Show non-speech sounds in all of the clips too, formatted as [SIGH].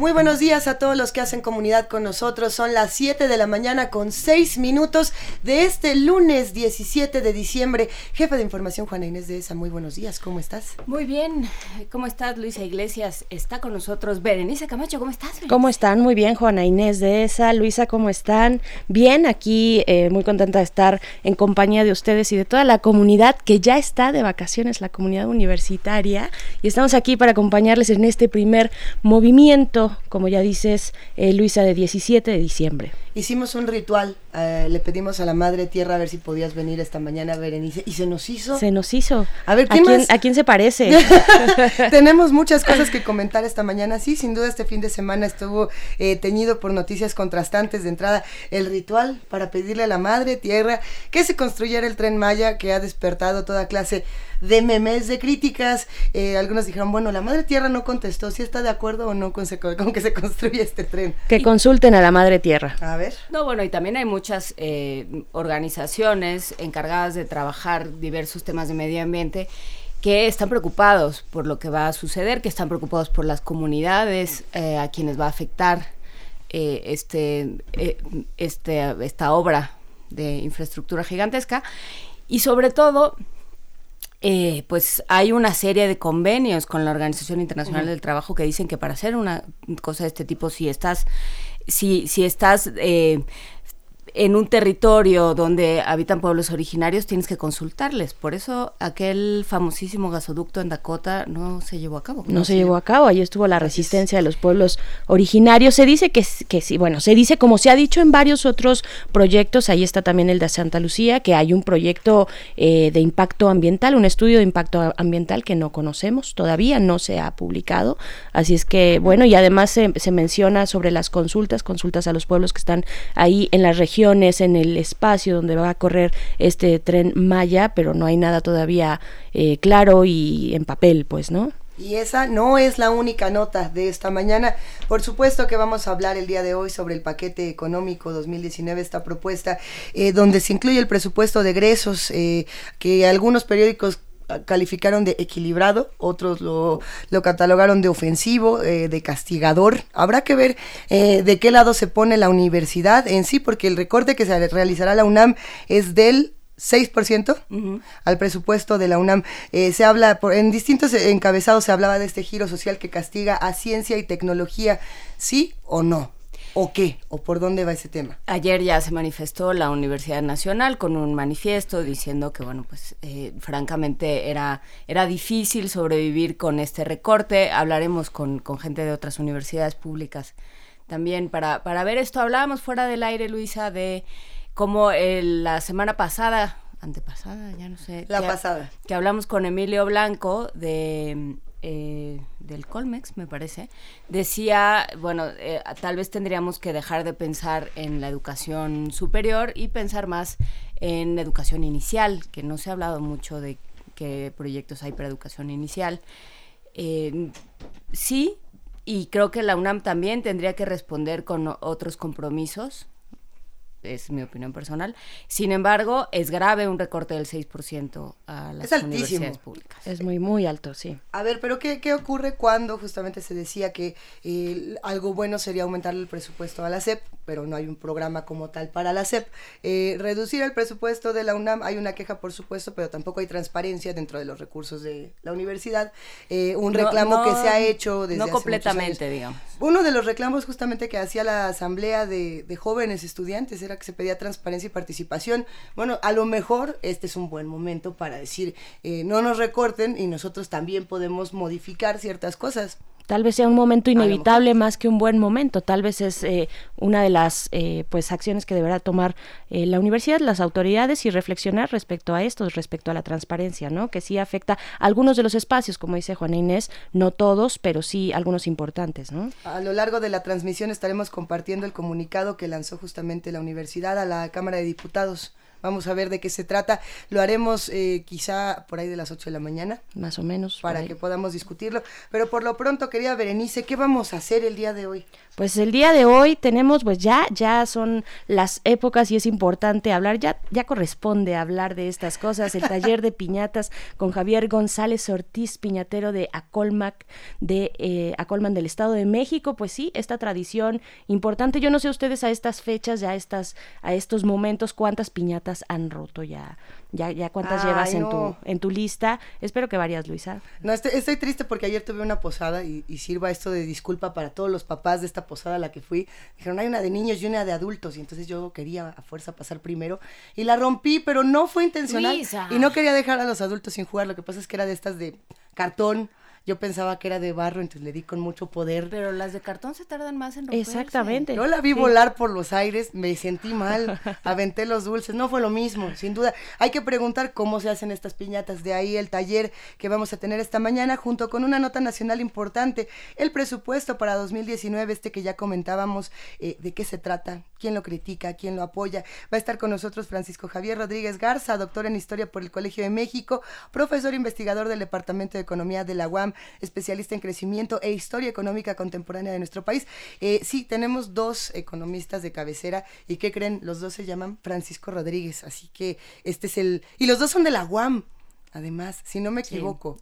Muy buenos días a todos los que hacen comunidad con nosotros. Son las 7 de la mañana con 6 minutos de este lunes 17 de diciembre. Jefe de Información Juana Inés de ESA, muy buenos días. ¿Cómo estás? Muy bien. ¿Cómo estás, Luisa Iglesias? Está con nosotros Berenice Camacho. ¿Cómo estás? ¿Cómo están? Muy bien, Juana Inés de ESA. Luisa, ¿cómo están? Bien, aquí eh, muy contenta de estar en compañía de ustedes y de toda la comunidad que ya está de vacaciones, la comunidad universitaria. Y estamos aquí para acompañarles en este primer movimiento como ya dices, eh, Luisa, de 17 de diciembre. Hicimos un ritual, eh, le pedimos a la Madre Tierra a ver si podías venir esta mañana, Berenice, y se nos hizo. Se nos hizo. A ver, ¿quién, ¿A quién, ¿a quién se parece? [LAUGHS] Tenemos muchas cosas que comentar esta mañana. Sí, sin duda este fin de semana estuvo eh, teñido por noticias contrastantes. De entrada, el ritual para pedirle a la Madre Tierra que se construyera el tren Maya que ha despertado toda clase de memes, de críticas. Eh, algunos dijeron, bueno, la Madre Tierra no contestó si está de acuerdo o no con, que se construya este tren. Que consulten a la Madre Tierra. A ver. No, bueno, y también hay muchas eh, organizaciones encargadas de trabajar diversos temas de medio ambiente que están preocupados por lo que va a suceder, que están preocupados por las comunidades eh, a quienes va a afectar este, este, esta obra de infraestructura gigantesca y sobre todo eh, pues hay una serie de convenios con la Organización Internacional del Trabajo que dicen que para hacer una cosa de este tipo, si estás, si, si estás eh, en un territorio donde habitan pueblos originarios tienes que consultarles. Por eso aquel famosísimo gasoducto en Dakota no se llevó a cabo. No, se llevó a cabo, ahí estuvo la resistencia de los pueblos originarios. Se dice que, que sí, bueno, se dice como se ha dicho en varios otros proyectos, ahí está también el de Santa Lucía, que hay un proyecto eh, de impacto ambiental, un estudio de impacto ambiental que no conocemos todavía, no se ha publicado. Así es que, bueno, y además se, se menciona sobre las consultas, consultas a los pueblos que están ahí en la en el espacio donde va a correr este tren Maya, pero no hay nada todavía eh, claro y en papel, pues, ¿no? Y esa no es la única nota de esta mañana. Por supuesto que vamos a hablar el día de hoy sobre el paquete económico 2019, esta propuesta, eh, donde se incluye el presupuesto de egresos, eh, que algunos periódicos calificaron de equilibrado, otros lo, lo catalogaron de ofensivo, eh, de castigador. Habrá que ver eh, de qué lado se pone la universidad en sí, porque el recorte que se realizará la UNAM es del 6% al presupuesto de la UNAM. Eh, se habla, por, en distintos encabezados se hablaba de este giro social que castiga a ciencia y tecnología, ¿sí o no? ¿O qué? ¿O por dónde va ese tema? Ayer ya se manifestó la Universidad Nacional con un manifiesto diciendo que, bueno, pues eh, francamente era, era difícil sobrevivir con este recorte. Hablaremos con, con gente de otras universidades públicas también para, para ver esto. Hablábamos fuera del aire, Luisa, de cómo la semana pasada, antepasada, ya no sé. La pasada. Que hablamos con Emilio Blanco de eh, del Colmex, me parece, decía, bueno, eh, tal vez tendríamos que dejar de pensar en la educación superior y pensar más en educación inicial, que no se ha hablado mucho de qué proyectos hay para educación inicial. Eh, sí, y creo que la UNAM también tendría que responder con otros compromisos es mi opinión personal. Sin embargo, es grave un recorte del 6% a las universidades públicas. Es muy, muy alto, sí. A ver, pero ¿qué, qué ocurre cuando justamente se decía que eh, algo bueno sería aumentar el presupuesto a la SEP, pero no hay un programa como tal para la SEP? Eh, reducir el presupuesto de la UNAM, hay una queja, por supuesto, pero tampoco hay transparencia dentro de los recursos de la universidad. Eh, un reclamo que se ha hecho desde No hace completamente, digamos. Uno de los reclamos justamente que hacía la Asamblea de, de Jóvenes Estudiantes que se pedía transparencia y participación. Bueno, a lo mejor este es un buen momento para decir, eh, no nos recorten y nosotros también podemos modificar ciertas cosas. Tal vez sea un momento inevitable más que un buen momento, tal vez es eh, una de las eh, pues acciones que deberá tomar eh, la universidad, las autoridades y reflexionar respecto a esto, respecto a la transparencia, ¿no? Que sí afecta a algunos de los espacios, como dice Juana Inés, no todos, pero sí algunos importantes, ¿no? A lo largo de la transmisión estaremos compartiendo el comunicado que lanzó justamente la universidad a la Cámara de Diputados Vamos a ver de qué se trata. Lo haremos eh, quizá por ahí de las 8 de la mañana. Más o menos. Para que podamos discutirlo. Pero por lo pronto, querida Berenice, ¿qué vamos a hacer el día de hoy? Pues el día de hoy tenemos, pues ya, ya son las épocas y es importante hablar, ya, ya corresponde hablar de estas cosas. El taller de piñatas con Javier González Ortiz, piñatero de Acolmac, de eh, Acolman del Estado de México. Pues sí, esta tradición importante. Yo no sé ustedes a estas fechas, ya a estas, a estos momentos, cuántas piñatas han roto ya? ¿Ya, ya cuántas llevas en, tu, en tu lista? Espero que varias, Luisa. No, estoy, triste porque ayer tuve una posada y, sirva esto de disculpa para todos los papás de esta posada a la que fui. Dijeron, hay una de niños y una de adultos. Y entonces yo quería a fuerza pasar primero. Y la rompí, pero no fue intencional. Y no quería dejar a los adultos sin jugar. Lo que pasa es que era de estas de cartón yo pensaba que era de barro, entonces le di con mucho poder. Pero las de cartón se tardan más en romperse. Exactamente. Yo la vi volar por los aires, me sentí mal, [LAUGHS] aventé los dulces, no fue lo mismo, sin duda. Hay que preguntar cómo se hacen estas piñatas, de ahí el taller que vamos a tener esta mañana junto con una nota nacional importante, el presupuesto para 2019, este que ya comentábamos, eh, de qué se trata, quién lo critica, quién lo apoya. Va a estar con nosotros Francisco Javier Rodríguez Garza, doctor en Historia por el Colegio de México, profesor investigador del Departamento de Economía de la UAM especialista en crecimiento e historia económica contemporánea de nuestro país. Eh, sí, tenemos dos economistas de cabecera y ¿qué creen? Los dos se llaman Francisco Rodríguez, así que este es el... Y los dos son de la UAM. Además, si no me equivoco,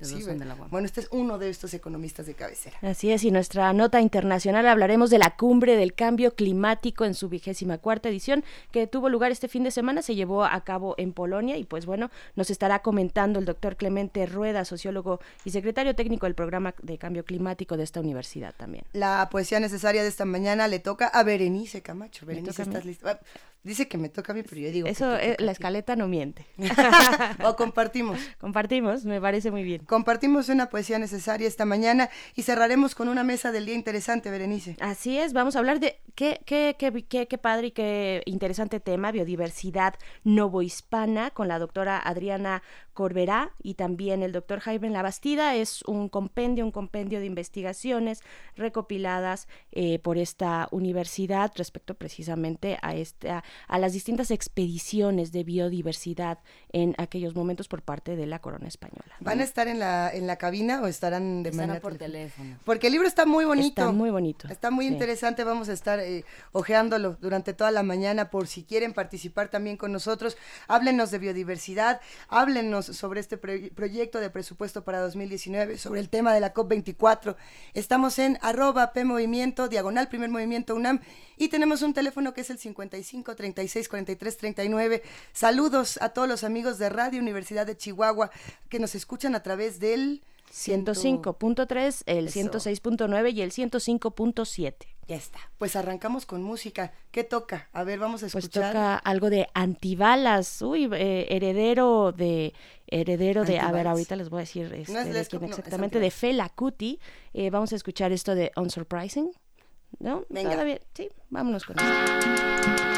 bueno, este es uno de estos economistas de cabecera. Así es, y nuestra nota internacional hablaremos de la cumbre del cambio climático en su vigésima cuarta edición que tuvo lugar este fin de semana, se llevó a cabo en Polonia y pues bueno, nos estará comentando el doctor Clemente Rueda, sociólogo y secretario técnico del programa de cambio climático de esta universidad también. La poesía necesaria de esta mañana le toca a Berenice Camacho. Berenice, ¿estás lista? Dice que me toca a mí, pero yo digo. Eso, la escaleta no miente. [LAUGHS] o compartimos. Compartimos, me parece muy bien. Compartimos una poesía necesaria esta mañana y cerraremos con una mesa del día interesante, Berenice. Así es, vamos a hablar de qué, qué, qué, qué, padre y qué interesante tema, biodiversidad novohispana, con la doctora Adriana Corberá y también el doctor Jaime Labastida. Es un compendio, un compendio de investigaciones recopiladas eh, por esta universidad respecto precisamente a esta a las distintas expediciones de biodiversidad en aquellos momentos por parte de la corona española. ¿Van a estar en la, en la cabina o estarán de manera por teléfono? Porque el libro está muy bonito. Está muy bonito. Está muy interesante. Vamos a estar eh, ojeándolo durante toda la mañana por si quieren participar también con nosotros. Háblenos de biodiversidad, háblenos sobre este proyecto de presupuesto para 2019, sobre el tema de la COP24. Estamos en arroba P Movimiento, diagonal Primer Movimiento UNAM y tenemos un teléfono que es el 55 36 43 39. Saludos a todos los amigos de Radio Universidad de Chihuahua que nos escuchan a través del 105.3, el 106.9 y el 105.7. Ya está. Pues arrancamos con música. ¿Qué toca? A ver, vamos a pues escuchar. Pues toca algo de antibalas. Uy, eh, heredero de heredero de, a ver, ahorita les voy a decir este, de quién exactamente, de Fela Kuti. Eh, vamos a escuchar esto de Unsurprising. ¿No? Venga. bien? Sí, vámonos con esto.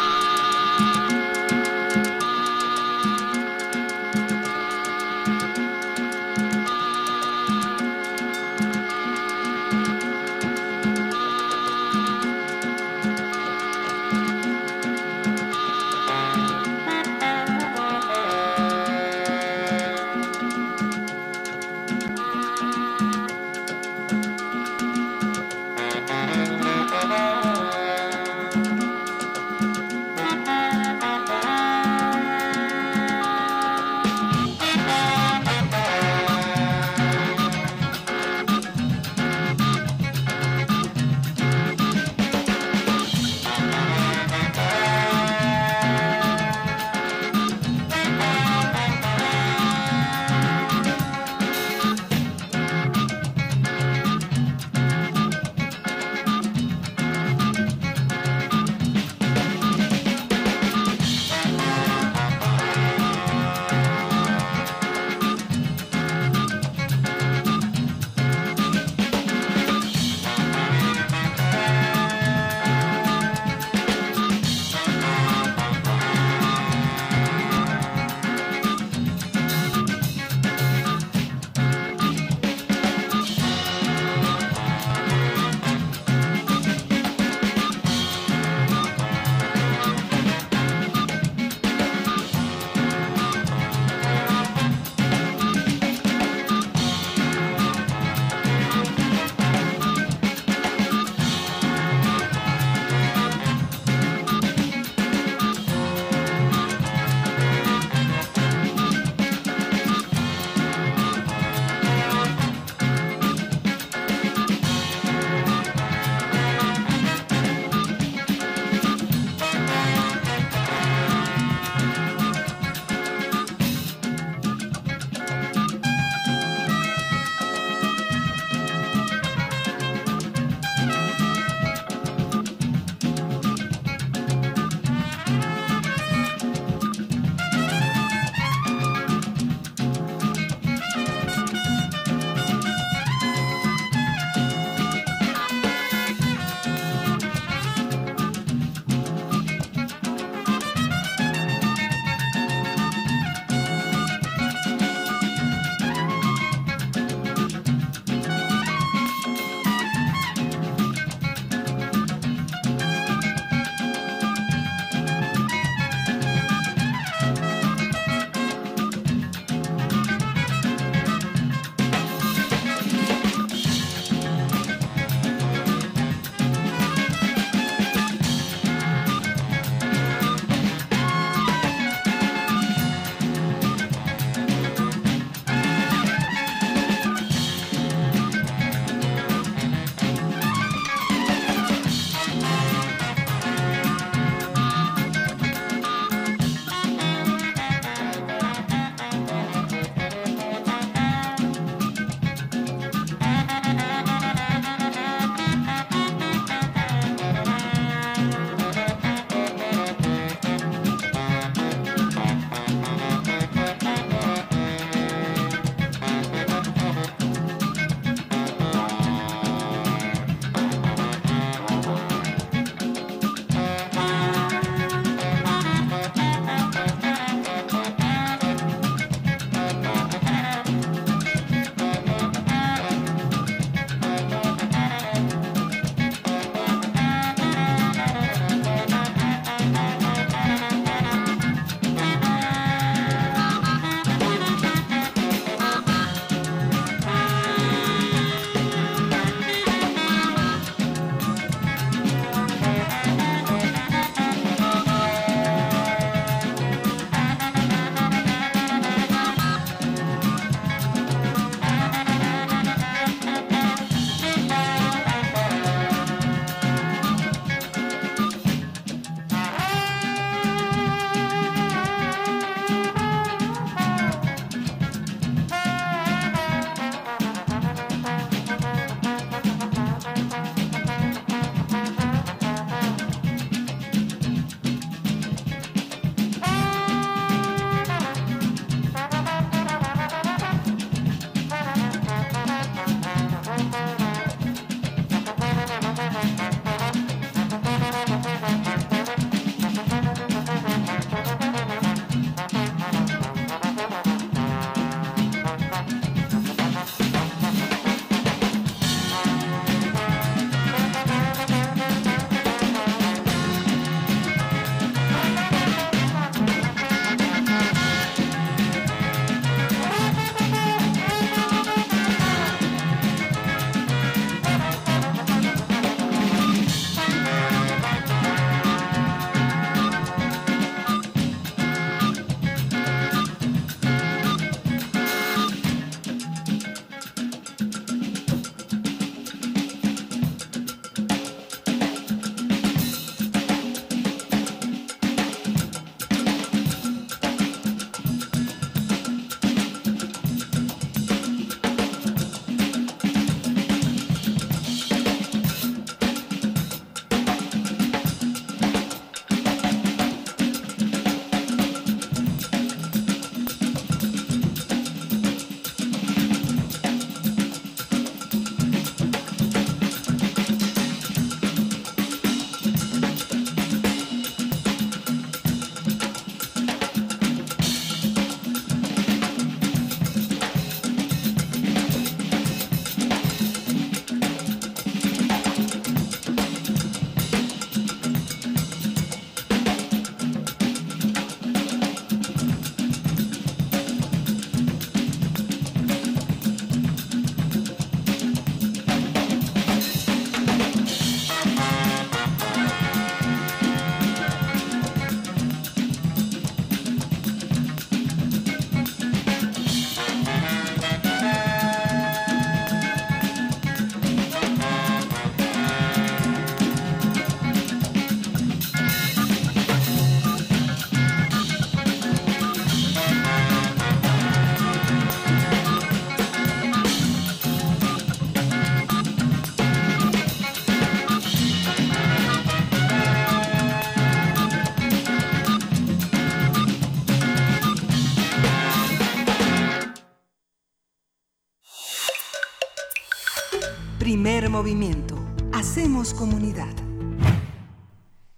Movimiento. Hacemos comunidad.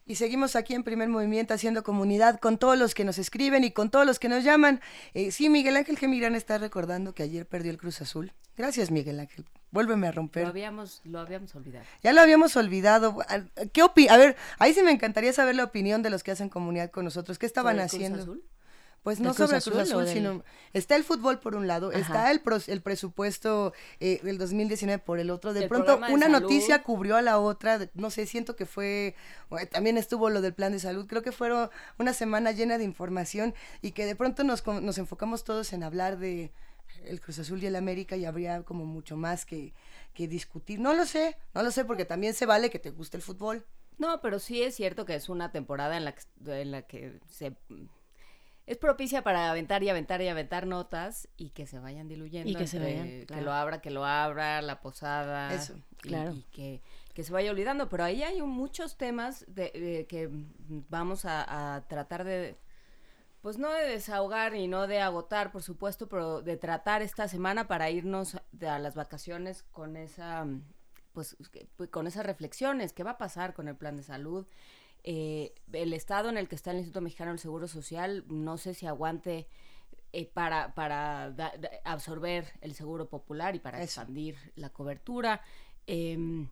Y seguimos aquí en Primer Movimiento haciendo comunidad con todos los que nos escriben y con todos los que nos llaman. Eh, sí, Miguel Ángel Gemirán está recordando que ayer perdió el Cruz Azul. Gracias, Miguel Ángel. Vuélveme a romper. Lo habíamos, lo habíamos olvidado. Ya lo habíamos olvidado. ¿Qué opi a ver, ahí sí me encantaría saber la opinión de los que hacen comunidad con nosotros. ¿Qué estaban haciendo? Cruz Azul? Pues no sobre Cruz Azul, sino está el fútbol por un lado, está el, el presupuesto eh, del 2019 por el otro. De pronto una noticia cubrió a la otra, no sé, siento que fue, también estuvo lo del plan de salud, creo que fueron una semana llena de información y que de pronto nos, nos enfocamos todos en hablar de el Cruz Azul y el América y habría como mucho más que, que discutir. No lo sé, no lo sé porque también se vale que te guste el fútbol. No, pero sí es cierto que es una temporada en la en la que se es propicia para aventar y aventar y aventar notas y que se vayan diluyendo. Y que se vayan. Que lo abra, que lo abra, la posada. Eso, claro. Y que, que, se vaya olvidando. Pero ahí hay muchos temas de, que vamos a, tratar de. Pues no de desahogar y no de agotar, por supuesto, pero de tratar esta semana para irnos a las vacaciones con esa. Pues con esas reflexiones. ¿Qué va a pasar con el plan de salud? Eh, el estado en el que está el Instituto Mexicano del Seguro Social, no sé si aguante eh, para, para absorber el seguro popular y para expandir la cobertura. Em,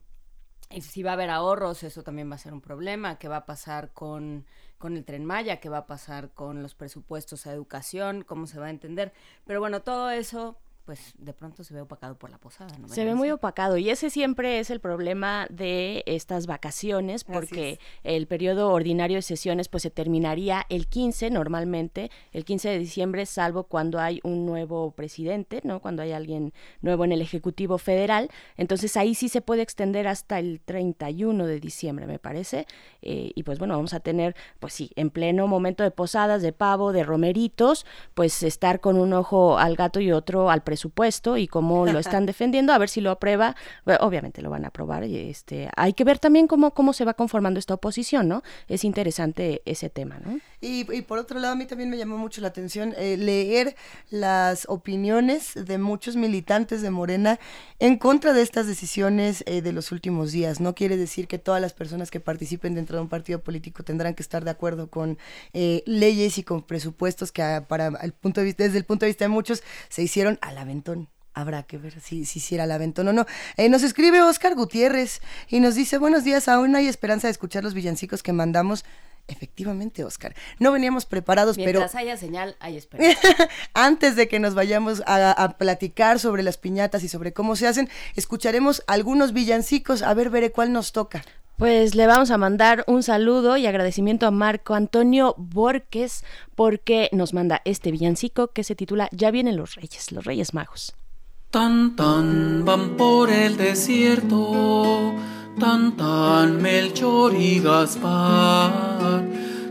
si va a haber ahorros, eso también va a ser un problema. ¿Qué va a pasar con, con el tren Maya? ¿Qué va a pasar con los presupuestos a educación? ¿Cómo se va a entender? Pero bueno, todo eso pues de pronto se ve opacado por la posada. ¿no? Se ve muy opacado y ese siempre es el problema de estas vacaciones porque el periodo ordinario de sesiones pues se terminaría el 15 normalmente, el 15 de diciembre, salvo cuando hay un nuevo presidente, ¿no? Cuando hay alguien nuevo en el Ejecutivo Federal. Entonces ahí sí se puede extender hasta el 31 de diciembre, me parece. Eh, y pues bueno, vamos a tener, pues sí, en pleno momento de posadas, de pavo, de romeritos, pues estar con un ojo al gato y otro al presidente supuesto y cómo lo [LAUGHS] están defendiendo, a ver si lo aprueba. obviamente lo van a aprobar. Y este, hay que ver también cómo, cómo se va conformando esta oposición, ¿no? Es interesante ese tema, ¿no? Y, por otro lado, a mí también me llamó mucho la atención eh, leer las opiniones de muchos militantes de Morena en contra de estas decisiones eh, de los últimos días. No quiere decir que todas las personas que participen dentro de un partido político tendrán que estar de acuerdo con eh, leyes y con presupuestos que ah, para el punto de vista, desde el punto de vista de muchos se hicieron a la aventón. Habrá que ver si, si hiciera el aventón o no. Eh, nos escribe Oscar Gutiérrez y nos dice, buenos días, aún hay esperanza de escuchar los villancicos que mandamos. Efectivamente, Oscar. No veníamos preparados, pero... Mientras haya señal, hay esperanza. [LAUGHS] Antes de que nos vayamos a, a, platicar sobre las piñatas y sobre cómo se hacen, escucharemos algunos villancicos. A ver, veré cuál nos toca. Pues le vamos a mandar un saludo y agradecimiento a Marco Antonio Borges porque nos manda este villancico que se titula Ya vienen los reyes, los reyes magos. Tan tan van por el desierto, tan tan Melchor y Gaspar,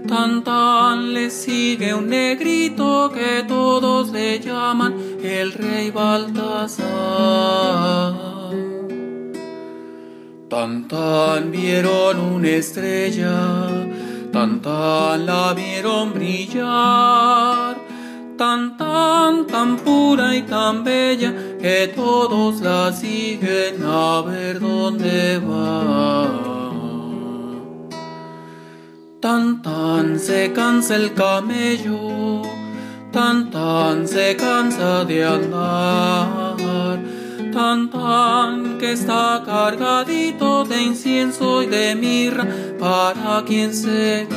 tan tan le sigue un negrito que todos le llaman el rey Baltasar. Tan tan vieron una estrella, tan tan la vieron brillar, tan tan tan pura y tan bella que todos la siguen a ver dónde va. Tan tan se cansa el camello, tan tan se cansa de andar tan tan que está cargadito de incienso y de mirra para quien se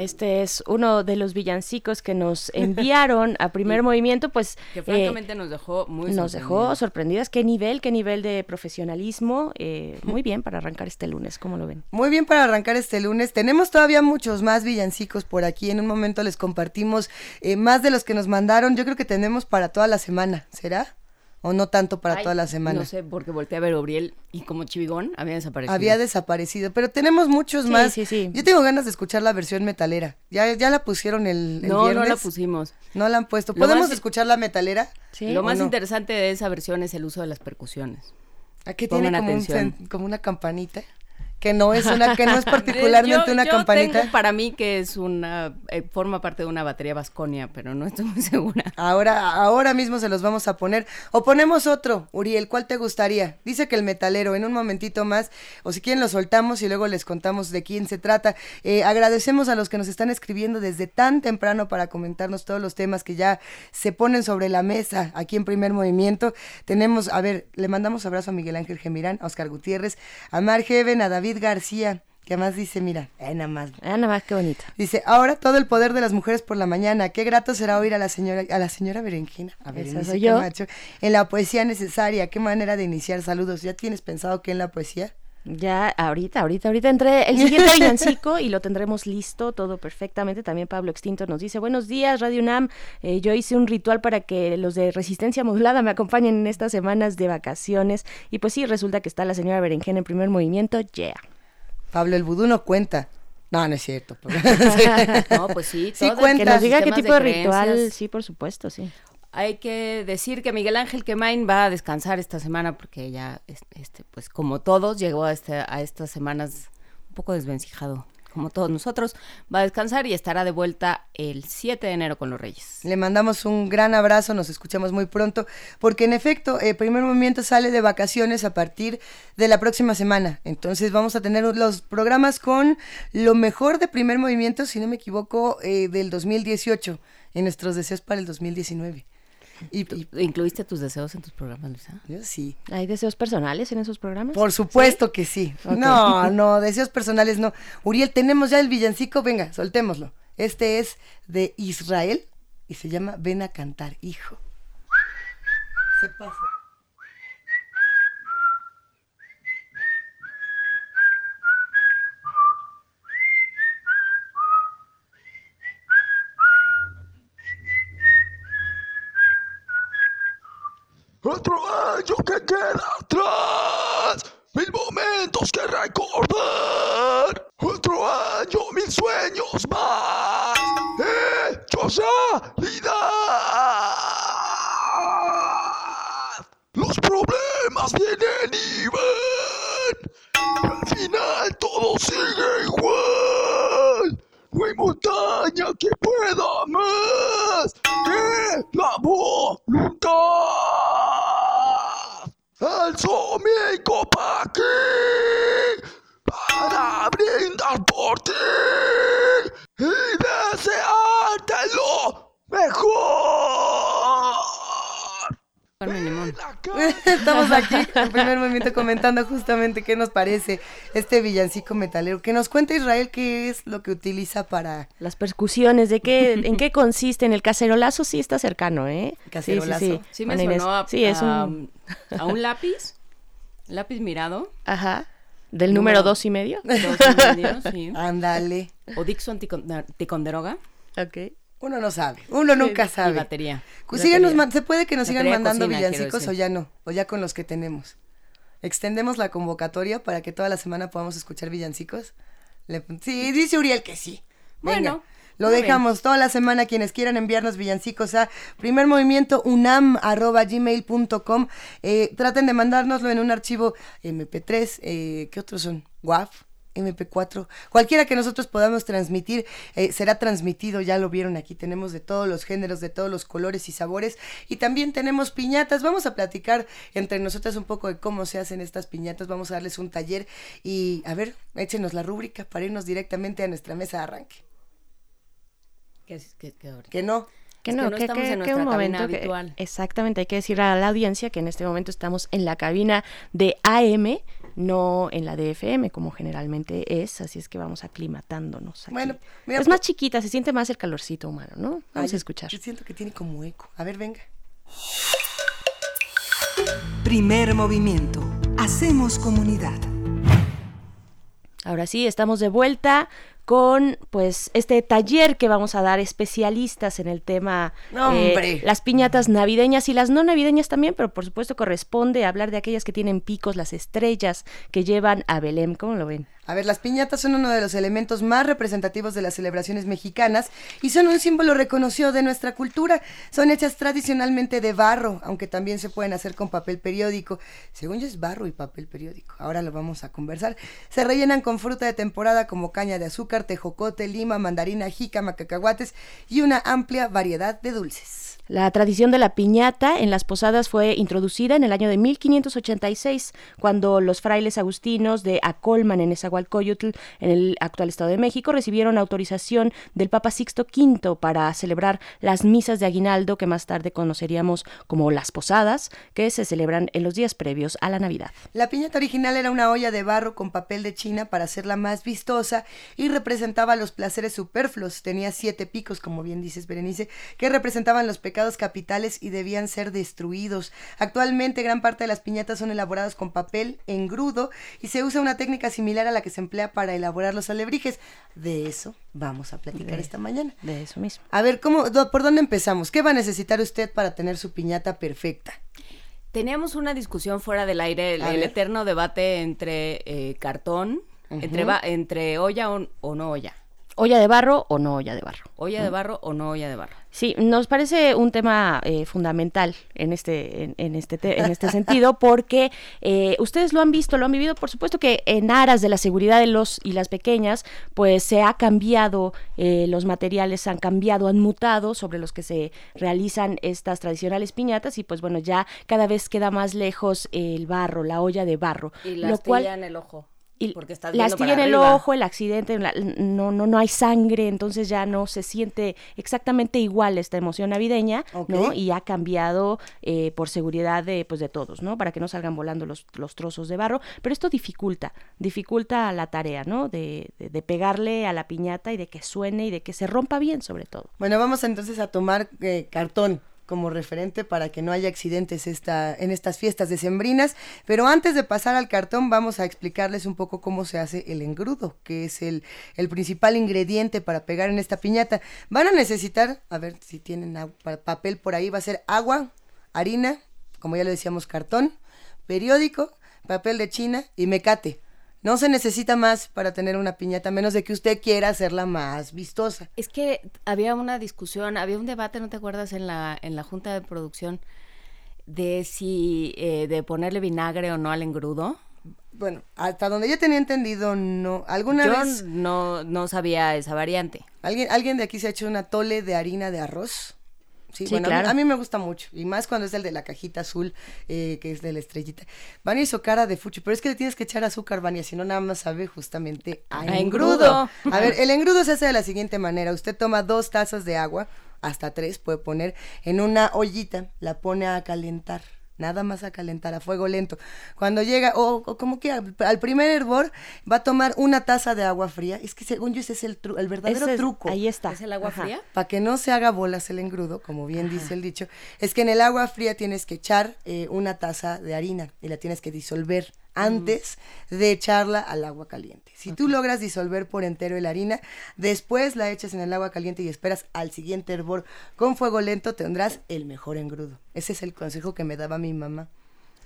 este es uno de los villancicos que nos [LAUGHS] enviaron a primer movimiento, pues que francamente eh, nos dejó muy nos dejó sorprendidas. Qué nivel, qué nivel de profesionalismo. Eh, [LAUGHS] muy bien para arrancar este lunes, ¿cómo lo ven? Muy bien para arrancar este lunes. Tenemos todavía muchos más villancicos por aquí. En un momento les compartimos eh, más de los que nos mandaron. Yo creo que tenemos para toda la semana. ¿Será? O no tanto para toda la semana. No sé, porque volteé a ver a Gabriel y como chivigón había desaparecido. Había desaparecido, pero tenemos muchos más. Sí, sí. Yo tengo ganas de escuchar la versión metalera. Ya, ya la pusieron el, No, no la pusimos. No la han puesto. ¿Podemos escuchar la metalera? Sí. Lo más interesante de esa versión es el uso de las percusiones. Aquí tiene como, como una campanita que no es una que no es [LAUGHS] particularmente una campanita. Tengo para mí que es una eh, forma parte de una batería Vasconia, pero no estoy muy segura. Ahora ahora mismo se los vamos a poner o ponemos otro, Uriel, ¿cuál te gustaría? Dice que el metalero en un momentito más o si quieren lo soltamos y luego les contamos de quién se trata. Eh, agradecemos a los que nos están escribiendo desde tan temprano para comentarnos todos los temas que ya se ponen sobre la mesa aquí en Primer Movimiento. Tenemos, a ver, le mandamos abrazo a Miguel Ángel Gemirán, a Oscar Gutiérrez, a Mar Heaven, a David García, que más dice, mira, eh, nada más. Ah, nada más, qué bonito. Dice, ahora todo el poder de las mujeres por la mañana. Qué grato será oír a la señora, a la señora Berenjena, a Berenice Camacho, en la poesía necesaria. Qué manera de iniciar. Saludos. ¿Ya tienes pensado qué en la poesía? Ya, ahorita, ahorita, ahorita entre el siguiente villancico y lo tendremos listo, todo perfectamente. También Pablo Extinto nos dice, buenos días, Radio UNAM. Eh, yo hice un ritual para que los de Resistencia Modulada me acompañen en estas semanas de vacaciones. Y pues sí, resulta que está la señora Berenjena en primer movimiento, yeah. Pablo, el vudú no cuenta. No, no es cierto. [LAUGHS] no, pues sí, sí cuenta. Que nos diga qué tipo de, ritual, sí, por supuesto, sí. Hay que decir que Miguel Ángel Quemain va a descansar esta semana porque ya, este, pues como todos, llegó a, este, a estas semanas un poco desvencijado, como todos nosotros. Va a descansar y estará de vuelta el 7 de enero con los Reyes. Le mandamos un gran abrazo, nos escuchamos muy pronto, porque en efecto, el primer movimiento sale de vacaciones a partir de la próxima semana. Entonces vamos a tener los programas con lo mejor de primer movimiento, si no me equivoco, eh, del 2018, en nuestros deseos para el 2019. Y, ¿Incluiste tus deseos en tus programas, Luisa? Yo sí. ¿Hay deseos personales en esos programas? Por supuesto que sí. No, no, deseos personales no. Uriel, tenemos ya el villancico, venga, soltémoslo. Este es de Israel y se llama Ven a cantar, hijo. Se pasa. Otro año que queda atrás, mil momentos que recordar. Otro año, mil sueños más, hechos realidad. Los problemas vienen y van, al final todo sigue igual. No hay montaña que pueda más que la voluntad. Alzo mi copa aquí para brindar por ti y desearte lo mejor. [LAUGHS] Estamos aquí en primer momento comentando justamente qué nos parece este villancico metalero. Que nos cuenta Israel qué es lo que utiliza para... Las percusiones, de qué, en qué consiste. En el cacerolazo sí está cercano, ¿eh? Cacerolazo. Sí, sí, sí. me sonó a, sí, es un... a un lápiz, lápiz mirado. Ajá. ¿Del número, dos y medio? Dos y medio, sí. Ándale. O Dixon Ticonderoga. Ok. Uno no sabe, uno [LAUGHS] nunca sabe. batería. ¿Se puede que nos sigan mandando villancicos o ya no? O ya con los que tenemos. Extendemos la convocatoria para que toda la semana podamos escuchar villancicos. sí, dice Uriel que sí. bueno. Lo dejamos toda la semana. Quienes quieran enviarnos villancicos a primer movimiento unam.gmail.com. Eh, traten de mandárnoslo en un archivo MP3. Eh, ¿Qué otros son? WAF. MP4, cualquiera que nosotros podamos transmitir, eh, será transmitido, ya lo vieron aquí, tenemos de todos los géneros, de todos los colores y sabores, y también tenemos piñatas, vamos a platicar entre nosotras un poco de cómo se hacen estas piñatas, vamos a darles un taller y a ver, échenos la rúbrica para irnos directamente a nuestra mesa de arranque. Que, que no. Que no, que, estamos en nuestra momento habitual. exactamente, hay que decir a la audiencia que en este momento estamos en la cabina de AM, no en la DFM como generalmente es, así es que vamos aclimatándonos. Aquí. Bueno, es más chiquita, se siente más el calorcito humano, ¿no? Vamos a escuchar. Yo siento que tiene como eco. A ver, venga. Primer movimiento. Hacemos comunidad. Ahora sí, estamos de vuelta con pues este taller que vamos a dar especialistas en el tema ¡Hombre! las piñatas navideñas y las no navideñas también, pero por supuesto corresponde hablar de aquellas que tienen picos, las estrellas que llevan a Belém, ¿cómo lo ven? A ver, las piñatas son uno de los elementos más representativos de las celebraciones mexicanas y son un símbolo reconocido de nuestra cultura. Son hechas tradicionalmente de barro, aunque también se pueden hacer con papel periódico. Según yo es barro y papel periódico. Ahora lo vamos a conversar. Se rellenan con fruta de temporada como caña de azúcar, tejocote, lima, mandarina, jícama, cacahuates y una amplia variedad de dulces. La tradición de la piñata en las posadas fue introducida en el año de 1586, cuando los frailes agustinos de Acolman en Esahualcoyotl, en el actual Estado de México, recibieron autorización del Papa Sixto V para celebrar las misas de aguinaldo que más tarde conoceríamos como las posadas, que se celebran en los días previos a la Navidad. La piñata original era una olla de barro con papel de china para hacerla más vistosa y representaba los placeres superfluos. Tenía siete picos, como bien dices, Berenice, que representaban los pecados capitales y debían ser destruidos. Actualmente gran parte de las piñatas son elaboradas con papel engrudo y se usa una técnica similar a la que se emplea para elaborar los alebrijes. De eso vamos a platicar De- esta mañana. De eso mismo. A ver, ¿cómo, do- ¿por dónde empezamos? ¿Qué va a necesitar usted para tener su piñata perfecta? Teníamos una discusión fuera del aire, el, eterno debate entre eh, cartón, entre, entre olla o, o no olla. ¿Olla de barro o no olla de barro? Olla de barro o no olla de barro. Sí, nos parece un tema eh, fundamental en este, en, en este, te- en este sentido, [LAUGHS] porque eh, ustedes lo han visto, lo han vivido, por supuesto que en aras de la seguridad de los y las pequeñas, pues se ha cambiado, eh, los materiales han cambiado, han mutado sobre los que se realizan estas tradicionales piñatas y pues bueno, ya cada vez queda más lejos el barro, la olla de barro. Y la lo cual en el ojo. Y porque estás la astilla en el arriba. ojo, el accidente, la- no, no, no hay sangre, entonces ya no se siente exactamente igual esta emoción navideña. ¿no? Y ha cambiado eh, por seguridad de, pues, de todos, ¿no? Para que no salgan volando los, los trozos de barro, pero esto dificulta, dificulta la tarea, ¿no? De, de- de pegarle a la piñata y de que suene y de que se rompa bien, sobre todo. Bueno, vamos entonces a tomar eh, cartón como referente para que no haya accidentes esta, en estas fiestas decembrinas. Pero antes de pasar al cartón, vamos a explicarles un poco cómo se hace el engrudo, que es el, el principal ingrediente para pegar en esta piñata. Van a necesitar, a ver si tienen papel por ahí, va a ser agua, harina, como ya le decíamos, cartón, periódico, papel de china y mecate. No se necesita más para tener una piñata, a menos de que usted quiera hacerla más vistosa. Es que había una discusión, había un debate, ¿no te acuerdas? En la, en la junta de producción de si eh, de ponerle vinagre o no al engrudo. Bueno, hasta donde yo tenía entendido, no. ¿Alguna Yo vez no, no sabía esa variante. alguien, alguien de aquí se ha hecho una tole de harina de arroz? Sí, Sí, bueno, a mí- claro. a, mí, me gusta mucho. Y más cuando es el de la cajita azul, eh, que es de la estrellita. Vania hizo cara de fuchi, pero es que le tienes que echar azúcar, Vania, si no nada más sabe justamente a, A engrudo. engrudo. A ver, el engrudo se hace de la siguiente manera. Usted toma dos tazas de agua, hasta tres puede poner, en una ollita, la pone a calentar. Nada más a calentar a fuego lento. Cuando llega, o, o como que al, al primer hervor, va a tomar una taza de agua fría. Es que según yo ese es el, tru- el verdadero Ese es- truco. Ahí está. ¿Es el agua Ajá. fría? Para que no se haga bolas el engrudo, como bien dice el dicho, es que en el agua fría tienes que echar eh, una taza de harina y la tienes que disolver antes de echarla al agua caliente. Si tú logras disolver por entero la harina, después la echas en el agua caliente y esperas al siguiente hervor con fuego lento, tendrás el mejor engrudo. Ese es el consejo que me daba mi mamá.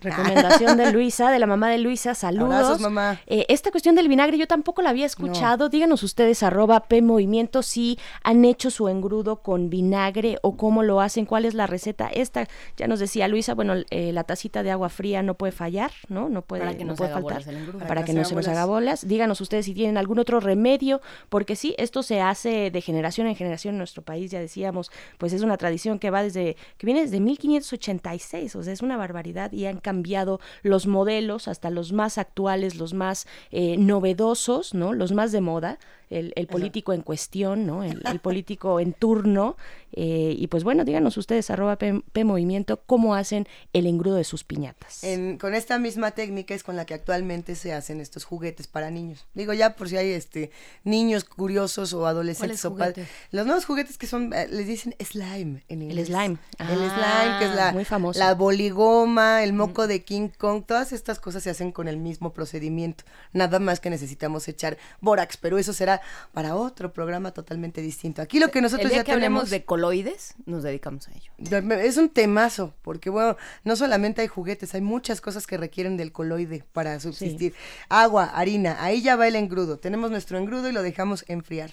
Recomendación de [LAUGHS] Luisa, de la mamá de Luisa, saludos. Abrazos, mamá. Eh, esta cuestión del vinagre yo tampoco la había escuchado. Díganos ustedes, arroba P Movimiento, si han hecho su engrudo con vinagre o cómo lo hacen, cuál es la receta. Esta, ya nos decía Luisa, bueno, eh, la tacita de agua fría no puede fallar, ¿no? No puede, Para que no se puede haga faltar. bolas el engrudo. Para, que, no se nos haga bolas. Díganos ustedes si tienen algún otro remedio, porque sí, esto se hace de generación en generación en nuestro país, ya decíamos, pues es una tradición que va desde, que viene desde 1586, o sea, es una barbaridad y han cambiado los modelos hasta los más actuales, los más eh, novedosos, ¿no? Los más de moda, el, el político en cuestión, ¿no? El, el político en turno. eh, y pues bueno, díganos ustedes, arroba P, P Movimiento, cómo hacen el engrudo de sus piñatas. En- con esta misma técnica es con la que actualmente se hacen estos juguetes para niños. Digo ya por si hay este niños curiosos o adolescentes ¿Cuáles o padres. Los nuevos juguetes que son, eh, les dicen slime en inglés. slime. El slime, que es la, muy famoso. la boligoma, el moco coco de King Kong, todas estas cosas se hacen con el mismo procedimiento. Nada más que necesitamos echar bórax, pero eso será para otro programa totalmente distinto. Aquí lo que nosotros El día ya que tenemos hablemos de coloides, nos dedicamos a ello. es un temazo, porque bueno, no solamente hay juguetes, hay muchas cosas que requieren del coloide para subsistir. Agua, harina, ahí ya va el engrudo. Tenemos nuestro engrudo y lo dejamos enfriar.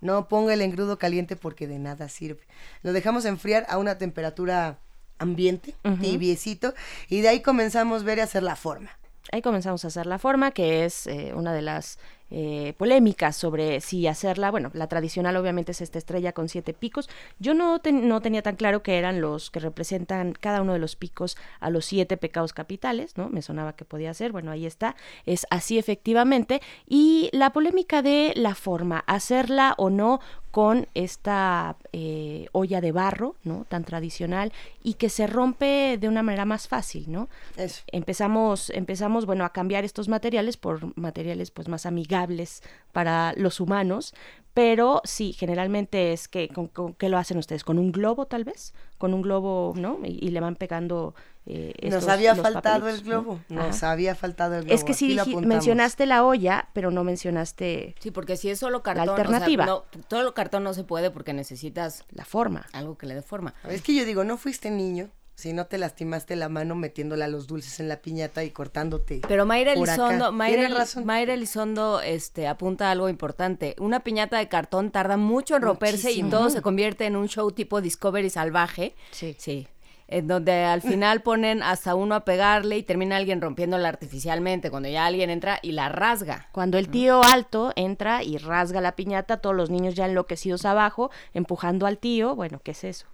No ponga el engrudo caliente porque de nada sirve. Lo dejamos enfriar a una temperatura ambiente, tibiecito, y de ahí comenzamos a ver y hacer la forma. Ahí comenzamos a hacer la forma, que es eh, una de las eh, polémicas sobre si hacerla. Bueno, la tradicional obviamente es esta estrella con siete picos. Yo no, no tenía tan claro que eran los que representan cada uno de los picos a los siete pecados capitales, ¿no? Me sonaba que podía ser. Bueno, ahí está. Es así efectivamente. Y la polémica de la forma, hacerla o no con esta eh, olla de barro, ¿no? Tan tradicional y que se rompe de una manera más fácil, ¿no? Eso. Empezamos, empezamos, bueno, a cambiar estos materiales por materiales pues más amigables para los humanos, pero sí, generalmente es que, ¿con, qué lo hacen ustedes? ¿Con un globo tal vez? Con un globo, ¿no? Y, le van pegando... Eh, Nos había faltado el globo, nos había faltado el globo. Es que sí mencionaste la olla, pero no mencionaste Sí, porque si es solo cartón, la alternativa. no, todo el cartón no se puede porque necesitas la forma. Algo que le dé forma. Es que yo digo, no fuiste niño, si no te lastimaste la mano metiéndola los dulces en la piñata y cortándote. Pero Mayra Elizondo, Mayra, Mayra, Elizondo este, apunta algo importante. Una piñata de cartón tarda mucho en romperse y todo se convierte en un show tipo Discovery salvaje. Sí. Sí. En donde al final ponen hasta uno a pegarle y termina alguien rompiéndola artificialmente, cuando ya alguien entra y la rasga. Cuando el tío alto entra y rasga la piñata, todos los niños ya enloquecidos abajo, empujando al tío, bueno, ¿qué es eso?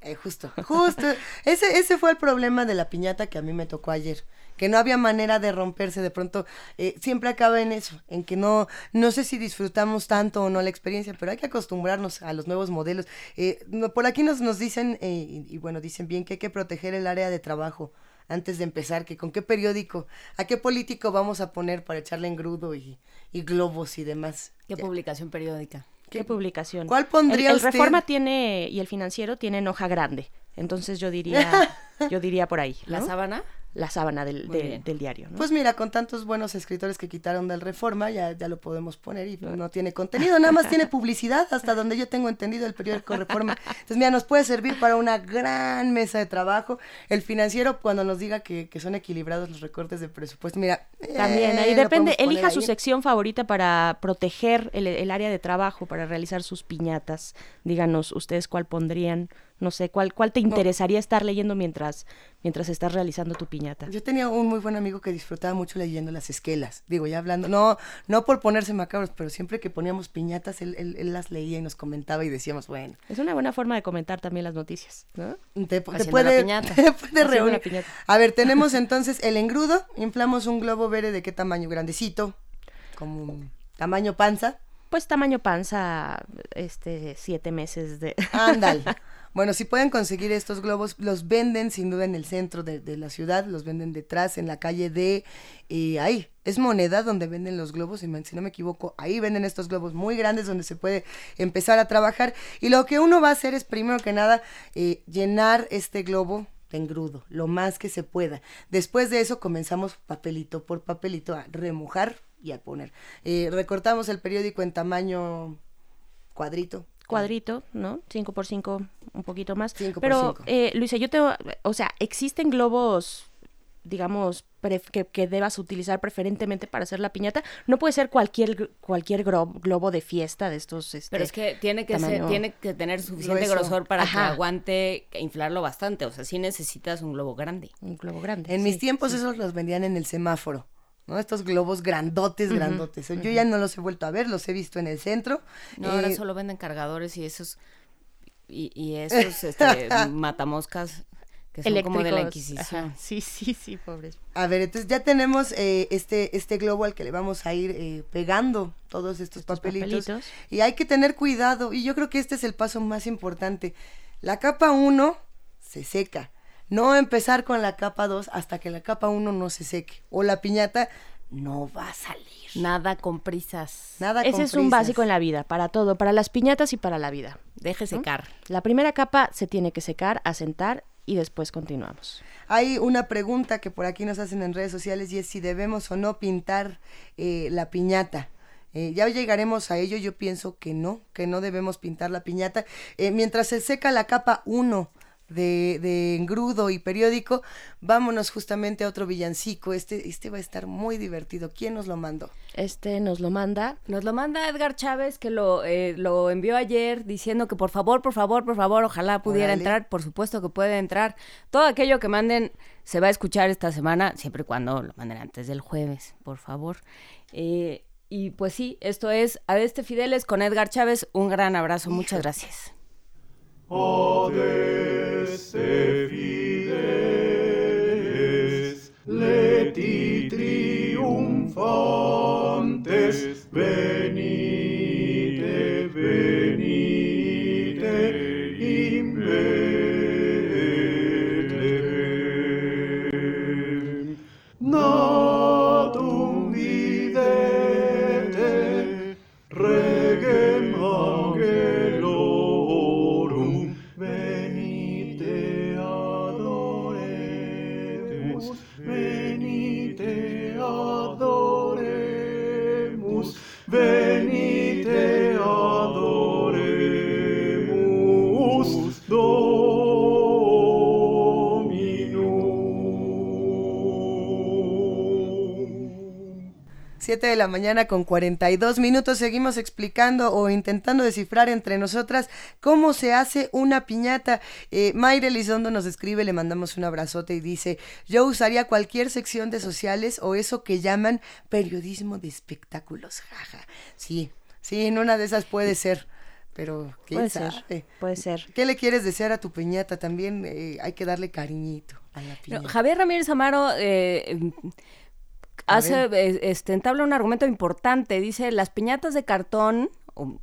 Eh, justo, justo. ese, ese fue el problema de la piñata que a mí me tocó ayer. Que no había manera de romperse de pronto. Eh, siempre acaba en eso, en que no, no sé si disfrutamos tanto o no la experiencia, pero hay que acostumbrarnos a los nuevos modelos. Eh, por aquí nos, nos dicen, y, y bueno, dicen bien que hay que proteger el área de trabajo antes de empezar, que con qué periódico, a qué político vamos a poner para echarle engrudo y, y globos y demás. ¿Qué publicación periódica? ¿Qué, publicación? ¿Cuál pondría el, el Reforma tiene y el Financiero tienen hoja grande. Entonces yo diría, [LAUGHS] yo diría por ahí. ¿La sábana? La sábana del, del diario. Pues mira, con tantos buenos escritores que quitaron del Reforma, ya, ya lo podemos poner y no tiene contenido, nada más tiene publicidad, hasta donde yo tengo entendido el periódico Reforma. Entonces, mira, nos puede servir para una gran mesa de trabajo. El financiero, cuando nos diga que, son equilibrados los recortes de presupuesto, mira. También, ahí eh, depende, elija su sección favorita para proteger el, el área de trabajo, para realizar sus piñatas. Díganos ustedes cuál pondrían no sé, ¿cuál, cuál te interesaría estar leyendo mientras, mientras estás realizando tu piñata? Yo tenía un muy buen amigo que disfrutaba mucho leyendo las esquelas. Digo, ya hablando, no, no por ponerse macabros, pero siempre que poníamos piñatas, él, él, las leía y nos comentaba y decíamos, bueno. Es una buena forma de comentar también las noticias, ¿no? Te, puede, [LAUGHS] te reunir. A ver, tenemos entonces el engrudo, inflamos un globo verde de qué tamaño, grandecito, como tamaño panza. Pues tamaño panza, este, siete meses de... Ándale. [LAUGHS] Bueno, si pueden conseguir estos globos, los venden sin duda en el centro de, la ciudad, los venden detrás, en la calle de... y ahí, es moneda donde venden los globos, y si no me equivoco, ahí venden estos globos muy grandes donde se puede empezar a trabajar. Y lo que uno va a hacer es, primero que nada, eh, llenar este globo engrudo, lo más que se pueda. Después de eso comenzamos papelito por papelito a remojar y a poner. Eh, recortamos el periódico en tamaño cuadrito, cuadrito, ¿no? 5 por 5 un poquito más. Pero, eh, Luisa, yo tengo, o sea, existen globos, digamos, que, debas utilizar preferentemente para hacer la piñata. No puede ser cualquier cualquier globo de fiesta de estos. Este, Pero es que tiene que tiene que tener suficiente grosor para que aguante inflarlo bastante. O sea, sí necesitas un globo grande. Un globo grande. En mis tiempos esos los vendían en el semáforo. ¿No? Estos globos grandotes, grandotes. Yo ya no los he vuelto a ver, los he visto en el centro. No, ahora eh, solo venden cargadores y esos y, esos [LAUGHS] este, matamoscas que son como de la Inquisición. Sí, sí, sí, pobres. A ver, entonces ya tenemos eh, este, este globo al que le vamos a ir eh, pegando todos estos, papelitos, Y hay que tener cuidado, y yo creo que este es el paso más importante. La capa 1 se seca no empezar con la capa 2 hasta que la capa 1 no se seque. O la piñata no va a salir. Nada con prisas. Nada Ese es un básico en la vida, para todo, para las piñatas y para la vida. Deje secar. La primera capa se tiene que secar, asentar y después continuamos. Hay una pregunta que por aquí nos hacen en redes sociales y es si debemos o no pintar eh, la piñata. Eh, ya llegaremos a ello, yo pienso que no, que no debemos pintar la piñata. Eh, mientras se seca la capa 1 de, de, engrudo y periódico, vámonos justamente a otro villancico. Este, este va a estar muy divertido. ¿Quién nos lo mandó? Este nos lo manda. Nos lo manda Edgar Chávez, que lo, eh, lo envió ayer diciendo que por favor, por favor, por favor, ojalá pudiera Orale. entrar. Por supuesto que puede entrar. Todo aquello que manden se va a escuchar esta semana, siempre y cuando lo manden antes del jueves, por favor. Eh, y pues sí, esto es Adeste Fideles con Edgar Chávez. Un gran abrazo, muchas gracias. ad esse fideles, leti triumfantes, 7 de la mañana con 42 minutos. Seguimos explicando o intentando descifrar entre nosotras cómo se hace una piñata. Eh, Elizondo nos escribe, le mandamos un abrazote y dice, yo usaría cualquier sección de sociales o eso que llaman periodismo de espectáculos. Jaja. Sí, sí, en una de esas puede ser. Pero, ¿qué puede sabe? ser, puede ser. ¿Qué le quieres desear a tu piñata? También eh, hay que darle cariñito a la piñata. No, Javier Ramírez Amaro eh, hace, este, entabla un argumento importante. Dice, las piñatas de cartón, um,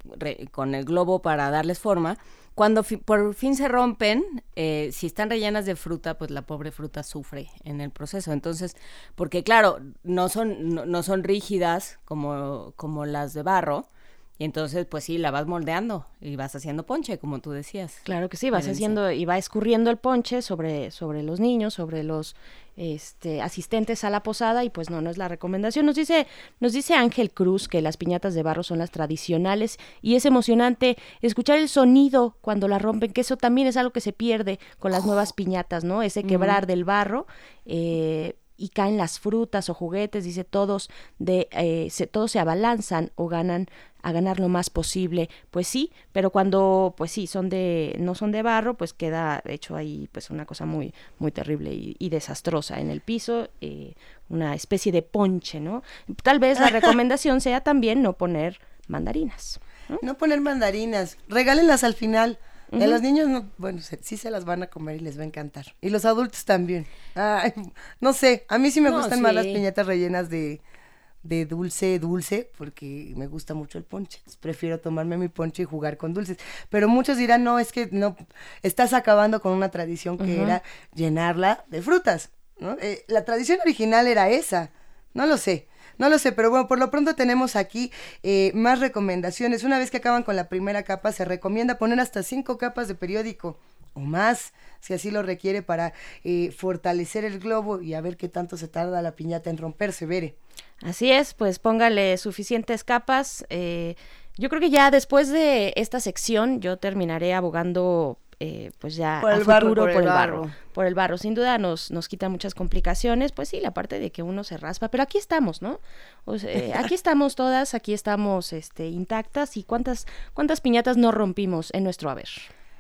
con el globo para darles forma, cuando fi por fin se rompen, eh, si están rellenas de fruta, pues la pobre fruta sufre en el proceso. Entonces, porque claro, no son, no, no son rígidas como, como las de barro, y entonces, pues sí, la vas moldeando y vas haciendo ponche, como tú decías. Claro que sí, vas haciendo y va escurriendo el ponche sobre, sobre los niños, sobre los este, asistentes a la posada y pues no, no es la recomendación. Nos dice, nos dice Ángel Cruz que las piñatas de barro son las tradicionales y es emocionante escuchar el sonido cuando la rompen, que eso también es algo que se pierde con las nuevas piñatas, ¿no? Ese quebrar del barro. Eh, y caen las frutas o juguetes, dice todos de eh, se, todos se abalanzan o ganan a ganar lo más posible, pues sí, pero cuando pues sí son de no son de barro, pues queda hecho ahí pues una cosa muy muy terrible y, y desastrosa en el piso, eh, una especie de ponche, ¿no? Tal vez la [LAUGHS] recomendación sea también no poner mandarinas. ¿no? no poner mandarinas, regálenlas al final. Uh -huh. A los niños, no, bueno, se, sí se las van a comer y les va a encantar. Y los adultos también. Ay, no sé, a mí sí me no, gustan sí. más las piñatas rellenas de, de dulce, dulce, porque me gusta mucho el ponche. Prefiero tomarme mi ponche y jugar con dulces. Pero muchos dirán, no, es que no, estás acabando con una tradición que uh -huh. era llenarla de frutas. ¿no? Eh, la tradición original era esa. No lo sé. No lo sé, pero bueno, por lo pronto tenemos aquí eh, más recomendaciones. Una vez que acaban con la primera capa, se recomienda poner hasta cinco capas de periódico o más, si así lo requiere, para eh, fortalecer el globo y a ver qué tanto se tarda la piñata en romperse, Bere. Así es, pues póngale suficientes capas. Eh, yo creo que ya después de esta sección yo terminaré abogando eh, pues ya por el futuro barro, por, por, el barro. barro. Por el barro, sin duda nos, nos quita muchas complicaciones, pues sí, la parte de que uno se raspa, pero aquí estamos, ¿no? O sea, eh, aquí estamos todas, aquí estamos este, intactas y cuántas, cuántas piñatas no rompimos en nuestro haber.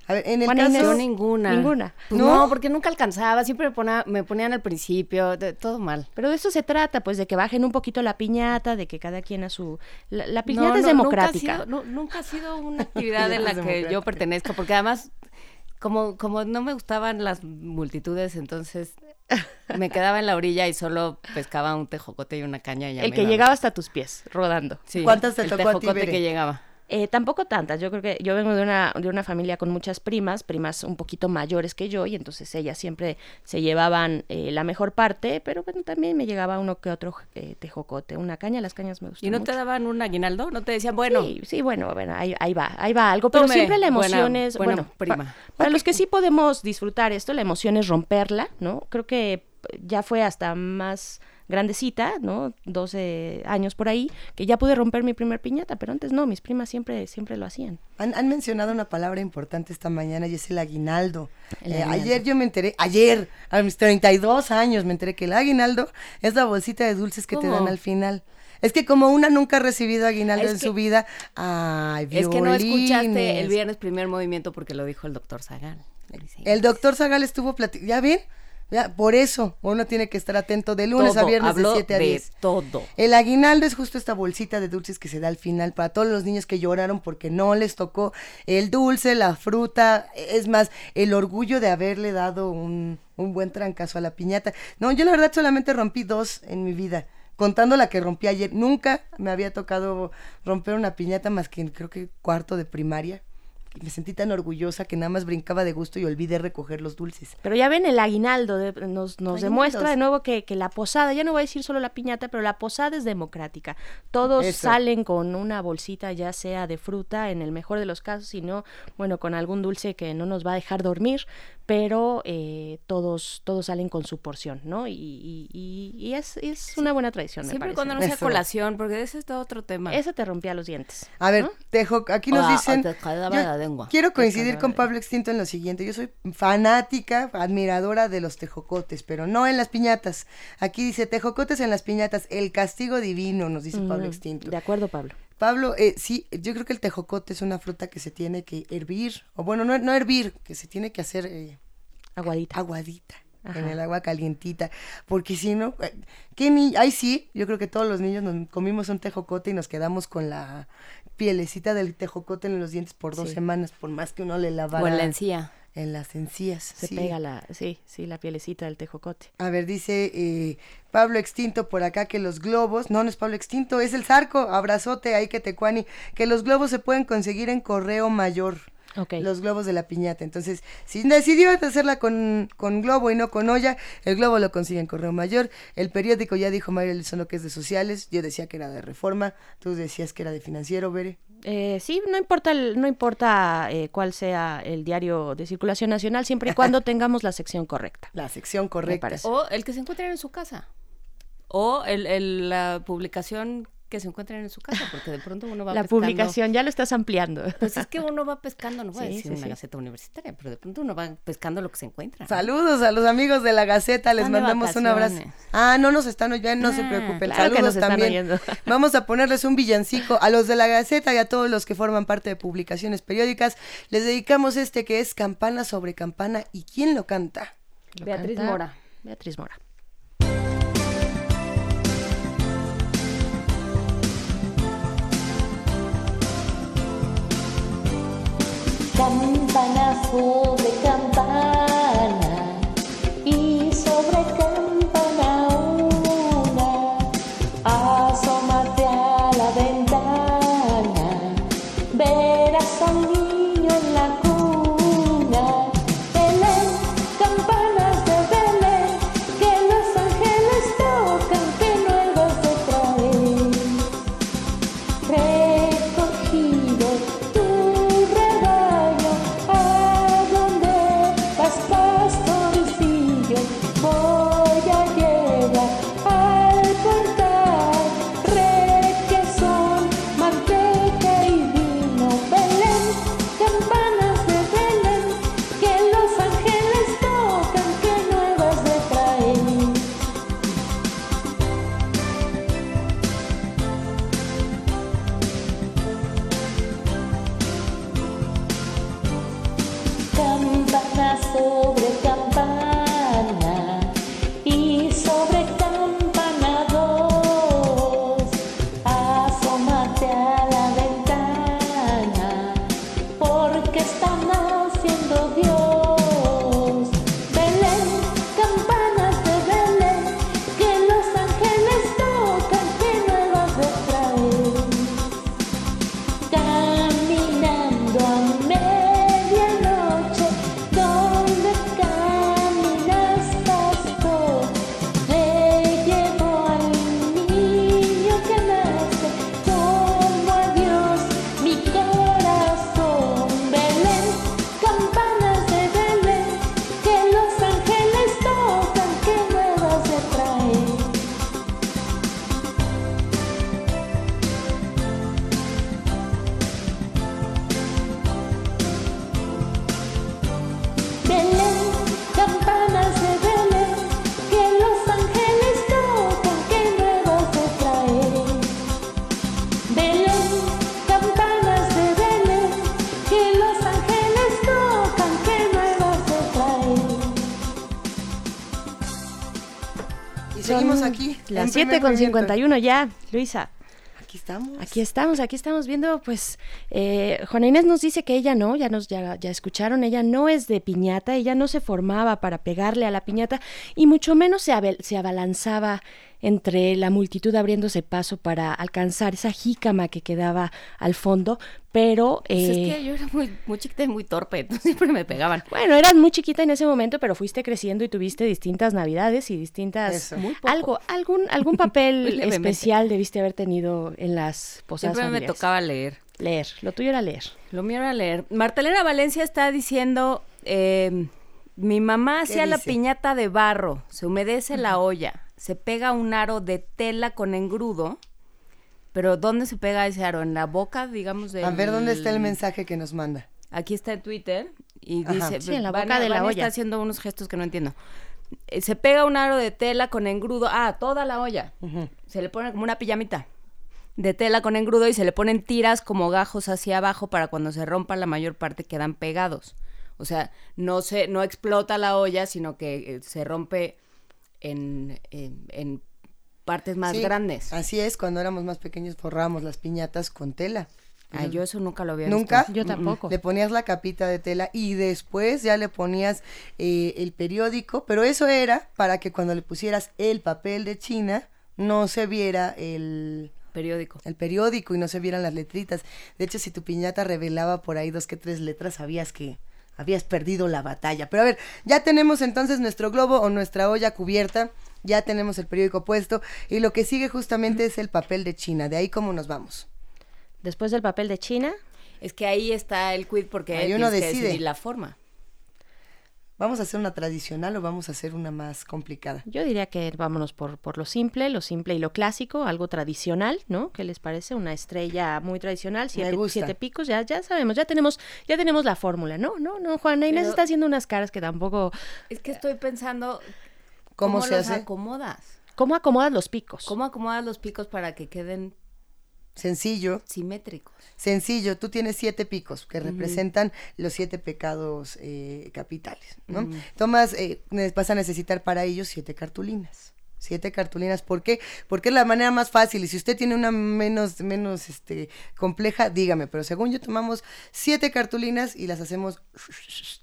A ver, en el caso... Inés, ninguna. Ninguna. Pues ¿No? ¿No? porque nunca alcanzaba, siempre me, ponía, me ponían al principio, de, todo mal. Pero de eso se trata, pues de que bajen un poquito la piñata, de que cada quien a su... La, la piñata no, es democrática. Nunca ha, sido, nunca ha sido una [LAUGHS] actividad en la que yo pertenezco, porque además como, como no me gustaban las multitudes, entonces me quedaba en la orilla y solo pescaba un tejocote y una caña. Y ya el que iba. llegaba hasta tus pies, rodando. Sí, ¿Cuántas te el tocó tejocote a ti, que llegaba. Eh, tampoco tantas, yo creo que yo vengo de una, de una familia con muchas primas, primas un poquito mayores que yo, y entonces ellas siempre se llevaban eh, la mejor parte, pero bueno, también me llegaba uno que otro eh, tejocote, una caña, las cañas me gustan ¿Y no mucho. te daban un aguinaldo? ¿No te decían, bueno, Sí, sí, bueno, bueno, ahí, ahí va, ahí va algo, pero Tome, siempre la buena- emoción es, buena bueno, prima. pa- para los que sí podemos disfrutar esto, la emoción es romperla, ¿no? Creo que ya fue hasta más grandecita, ¿no? 12 años por ahí, que ya pude romper mi primer piñata, pero antes no, mis primas siempre, siempre lo hacían. Han, han mencionado una palabra importante esta mañana y es el aguinaldo. El Eh, aguinaldo. ayer yo me enteré, ayer, a mis 32 años me enteré que el aguinaldo es la bolsita de dulces que te dan al final. Es que como una nunca ha recibido aguinaldo Es en que- su vida, ay, es que no escuchaste el violines. viernes primer movimiento porque lo dijo el doctor Zagal. El doctor Zagal estuvo platicando, ¿ya ven? Por eso uno tiene que estar atento de lunes a viernes de habló 7 a de 10. todo. El aguinaldo es justo esta bolsita de dulces que se da al final para todos los niños que lloraron porque no les tocó el dulce, la fruta, es más, el orgullo de haberle dado un, un buen trancazo a la piñata. No, yo la verdad solamente rompí dos en mi vida. Contando la que rompí ayer, nunca me había tocado romper una piñata más que en, creo que cuarto de primaria. Y me sentí tan orgullosa que nada más brincaba de gusto y olvidé recoger los dulces. Pero ya ven, el aguinaldo de- nos, nos demuestra de nuevo que, que la posada, ya no voy a decir solo la piñata, pero la posada es democrática. Todos Eso. salen con una bolsita, ya sea de fruta, en el mejor de los casos, y no, bueno, con algún dulce que no nos va a dejar dormir, pero eh, todos, todos salen con su porción, ¿no? Y, y- y- y es, es una buena tradición, me Siempre parece. cuando no sea Eso. colación, porque ese es todo otro tema. Eso te rompía los dientes. A ver, ¿no? Tejo, aquí nos O- o dicen. yo lengua. Quiero coincidir con Pablo Extinto en lo siguiente. Yo soy fanática, admiradora de los tejocotes, pero no en las piñatas. Aquí dice tejocotes en las piñatas, el castigo divino, nos dice Pablo Extinto. De acuerdo, Pablo. Pablo, eh, sí, yo creo que el tejocote es una fruta que se tiene que hervir, o bueno, no, no hervir, que se tiene que hacer eh, Aguadita. aguadita. Ajá. En el agua calientita, porque si no, eh, ¿qué ni Ay, sí, yo creo que todos los niños nos comimos un tejocote y nos quedamos con la pielecita del tejocote en los dientes por dos Sí. semanas, por más que uno le lavara O en la encía. en las encías. Se sí. pega la, sí, sí, la pielecita del tejocote. A ver, dice eh, Pablo Extinto por acá que los globos, no, no es Pablo Extinto, es el Zarco, abrazote ahí que te cuani, que los globos se pueden conseguir en correo mayor. Los globos de la piñata. Entonces, si decidió hacerla con, con globo y no con olla, el globo lo consigue en correo mayor. El periódico ya dijo Mario Elizondo que es de sociales. Yo decía que era de reforma. Tú decías que era de financiero, Bere. Eh, sí, no importa, el- no importa eh, cuál sea el diario de circulación nacional, siempre y cuando [LAUGHS] tengamos la sección correcta. La sección correcta. O el que se encuentren en su casa. O el, el- la publicación que se encuentren en su casa, porque de pronto uno va La pescando. publicación ya lo estás ampliando. Pues es que uno va pescando, no voy a Sí, decir sí, una sí. gaceta universitaria, pero de pronto uno va pescando lo que se encuentra. Saludos a los amigos de la Gaceta, les Están mandamos un abrazo. Ah, no nos están oyendo, no se Ah, preocupen. claro que Saludos nos están también. oyendo. [LAUGHS] Vamos a ponerles un villancico a los de la Gaceta y a todos los que forman parte de publicaciones periódicas. Les dedicamos este que es Campana sobre Campana. ¿Y quién lo canta? Lo Beatriz canta Mora. Beatriz Mora. Campanazo de campana 7 primer con movimiento. 51 ya, Luisa. Aquí estamos. Aquí estamos, aquí estamos viendo, pues, eh, Juana Inés nos dice que ella no, ya nos, ya, ya escucharon, ella no es de piñata, ella no se formaba para pegarle a la piñata y mucho menos se, se abalanzaba entre la multitud abriéndose paso para alcanzar esa jícama que quedaba al fondo, pero... Pues es eh, que yo era muy, muy chiquita y muy torpe, entonces siempre me pegaban. Bueno, eras muy chiquita en ese momento, pero fuiste creciendo y tuviste distintas navidades y distintas Eso. Muy poco. algo, algún, algún papel [LAUGHS] especial debiste haber tenido en las posadas Siempre me tocaba leer. leer. Lo tuyo era leer. Lo mío era leer. Martelera Valencia está diciendo, eh, mi mamá ¿Qué hacía la piñata de barro, se humedece la olla, se pega un aro de tela con engrudo, pero ¿dónde se pega ese aro? ¿En la boca, digamos? A ver dónde está el del- mensaje que nos manda. Aquí está en Twitter y Ajá. dice, Sí, en la Vania- boca de la Vania olla. está haciendo unos gestos que no entiendo. Eh, Se pega un aro de tela con engrudo, ah, toda la olla. Se le pone como una pijamita de tela con engrudo y se le ponen tiras como gajos hacia abajo para cuando se rompa la mayor parte quedan pegados. O sea, no se no explota la olla, sino que eh, se rompe en, en- en partes más Sí, grandes. Así es, cuando éramos más pequeños forrábamos las piñatas con tela. Ah, yo eso nunca lo había ¿Nunca? visto. Yo tampoco. Le ponías la capita de tela y después ya le ponías eh, el periódico, pero eso era para que cuando le pusieras el papel de China no se viera el, Periódico. el periódico y no se vieran las letritas. De hecho, si tu piñata revelaba por ahí dos que tres letras, sabías que habías perdido la batalla. Pero a ver, ya tenemos entonces nuestro globo o nuestra olla cubierta, ya tenemos el periódico puesto y lo que sigue justamente es el papel de China. De ahí cómo nos vamos. Después del papel de China, Es que ahí está el quid porque Ahí uno que decide. decidir la forma. ¿Vamos a hacer una tradicional o vamos a hacer una más complicada? yo diría que vámonos por, por lo simple, lo simple y lo clásico, algo tradicional, ¿no? ¿Qué les parece? Una estrella muy tradicional, siete, gusta. siete picos, ya, ya sabemos, ya tenemos, ya tenemos la fórmula, ¿no? No, no, Juana Inés Pero- está haciendo unas caras que tampoco. Es que estoy pensando ¿Cómo se los hace? acomodas. ¿Cómo acomodas los picos? ¿Cómo acomodas los picos para que queden Sencillo, simétricos? sencillo. Tú tienes siete picos que representan los siete pecados eh, capitales, ¿no? Tomas, eh, vas a necesitar para ellos siete cartulinas. Siete cartulinas, ¿por qué? Porque es la manera más fácil. Y si usted tiene una menos, menos este, compleja, dígame. Pero según yo, tomamos siete cartulinas y las hacemos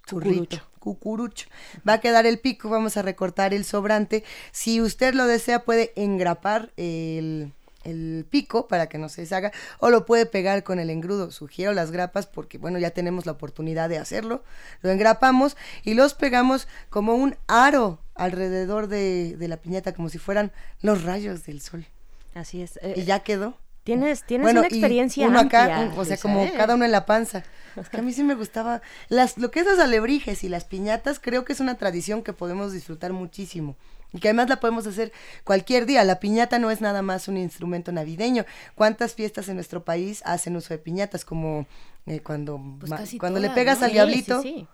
churrito, cucurucho. Va a quedar el pico, vamos a recortar el sobrante. Si usted lo desea, puede engrapar el, el pico para que no se deshaga o lo puede pegar con el engrudo. Sugiero las grapas porque, bueno, ya tenemos la oportunidad de hacerlo. Lo engrapamos y los pegamos como un aro alrededor de, de la piñata, como si fueran los rayos del sol. Así es. Y ya quedó. Tienes, tienes Bueno, una y experiencia uno acá, amplia, o sea, como cada uno en la panza. Es que a mí sí me gustaba. Las, lo que es los alebrijes y las piñatas, creo que es una tradición que podemos disfrutar muchísimo. Y que además la podemos hacer cualquier día. La piñata no es nada más un instrumento navideño. ¿Cuántas fiestas en nuestro país hacen uso de piñatas? Como eh, cuando, Pues cuando le pegas ¿no? al Sí, diablito. Sí, sí.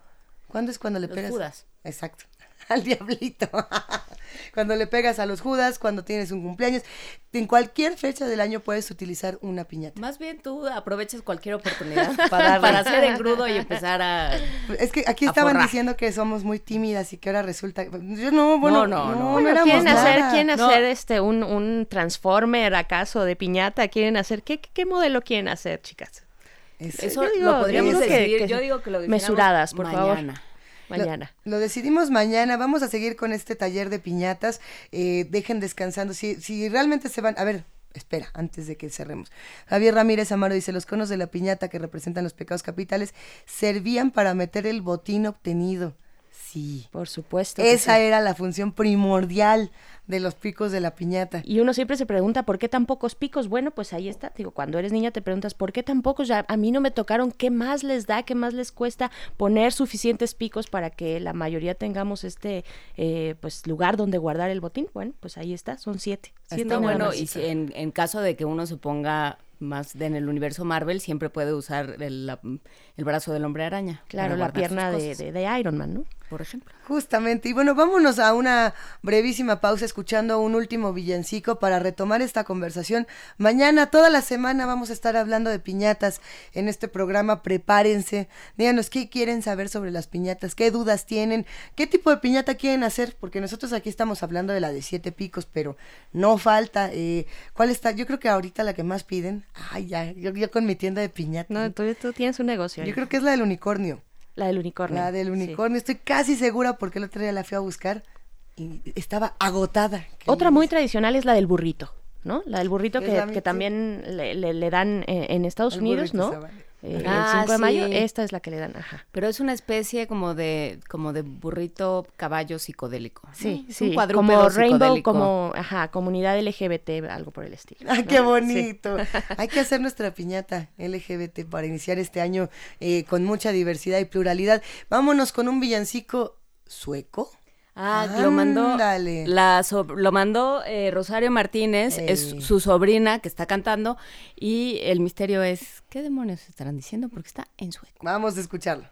¿Cuándo es cuando le Los pegas? Judas. Exacto. [LAUGHS] Al diablito. [LAUGHS] cuando le pegas a los Judas, cuando tienes un cumpleaños. En cualquier fecha del año puedes utilizar una piñata. Más bien tú aprovechas cualquier oportunidad [LAUGHS] Para para, hacer engrudo y empezar a... Es que aquí estaban forrar. diciendo que somos muy tímidas y que ahora resulta. Yo no, bueno, No, no, no. no, Bueno, éramos ¿Quieren hacer, quieren No. hacer este un, un transformer acaso de piñata? ¿Quieren hacer qué, qué, modelo quieren hacer, chicas? Es- Eso digo- lo podríamos yo digo que- decidir. que yo digo que lo mesuradas, por favor. Mañana. Lo decidimos mañana. Vamos a seguir con este taller de piñatas. Eh, dejen descansando. Si, si realmente se van. A ver, espera, antes de que cerremos. Javier Ramírez Amaro dice: Los conos de la piñata que representan los pecados capitales servían para meter el botín obtenido. Sí. Por supuesto. Esa sí. era la función primordial de los picos de la piñata. Y uno siempre se pregunta, ¿por qué tan pocos picos? Bueno, pues ahí está. Digo, cuando eres niña te preguntas, ¿por qué tan pocos? Ya a mí no me tocaron, ¿qué más les da? ¿Qué más les cuesta poner suficientes picos para que la mayoría tengamos este eh, pues lugar donde guardar el botín? Bueno, pues ahí está, son siete. Bueno y si en, en caso de que uno se ponga más de en el universo Marvel, siempre puede usar el, la- el brazo del hombre araña. Claro, la pierna de, de, de Iron Man, ¿no? Por ejemplo. Justamente. Y bueno, vámonos a una brevísima pausa escuchando un último villancico para retomar esta conversación. Mañana, toda la semana, vamos a estar hablando de piñatas en este programa. Prepárense. Díganos qué quieren saber sobre las piñatas, qué dudas tienen, qué tipo de piñata quieren hacer, porque nosotros aquí estamos hablando de la de siete picos, pero no falta. Eh, ¿Cuál está? Yo creo que ahorita la que más piden. Ay, ya, yo, yo con mi tienda de piñata. No, tú, tú tienes un negocio. Yo creo que es la del unicornio. La del unicornio. La del sí. unicornio. Estoy casi segura porque el otro día la fui a buscar y estaba agotada. Otra muy tradicional es la del burrito, ¿no? La del burrito que, que también le, le- le dan eh, en Estados El Unidos, ¿no? Eh, Ah, el 5 de mayo, sí. esta es la que le dan, ajá. Pero es una especie como de como de burrito caballo psicodélico. ¿no? Sí, es sí, un como Rainbow, como, ajá, comunidad LGBT, algo por el estilo. ¡Ah, ¿no? qué Sí. bonito! [LAUGHS] Hay que hacer nuestra piñata LGBT para iniciar este año eh, con mucha diversidad y pluralidad. Vámonos con un villancico sueco. Ah, lo mandó, la so- lo mandó eh, Rosario Martínez, es su sobrina que está cantando y el misterio es, ¿qué demonios estarán diciendo? Porque está en sueco. Vamos a escucharlo.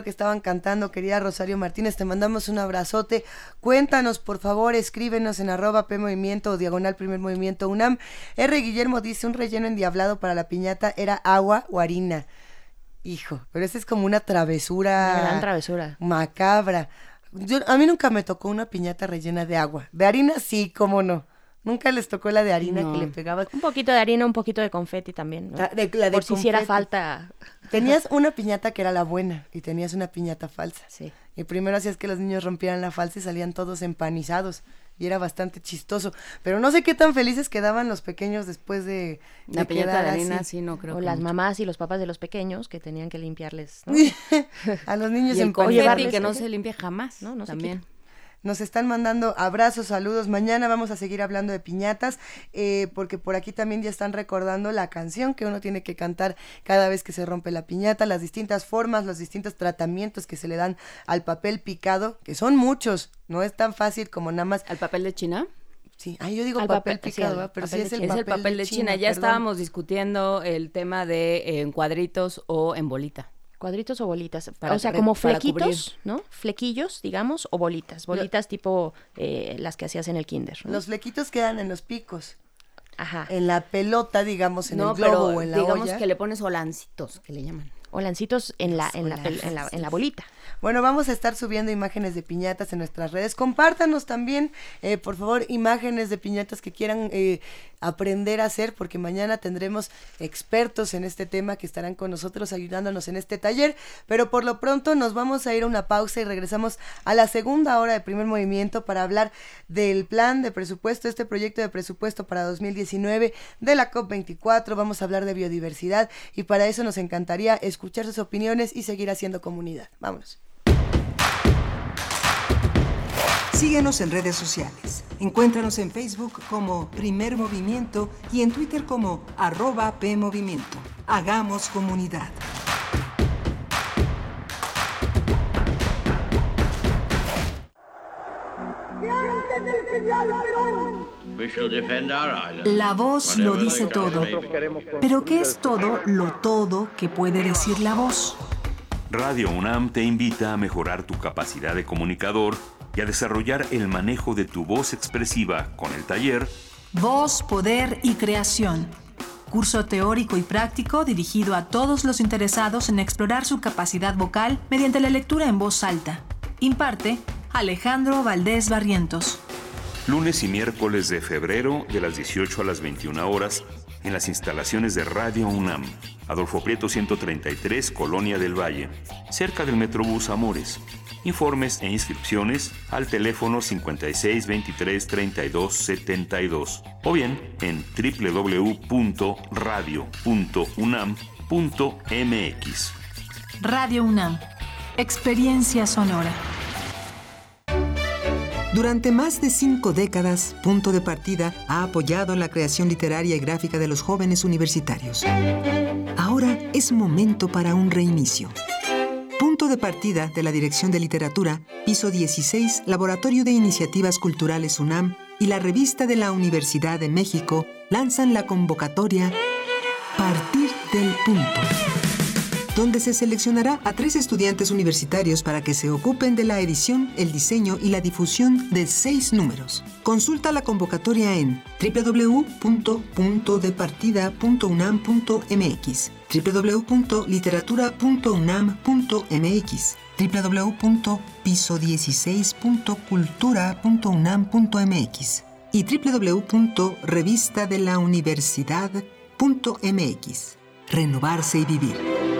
Lo que estaban cantando, querida Rosario Martínez? Te mandamos un abrazote. Cuéntanos, por favor, escríbenos en arroba P Movimiento o diagonal Primer Movimiento UNAM. R. Guillermo dice, un relleno endiablado para la piñata era agua o harina. Hijo, pero esa es como una travesura. Una gran travesura. Macabra. Yo, a mí nunca me tocó una piñata rellena de agua. De harina sí, cómo no. Nunca les tocó la de harina No. que le pegaba. Un poquito de harina, un poquito de confeti también, ¿no? La de- la de Por si hiciera falta. Tenías [LAUGHS] una piñata que era la buena y tenías una piñata falsa. Sí. Y primero hacías que los niños rompieran la falsa y salían todos empanizados. Y era bastante chistoso. Pero no sé qué tan felices quedaban los pequeños después de, La de piñata de harina así. sí no creo o que las mucho. mamás y los papás de los pequeños que tenían que limpiarles, ¿no? [LAUGHS] A los niños y el empanizados. que no se limpia jamás, No, no se también. Nos están mandando abrazos, saludos. Mañana vamos a seguir hablando de piñatas, eh, porque por aquí también ya están recordando la canción que uno tiene que cantar cada vez que se rompe la piñata, las distintas formas, los distintos tratamientos que se le dan al papel picado, que son muchos. No es tan fácil como nada más. ¿Al papel de China? Sí, ay, yo digo Al papel, papel- sí, picado, al ¿verdad? pero sí papel es de el, es papel el papel de China. Ya perdón. estábamos discutiendo el tema de eh, en cuadritos o en bolita. Cuadritos o bolitas. Para o sea, como flequitos, ¿no? Flequillos, digamos, o bolitas. Bolitas tipo eh, las que hacías en el kinder. ¿no? Los flequitos quedan en los picos, Ajá. en la pelota, digamos, en no, el globo pero o en la digamos olla. que le pones olancitos, que le llaman. O lancitos en la, en la, en la, en la bolita. Bueno, vamos a estar subiendo imágenes de piñatas en nuestras redes. Compártanos también, eh, por favor, imágenes de piñatas que quieran eh, aprender a hacer, porque mañana tendremos expertos en este tema que estarán con nosotros ayudándonos en este taller. Pero por lo pronto nos vamos a ir a una pausa y regresamos a la segunda hora de primer movimiento para hablar del plan de presupuesto, este proyecto de presupuesto para 2019 de la COP24. Vamos a hablar de biodiversidad y para eso nos encantaría escuchar sus opiniones y seguir haciendo comunidad. Vámonos. Síguenos en redes sociales. Encuéntranos en Facebook como Primer Movimiento y en Twitter como arroba PMovimiento. Hagamos comunidad. La voz lo dice todo. Pero ¿qué es todo lo todo que puede decir la voz? Radio UNAM te invita a mejorar tu capacidad de comunicador y a desarrollar el manejo de tu voz expresiva con el taller Voz, poder y creación. curso teórico y práctico dirigido a todos los interesados en explorar su capacidad vocal mediante la lectura en voz alta. Imparte Alejandro Valdés Barrientos. Lunes y miércoles de febrero de las 18 a las 21 horas en las instalaciones de Radio UNAM, Adolfo Prieto 133, Colonia del Valle, cerca del Metrobús Amores. Informes e inscripciones al teléfono 56 23 32 72 o bien en www.radio.unam.mx. Radio UNAM. Experiencia sonora. Durante más de cinco décadas, Punto de Partida ha apoyado la creación literaria y gráfica de los jóvenes universitarios. Ahora es momento para un reinicio. Punto de partida de la Dirección de Literatura, piso 16, Laboratorio de Iniciativas Culturales UNAM y la revista de la Universidad de México lanzan la convocatoria Partir del Punto donde se seleccionará a tres estudiantes universitarios para que se ocupen de la edición, el diseño y la difusión de seis números. Consulta la convocatoria en www.puntodepartida.unam.mx, www.literatura.unam.mx, www.piso16.cultura.unam.mx y www.revistadelauniversidad.mx. Renovarse y vivir.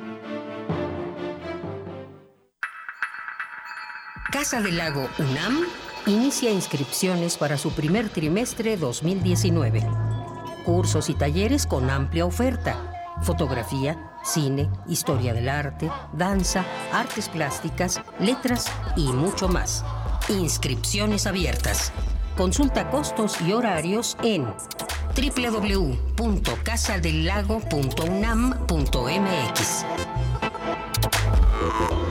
Casa del Lago UNAM inicia inscripciones para su primer trimestre 2019. Cursos y talleres con amplia oferta. Fotografía, cine, historia del arte, danza, artes plásticas, letras y mucho más. Inscripciones abiertas. Consulta costos y horarios en www.casadelago.unam.mx.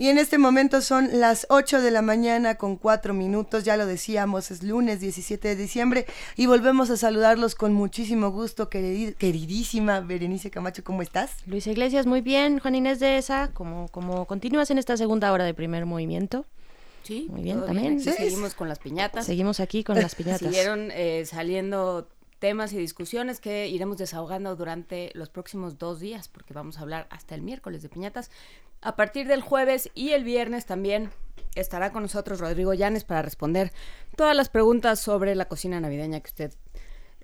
Y en este momento son las 8 de la mañana con 4 minutos, ya lo decíamos, es lunes 17 de diciembre y volvemos a saludarlos con muchísimo gusto, queridísima Berenice Camacho, ¿cómo estás? Luis Iglesias, muy bien, Juan Inés de esa, como, como continúas en esta segunda hora de primer movimiento. Sí, muy bien, también. Seguimos con las piñatas. Seguimos aquí con las [LAUGHS] piñatas. Siguieron eh, saliendo temas y discusiones que iremos desahogando durante los próximos dos días, porque vamos a hablar hasta el miércoles de piñatas. A partir del jueves y el viernes también estará con nosotros Rodrigo Llanes para responder todas las preguntas sobre la cocina navideña que usted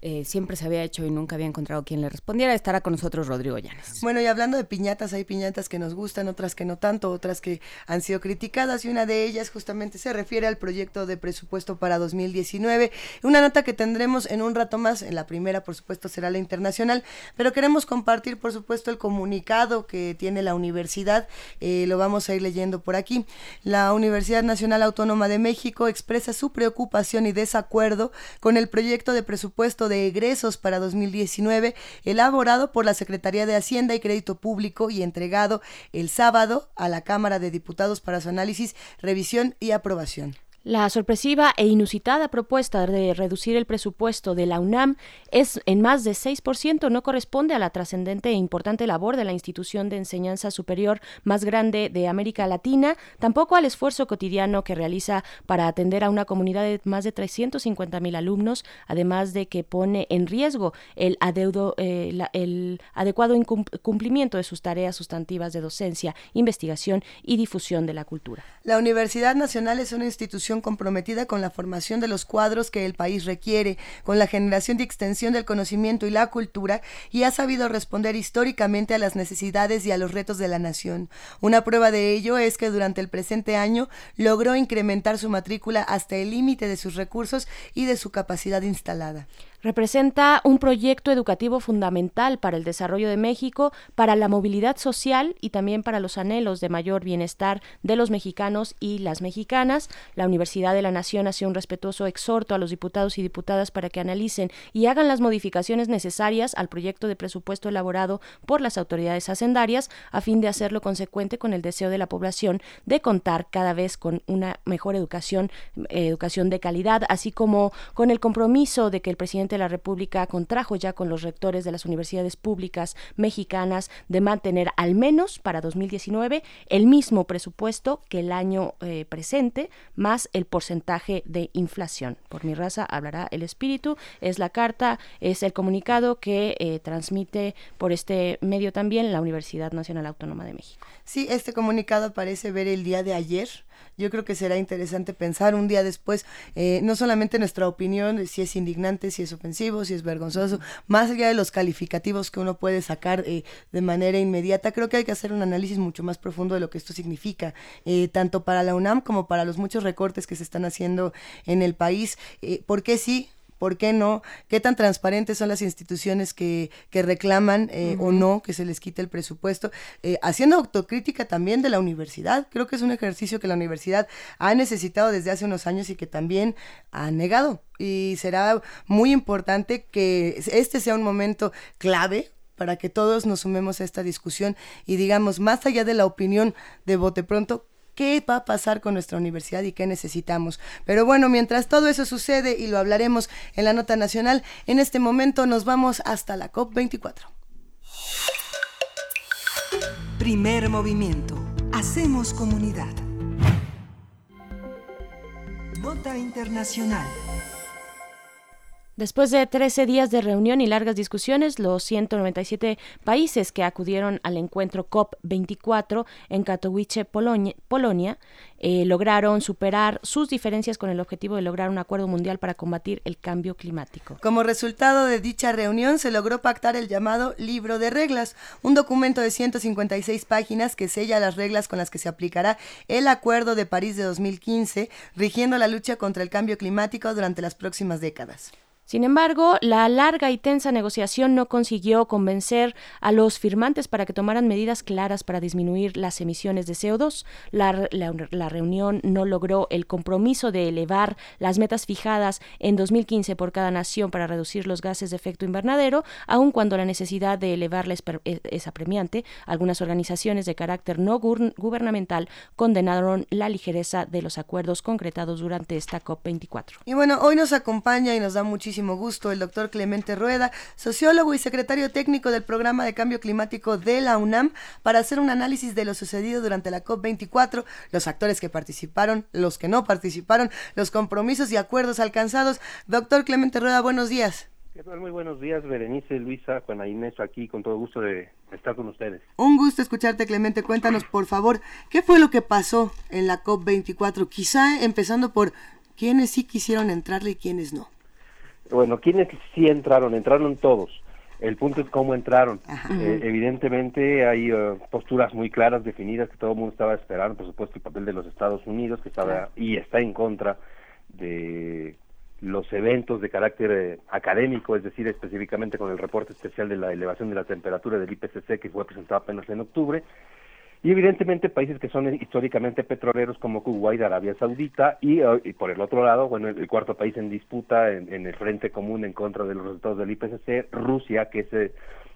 eh, siempre se había hecho y nunca había encontrado quien le respondiera. Estará con nosotros Rodrigo Llanes. Bueno, y hablando de piñatas, hay piñatas que nos gustan, otras que no tanto, otras que han sido criticadas y una de ellas justamente se refiere al proyecto de presupuesto para 2019. Una nota que tendremos en un rato más, en la primera por supuesto será la internacional, pero queremos compartir por supuesto el comunicado que tiene la universidad, eh, lo vamos a ir leyendo por aquí. La Universidad Nacional Autónoma de México expresa su preocupación y desacuerdo con el proyecto de presupuesto de egresos para 2019, elaborado por la Secretaría de Hacienda y Crédito Público y entregado el sábado a la Cámara de Diputados para su análisis, revisión y aprobación. La sorpresiva e inusitada propuesta de reducir el presupuesto de la UNAM es en más de 6%, no corresponde a la trascendente e importante labor de la institución de enseñanza superior más grande de América Latina, tampoco al esfuerzo cotidiano que realiza para atender a una comunidad de más de 350 mil alumnos, además de que pone en riesgo el, adeudo, eh, el adecuado cumplimiento de sus tareas sustantivas de docencia, investigación y difusión de la cultura. La Universidad Nacional es una institución comprometida con la formación de los cuadros que el país requiere, con la generación y extensión del conocimiento y la cultura, y ha sabido responder históricamente a las necesidades y a los retos de la nación. Una prueba de ello es que durante el presente año logró incrementar su matrícula hasta el límite de sus recursos y de su capacidad instalada. Representa un proyecto educativo fundamental para el desarrollo de México, para la movilidad social y también para los anhelos de mayor bienestar de los mexicanos y las mexicanas. La Universidad de la Nación hace un respetuoso exhorto a los diputados y diputadas para que analicen y hagan las modificaciones necesarias al proyecto de presupuesto elaborado por las autoridades hacendarias a fin de hacerlo consecuente con el deseo de la población de contar cada vez con una mejor educación, eh, educación de calidad, así como con el compromiso de que el presidente la República contrajo ya con los rectores de las universidades públicas mexicanas de mantener al menos para 2019 el mismo presupuesto que el año eh, presente, más el porcentaje de inflación. Por mi raza hablará el espíritu, es la carta, es el comunicado que eh, transmite por este medio también la Universidad Nacional Autónoma de México. Sí, este comunicado parece ver el día de ayer yo creo que será interesante pensar un día después, eh, no solamente nuestra opinión, de si es indignante, si es ofensivo, si es vergonzoso, más allá de los calificativos que uno puede sacar eh, de manera inmediata, creo que hay que hacer un análisis mucho más profundo de lo que esto significa, eh, tanto para la UNAM como para los muchos recortes que se están haciendo en el país. ¿Por qué sí? ¿Por qué no? ¿Qué tan transparentes son las instituciones que, que reclaman eh, o no que se les quite el presupuesto? Eh, haciendo autocrítica también de la universidad. Creo que es un ejercicio que la universidad ha necesitado desde hace unos años y que también ha negado. Y será muy importante que este sea un momento clave para que todos nos sumemos a esta discusión y digamos, más allá de la opinión de bote pronto, qué va a pasar con nuestra universidad y qué necesitamos. Pero bueno, mientras todo eso sucede y lo hablaremos en la nota nacional, en este momento nos vamos hasta la COP24. Primer movimiento. Hacemos comunidad. Nota internacional. Después de 13 días de reunión y largas discusiones, los 197 países que acudieron al encuentro COP24 en Katowice, Polonia, eh, lograron superar sus diferencias con el objetivo de lograr un acuerdo mundial para combatir el cambio climático. Como resultado de dicha reunión, se logró pactar el llamado Libro de Reglas, un documento de 156 páginas que sella las reglas con las que se aplicará el Acuerdo de París de 2015, rigiendo la lucha contra el cambio climático durante las próximas décadas. Sin embargo, la larga y tensa negociación no consiguió convencer a los firmantes para que tomaran medidas claras para disminuir las emisiones de CO2. La, reunión no logró el compromiso de elevar las metas fijadas en 2015 por cada nación para reducir los gases de efecto invernadero, aun cuando la necesidad de elevarla e, es, apremiante. Algunas organizaciones de carácter no gubernamental condenaron la ligereza de los acuerdos concretados durante esta COP24. Y bueno, hoy nos acompaña y nos da muchísimo gusto el doctor Clemente Rueda, sociólogo y secretario técnico del programa de cambio climático de la UNAM, para hacer un análisis de lo sucedido durante la COP24, los actores que participaron, los que no participaron, los compromisos y acuerdos alcanzados. Doctor Clemente Rueda, buenos días. Muy buenos días, Berenice, Luisa, Juana Inés, aquí con todo gusto de estar con ustedes. Un gusto escucharte, Clemente. Cuéntanos, por favor, ¿qué fue lo que pasó en la COP24? Quizá empezando por quiénes sí quisieron entrarle y quiénes no. Bueno, ¿quiénes sí entraron? Entraron todos. El punto es cómo entraron. Eh, evidentemente hay eh, posturas muy claras, definidas, que todo el mundo estaba esperando, por supuesto, el papel de los Estados Unidos, que estaba y está en contra de los eventos de carácter eh, académico, es decir, específicamente con el reporte especial de la elevación de la temperatura del IPCC que fue presentado apenas en octubre, y evidentemente países que son históricamente petroleros como Kuwait, Arabia Saudita y, eh, por el otro lado, bueno, el, cuarto país en disputa en, el frente común en contra de los resultados del IPCC, Rusia, que es eh,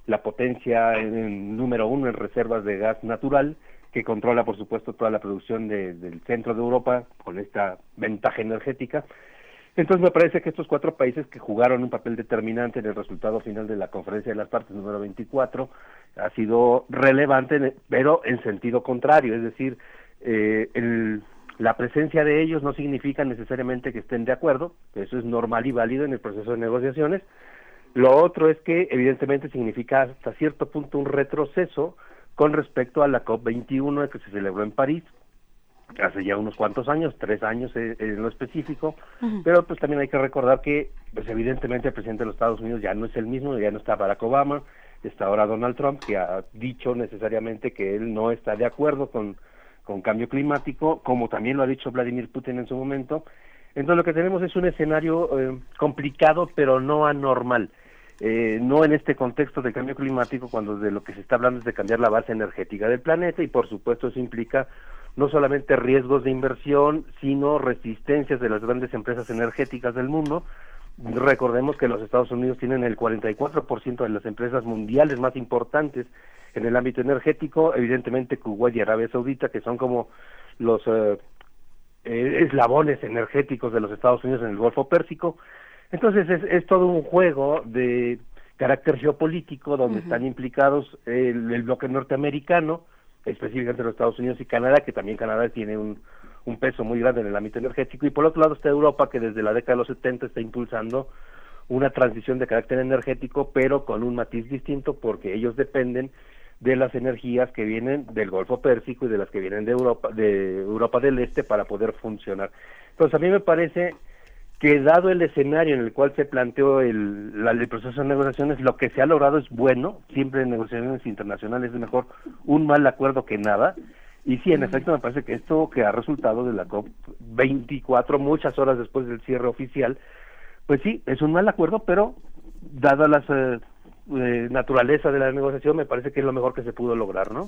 la potencia número uno en reservas de gas natural que controla, por supuesto, toda la producción de, del centro de Europa con esta ventaja energética. Entonces me parece que estos cuatro países que jugaron un papel determinante en el resultado final de la conferencia de las partes número 24 ha sido relevante, pero en sentido contrario, es decir, eh, el, la presencia de ellos no significa necesariamente que estén de acuerdo, eso es normal y válido en el proceso de negociaciones. Lo otro es que evidentemente significa hasta cierto punto un retroceso con respecto a la COP21 que se celebró en París, hace ya unos cuantos años, tres años eh, en lo específico, pero pues también hay que recordar que pues evidentemente el presidente de los Estados Unidos ya no es el mismo, ya no está Barack Obama, está ahora Donald Trump, que ha dicho necesariamente que él no está de acuerdo con, con cambio climático, como también lo ha dicho Vladimir Putin en su momento. Entonces lo que tenemos es un escenario eh, complicado, pero no anormal. Eh, no en este contexto de cambio climático, cuando de lo que se está hablando es de cambiar la base energética del planeta y por supuesto eso implica no solamente riesgos de inversión, sino resistencias de las grandes empresas energéticas del mundo. Recordemos que los Estados Unidos tienen el 44% de las empresas mundiales más importantes en el ámbito energético, evidentemente Kuwait y Arabia Saudita, que son como los eh, eh, eslabones energéticos de los Estados Unidos en el Golfo Pérsico. Entonces es, es todo un juego de carácter geopolítico donde están implicados el, el bloque norteamericano, específicamente los Estados Unidos y Canadá, que también Canadá tiene un, un peso muy grande en el ámbito energético, y por otro lado está Europa, que desde la década de los 70 está impulsando una transición de carácter energético, pero con un matiz distinto, porque ellos dependen de las energías que vienen del Golfo Pérsico y de las que vienen de Europa, de Europa del Este para poder funcionar. Entonces a mí me parece que dado el escenario en el cual se planteó el, el proceso de negociaciones, lo que se ha logrado es bueno, siempre en negociaciones internacionales es mejor un mal acuerdo que nada, y sí, en efecto, me parece que esto que ha resultado de la COP24, muchas horas después del cierre oficial, pues sí, es un mal acuerdo, pero dada las eh, eh, naturaleza de la negociación, me parece que es lo mejor que se pudo lograr, ¿no?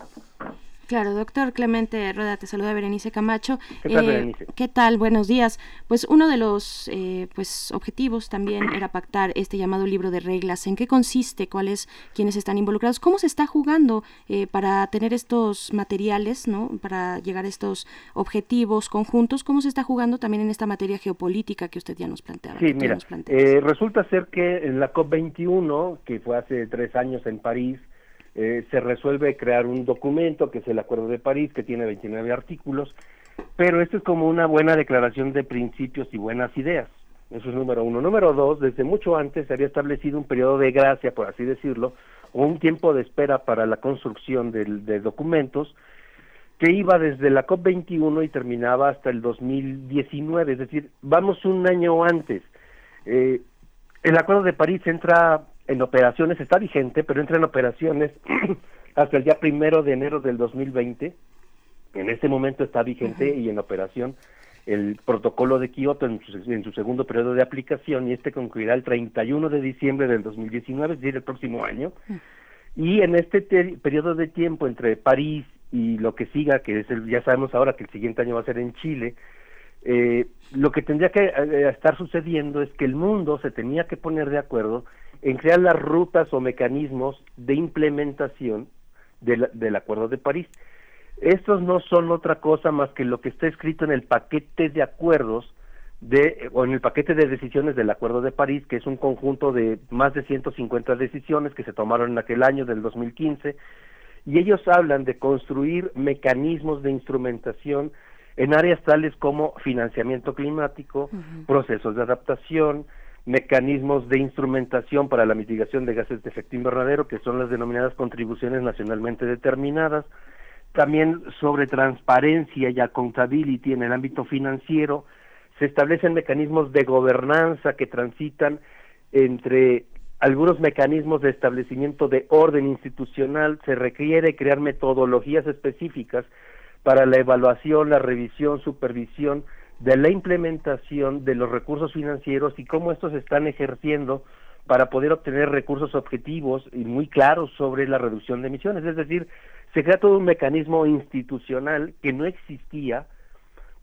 Claro, doctor Clemente Rueda, te saluda Berenice Camacho. ¿Qué tal, Eh, Berenice? ¿Qué tal? Buenos días. Pues uno de los eh, pues objetivos también era pactar este llamado libro de reglas. ¿En qué consiste? ¿Cuáles quienes están involucrados? ¿Cómo se está jugando eh, para tener estos materiales, no? Para llegar a estos objetivos conjuntos. ¿Cómo se está jugando también en esta materia geopolítica que usted ya nos planteaba? Sí, mira, nos eh, resulta ser que en la COP21, que fue hace tres años en París, eh, se resuelve crear un documento que es el Acuerdo de París, que tiene 29 artículos, pero esto es como una buena declaración de principios y buenas ideas. Eso es número uno. Número dos, desde mucho antes se había establecido un periodo de gracia, por así decirlo, o un tiempo de espera para la construcción del- de documentos que iba desde la COP21 y terminaba hasta el 2019, es decir, vamos un año antes. Eh, el Acuerdo de París entra en operaciones, está vigente, pero entra en operaciones [CLEARS THROAT] hasta el día primero de enero del 2020. En este momento está vigente y en operación el protocolo de Kioto en su, en su segundo periodo de aplicación y este concluirá el 31 de diciembre del 2019, es decir, el próximo año. Y en este te- periodo de tiempo entre París y lo que siga, que es el, ya sabemos ahora que el siguiente año va a ser en Chile, eh, lo que tendría que eh, estar sucediendo es que el mundo se tenía que poner de acuerdo en crear las rutas o mecanismos de implementación del, del Acuerdo de París. Estos no son otra cosa más que lo que está escrito en el paquete de acuerdos de, o en el paquete de decisiones del Acuerdo de París, que es un conjunto de más de 150 decisiones que se tomaron en aquel año del 2015, y ellos hablan de construir mecanismos de instrumentación en áreas tales como financiamiento climático, procesos de adaptación, mecanismos de instrumentación para la mitigación de gases de efecto invernadero, que son las denominadas contribuciones nacionalmente determinadas, también sobre transparencia y accountability en el ámbito financiero, se establecen mecanismos de gobernanza que transitan entre algunos mecanismos de establecimiento de orden institucional, se requiere crear metodologías específicas para la evaluación, la revisión, supervisión de la implementación de los recursos financieros y cómo estos se están ejerciendo para poder obtener recursos objetivos y muy claros sobre la reducción de emisiones. Es decir, se crea todo un mecanismo institucional que no existía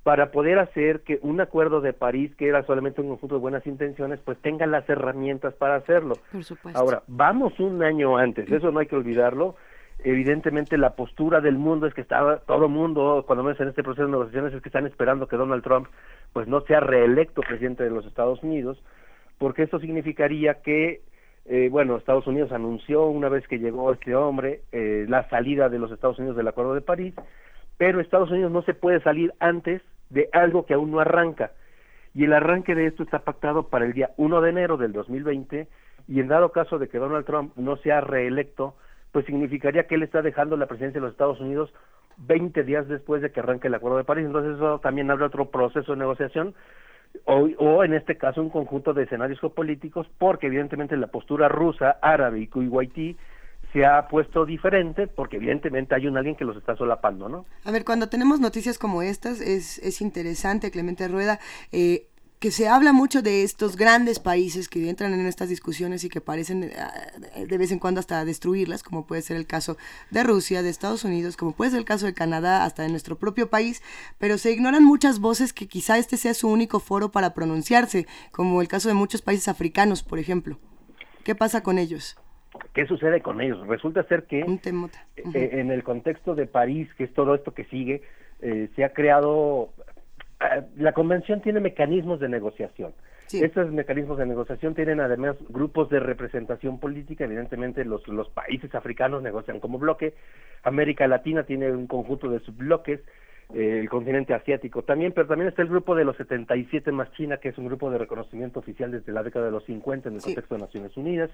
para poder hacer que un acuerdo de París, que era solamente un conjunto de buenas intenciones, pues tenga las herramientas para hacerlo. Por supuesto. Ahora, vamos un año antes, eso no hay que olvidarlo, evidentemente la postura del mundo es que estaba todo el mundo, cuando menos en este proceso de negociaciones, es que están esperando que Donald Trump pues no sea reelecto presidente de los Estados Unidos, porque eso significaría que, eh, bueno, Estados Unidos anunció una vez que llegó este hombre eh, la salida de los Estados Unidos del Acuerdo de París, pero Estados Unidos no se puede salir antes de algo que aún no arranca. Y el arranque de esto está pactado para el día 1 de enero del 2020 y en dado caso de que Donald Trump no sea reelecto, pues significaría que él está dejando la presidencia de los Estados Unidos 20 días después de que arranque el Acuerdo de París. Entonces eso también abre otro proceso de negociación o, o, en este caso un conjunto de escenarios geopolíticos, porque evidentemente la postura rusa, árabe y kuwaití se ha puesto diferente porque evidentemente hay un alguien que los está solapando, ¿no? A ver, cuando tenemos noticias como estas es, es interesante, Clemente Rueda, eh, que se habla mucho de estos grandes países que entran en estas discusiones y que parecen eh, de vez en cuando hasta destruirlas, como puede ser el caso de Rusia, de Estados Unidos, como puede ser el caso de Canadá, hasta de nuestro propio país, pero se ignoran muchas voces que quizá este sea su único foro para pronunciarse, como el caso de muchos países africanos, por ejemplo. ¿Qué pasa con ellos? ¿Qué sucede con ellos? Resulta ser que eh, en el contexto de París, que es todo esto que sigue, eh, se ha creado la convención tiene mecanismos de negociación. Estos mecanismos de negociación tienen además grupos de representación política, evidentemente los, los países africanos negocian como bloque, América Latina tiene un conjunto de subbloques, eh, el continente asiático también, pero también está el grupo de los 77 más China, que es un grupo de reconocimiento oficial desde la década de los 50 en el contexto de Naciones Unidas.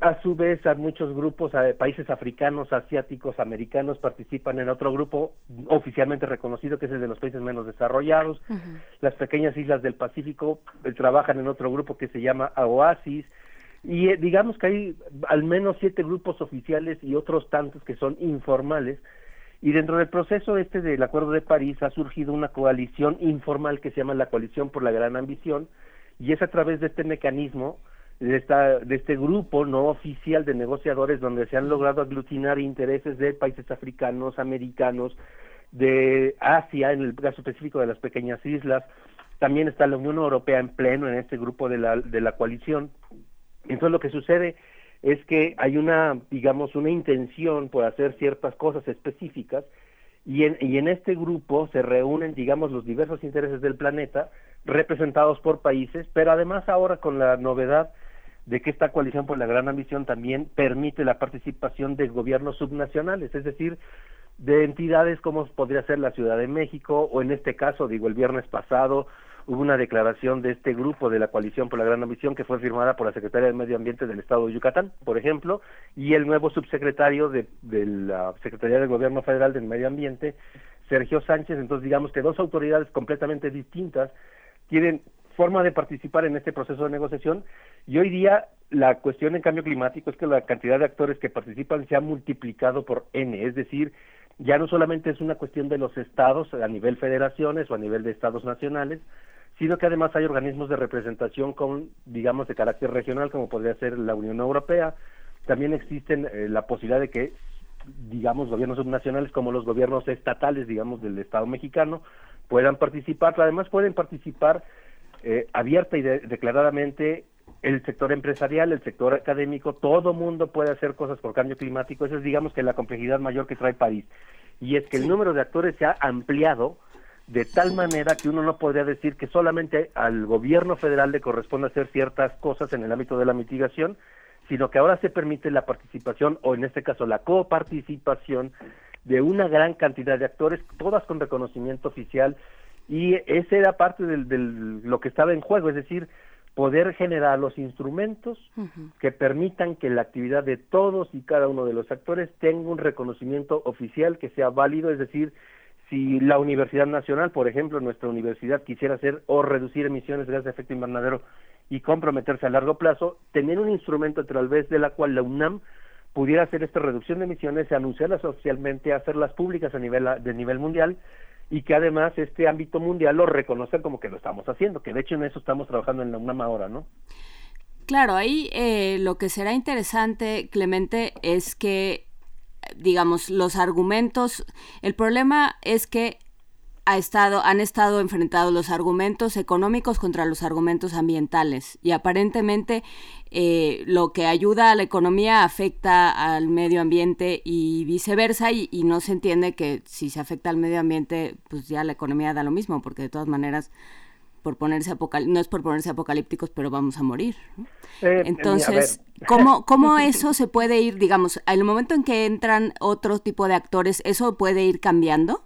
A su vez, a muchos grupos, a países africanos, asiáticos, americanos participan en otro grupo oficialmente reconocido, que es el de los países menos desarrollados. Las pequeñas islas del Pacífico eh, trabajan en otro grupo que se llama OASIS. Y eh, digamos que hay al menos siete grupos oficiales y otros tantos que son informales. Y dentro del proceso este del Acuerdo de París ha surgido una coalición informal que se llama la Coalición por la Gran Ambición. Y es a través de este mecanismo de, esta, de este grupo no oficial de negociadores donde se han logrado aglutinar intereses de países africanos, americanos, de Asia, en el caso específico de las pequeñas islas. También está la Unión Europea en pleno en este grupo de la, de la coalición. Entonces lo que sucede es que hay una, digamos, una intención por hacer ciertas cosas específicas y en, y en este grupo se reúnen, digamos, los diversos intereses del planeta representados por países, pero además ahora con la novedad de que esta coalición por la gran ambición también permite la participación de gobiernos subnacionales, es decir, de entidades como podría ser la Ciudad de México o en este caso, digo, el viernes pasado hubo una declaración de este grupo de la coalición por la gran ambición que fue firmada por la Secretaria de Medio Ambiente del Estado de Yucatán, por ejemplo, y el nuevo subsecretario de, de la Secretaría del Gobierno Federal del Medio Ambiente, Sergio Sánchez, entonces digamos que dos autoridades completamente distintas tienen forma de participar en este proceso de negociación. Y hoy día la cuestión en cambio climático es que la cantidad de actores que participan se ha multiplicado por N, es decir, ya no solamente es una cuestión de los estados a nivel federaciones o a nivel de estados nacionales, sino que además hay organismos de representación con, digamos, de carácter regional, como podría ser la Unión Europea. También existen eh, la posibilidad de que, digamos, gobiernos subnacionales como los gobiernos estatales, digamos, del Estado mexicano, puedan participar, además pueden participar eh, abierta y declaradamente el sector empresarial, el sector académico, todo mundo puede hacer cosas por cambio climático. Esa es, digamos, que la complejidad mayor que trae París. Y es que el número de actores se ha ampliado de tal manera que uno no podría decir que solamente al gobierno federal le corresponde hacer ciertas cosas en el ámbito de la mitigación, sino que ahora se permite la participación, o en este caso la coparticipación, de una gran cantidad de actores, todas con reconocimiento oficial, y ese era parte de del, lo que estaba en juego, es decir, poder generar los instrumentos que permitan que la actividad de todos y cada uno de los actores tenga un reconocimiento oficial que sea válido, es decir, si la Universidad Nacional, por ejemplo, nuestra universidad quisiera hacer o reducir emisiones de gases de efecto invernadero y comprometerse a largo plazo, tener un instrumento a través de la cual la UNAM pudiera hacer esta reducción de emisiones, anunciarlas oficialmente, hacerlas públicas a nivel de nivel mundial y que además este ámbito mundial lo reconoce como que lo estamos haciendo, que de hecho en eso estamos trabajando en la UNAM ahora, ¿no? Claro, ahí eh, lo que será interesante, Clemente, es que, digamos, los argumentos, el problema es que ha estado, han estado enfrentados los argumentos económicos contra los argumentos ambientales y aparentemente eh, lo que ayuda a la economía afecta al medio ambiente y viceversa, y, no se entiende que si se afecta al medio ambiente, pues ya la economía da lo mismo, porque de todas maneras, por ponerse no es por ponerse apocalípticos, pero vamos a morir. Eh, Entonces, ¿cómo, ¿cómo [LAUGHS] eso se puede ir, digamos, al momento en que entran otro tipo de actores, eso puede ir cambiando?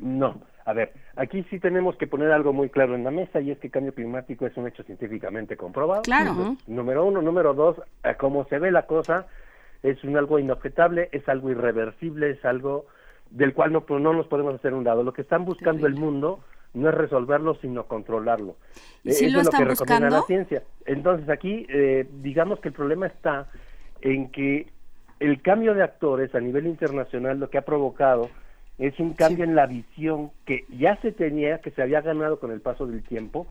No, a ver, aquí sí tenemos que poner algo muy claro en la mesa y es que el cambio climático es un hecho científicamente comprobado. Claro. Número uno. Número dos, como se ve la cosa, es un algo inobjetable, es algo irreversible, es algo del cual no, no nos podemos hacer un lado. Lo que están buscando el mundo no es resolverlo, sino controlarlo. ¿Y si lo, están es lo que buscando? la ciencia. Entonces aquí, eh, digamos que el problema está en que el cambio de actores a nivel internacional lo que ha provocado es un cambio en la visión que ya se tenía, que se había ganado con el paso del tiempo.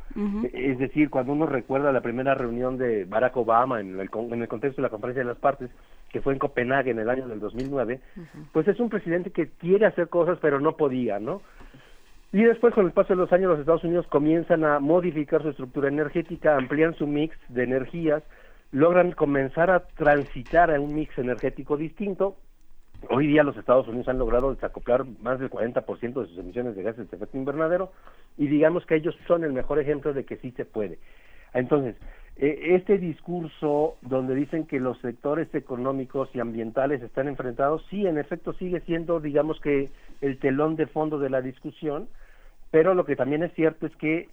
Es decir, cuando uno recuerda la primera reunión de Barack Obama en el, en el contexto de la conferencia de las partes, que fue en Copenhague en el año del 2009, pues es un presidente que quiere hacer cosas pero no podía, ¿no? Y después, con el paso de los años, los Estados Unidos comienzan a modificar su estructura energética, amplían su mix de energías, logran comenzar a transitar a un mix energético distinto Hoy día los Estados Unidos han logrado desacoplar más del 40% de sus emisiones de gases de efecto invernadero y digamos que ellos son el mejor ejemplo de que sí se puede. Entonces, eh, este discurso donde dicen que los sectores económicos y ambientales están enfrentados, sí, en efecto sigue siendo, digamos que, el telón de fondo de la discusión, pero lo que también es cierto es que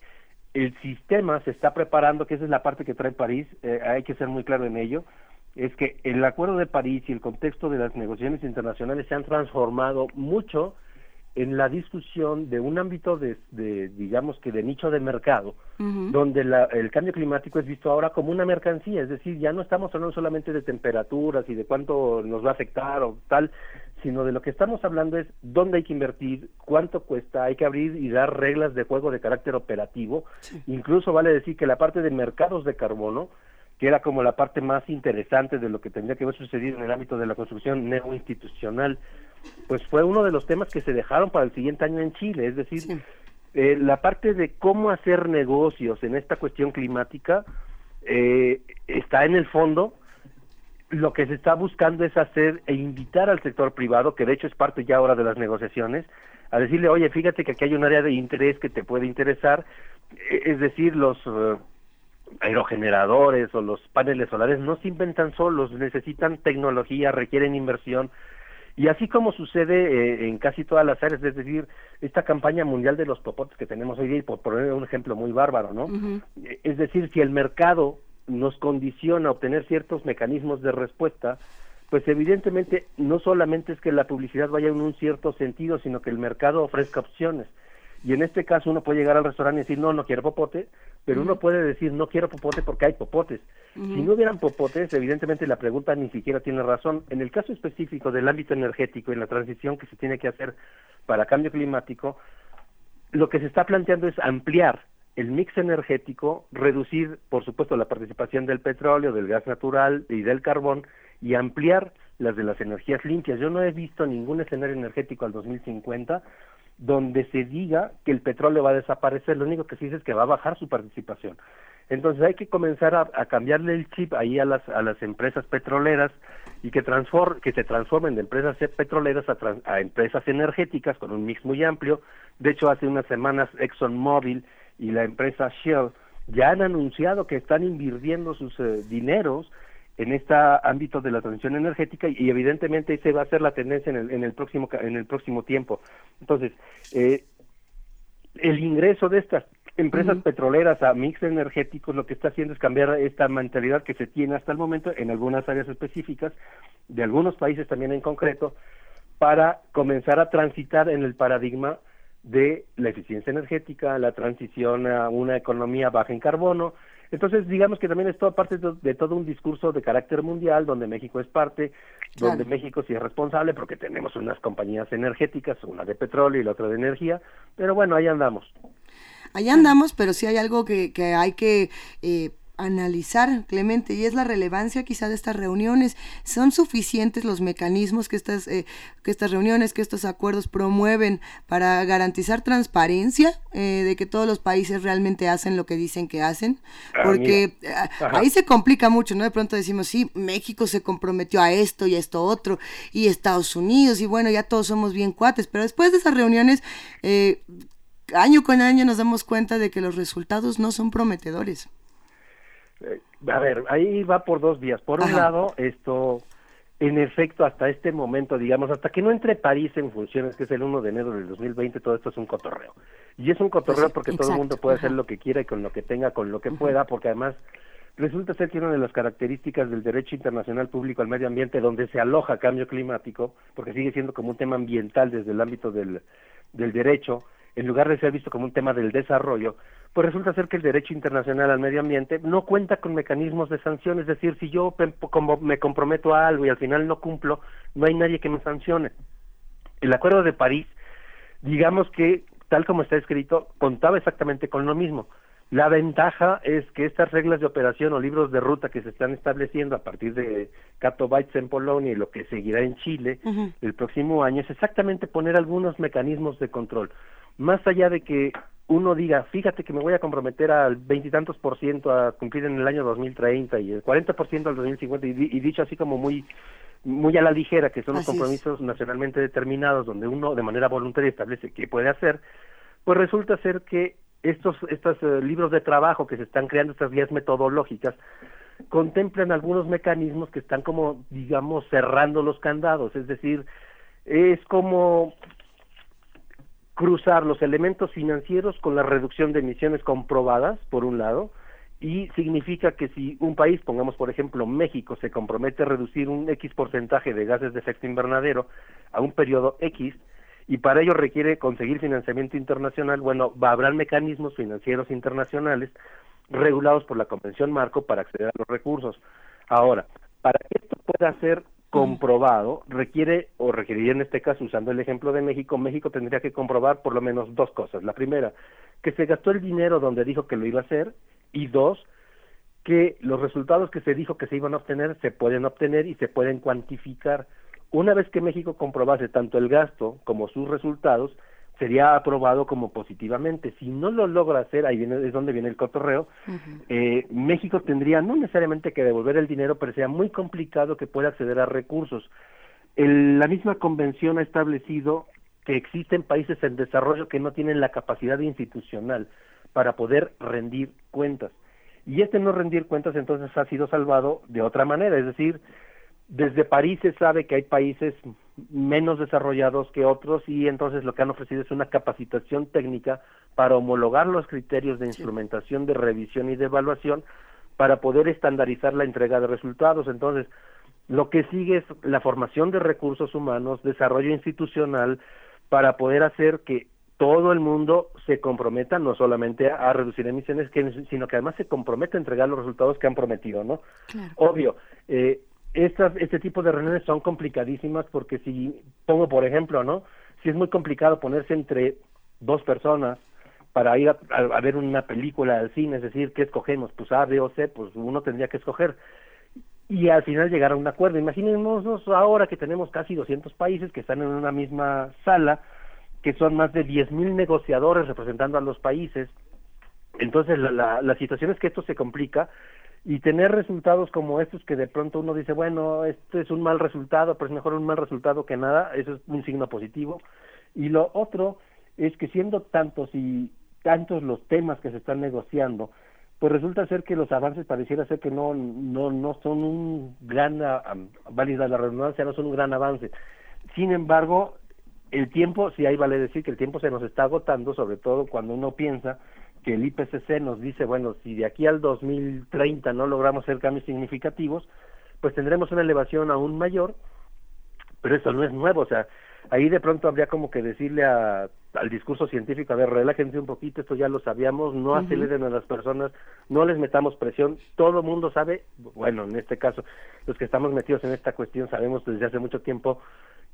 el sistema se está preparando, que esa es la parte que trae París, eh, hay que ser muy claro en ello, es que el Acuerdo de París y el contexto de las negociaciones internacionales se han transformado mucho en la discusión de un ámbito de, digamos que de nicho de mercado, donde el cambio climático es visto ahora como una mercancía, es decir, ya no estamos hablando solamente de temperaturas y de cuánto nos va a afectar o tal, sino de lo que estamos hablando es dónde hay que invertir, cuánto cuesta, hay que abrir y dar reglas de juego de carácter operativo, incluso vale decir que la parte de mercados de carbono que era como la parte más interesante de lo que tendría que haber sucedido en el ámbito de la construcción neoinstitucional, pues fue uno de los temas que se dejaron para el siguiente año en Chile, es decir, eh, la parte de cómo hacer negocios en esta cuestión climática eh, está en el fondo, lo que se está buscando es hacer e invitar al sector privado, que de hecho es parte ya ahora de las negociaciones, a decirle, oye, fíjate que aquí hay un área de interés que te puede interesar, eh, es decir, los aerogeneradores o los paneles solares no se inventan solos, necesitan tecnología, requieren inversión. Y así como sucede eh, en casi todas las áreas, es decir, esta campaña mundial de los popotes que tenemos hoy día, y por poner un ejemplo muy bárbaro, ¿no? Es decir, si el mercado nos condiciona a obtener ciertos mecanismos de respuesta, pues evidentemente no solamente es que la publicidad vaya en un cierto sentido, sino que el mercado ofrezca opciones. Y en este caso uno puede llegar al restaurante y decir, no, no quiero popote, pero uno puede decir, no quiero popote porque hay popotes. Si no hubieran popotes, evidentemente la pregunta ni siquiera tiene razón. En el caso específico del ámbito energético y la transición que se tiene que hacer para cambio climático, lo que se está planteando es ampliar el mix energético, reducir, por supuesto, la participación del petróleo, del gas natural y del carbón y ampliar las de las energías limpias. Yo no he visto ningún escenario energético al 2050 donde se diga que el petróleo va a desaparecer, lo único que se dice es que va a bajar su participación. Entonces hay que comenzar a, cambiarle el chip ahí a las, a las empresas petroleras y que, transform, que se transformen de empresas petroleras a, a, empresas energéticas con un mix muy amplio. De hecho, hace unas semanas ExxonMobil y la empresa Shell ya han anunciado que están invirtiendo sus eh, dineros en este ámbito de la transición energética y, evidentemente esa va a ser la tendencia en el, en el próximo en el próximo tiempo. Entonces eh, el ingreso de estas empresas petroleras a mix energéticos lo que está haciendo es cambiar esta mentalidad que se tiene hasta el momento en algunas áreas específicas de algunos países también en concreto para comenzar a transitar en el paradigma de la eficiencia energética, la transición a una economía baja en carbono, entonces, digamos que también es toda parte de, todo un discurso de carácter mundial, donde México es parte, donde México sí es responsable, porque tenemos unas compañías energéticas, una de petróleo y la otra de energía, pero bueno, ahí andamos. Ahí andamos, pero sí hay algo que, que hay que... Eh, analizar, Clemente, y es la relevancia quizá de estas reuniones. ¿Son suficientes los mecanismos que estas, eh, que estas reuniones, que estos acuerdos promueven para garantizar transparencia eh, de que todos los países realmente hacen lo que dicen que hacen? Ah, Porque ah, ahí se complica mucho, ¿no? De pronto decimos, sí, México se comprometió a esto y a esto otro, y Estados Unidos, y bueno, ya todos somos bien cuates, pero después de esas reuniones... Eh, año con año nos damos cuenta de que los resultados no son prometedores. Eh, A ver, ahí va por dos vías. Por un Ajá. lado, esto, en efecto, hasta este momento, digamos, hasta que no entre París en funciones, que es el 1 de enero del 2020, todo esto es un cotorreo. Y es un cotorreo Pues, porque todo el mundo puede ajá. hacer lo que quiera y con lo que tenga, con lo que pueda, porque además resulta ser que una de las características del derecho internacional público al medio ambiente, donde se aloja cambio climático, porque sigue siendo como un tema ambiental desde el ámbito del, del derecho, en lugar de ser visto como un tema del desarrollo, pues resulta ser que el derecho internacional al medio ambiente no cuenta con mecanismos de sanción, es decir, si yo como me comprometo a algo y al final no cumplo, no hay nadie que me sancione. El Acuerdo de París, digamos que, tal como está escrito, contaba exactamente con lo mismo. La ventaja es que estas reglas de operación o libros de ruta que se están estableciendo a partir de Katowice en Polonia y lo que seguirá en Chile el próximo año es exactamente poner algunos mecanismos de control. Más allá de que uno diga, fíjate que me voy a comprometer al veintitantos por ciento a cumplir en el año 2030 y el 40 por ciento al 2050 y, y dicho así como muy muy a la ligera, que son los es. compromisos nacionalmente determinados donde uno de manera voluntaria establece qué puede hacer, pues resulta ser que estos, estos eh, libros de trabajo que se están creando, estas guías metodológicas, contemplan algunos mecanismos que están como, digamos, cerrando los candados, es decir, es como cruzar los elementos financieros con la reducción de emisiones comprobadas, por un lado, y significa que si un país, pongamos por ejemplo México, se compromete a reducir un X porcentaje de gases de efecto invernadero a un periodo X, y para ello requiere conseguir financiamiento internacional, bueno, va, habrán mecanismos financieros internacionales regulados por la Convención Marco para acceder a los recursos. Ahora, para que esto pueda ser comprobado, requiere, o requeriría en este caso, usando el ejemplo de México, México tendría que comprobar por lo menos dos cosas. La primera, que se gastó el dinero donde dijo que lo iba a hacer, y dos, que los resultados que se dijo que se iban a obtener se pueden obtener y se pueden cuantificar. Una vez que México comprobase tanto el gasto como sus resultados, sería aprobado como positivamente. Si no lo logra hacer, ahí viene, es donde viene el cotorreo, eh, México tendría no necesariamente que devolver el dinero, pero sería muy complicado que pueda acceder a recursos. El- la misma convención ha establecido que existen países en desarrollo que no tienen la capacidad institucional para poder rendir cuentas. Y este no rendir cuentas entonces ha sido salvado de otra manera, es decir, desde París se sabe que hay países menos desarrollados que otros y entonces lo que han ofrecido es una capacitación técnica para homologar los criterios de instrumentación, de revisión y de evaluación para poder estandarizar la entrega de resultados. Entonces, lo que sigue es la formación de recursos humanos, desarrollo institucional, para poder hacer que todo el mundo se comprometa no solamente a, reducir emisiones, sino que además se comprometa a entregar los resultados que han prometido, ¿no? Obvio, eh, estas, este tipo de reuniones son complicadísimas porque si pongo por ejemplo, ¿no? Si es muy complicado ponerse entre dos personas para ir a, ver una película al cine, es decir, ¿qué escogemos? Pues A, B o C, pues uno tendría que escoger y al final llegar a un acuerdo. Imaginémonos ahora que tenemos casi 200 países que están en una misma sala, que son más de 10.000 negociadores representando a los países. Entonces la, la, la situación es que esto se complica y tener resultados como estos que de pronto uno dice, bueno, esto es un mal resultado, pero es mejor un mal resultado que nada, eso es un signo positivo. Y lo otro es que siendo tantos y tantos los temas que se están negociando, pues resulta ser que los avances pareciera ser que no no no son un gran válida la redundancia no son un gran avance sin embargo el tiempo sí ahí vale decir que el tiempo se nos está agotando sobre todo cuando uno piensa que el IPCC nos dice bueno si de aquí al 2030 no logramos hacer cambios significativos pues tendremos una elevación aún mayor pero eso no es nuevo, o sea, ahí de pronto habría como que decirle a, al discurso científico, a ver, relájense un poquito, esto ya lo sabíamos, no aceleren a las personas, no les metamos presión, todo el mundo sabe, bueno, en este caso, los que estamos metidos en esta cuestión sabemos desde hace mucho tiempo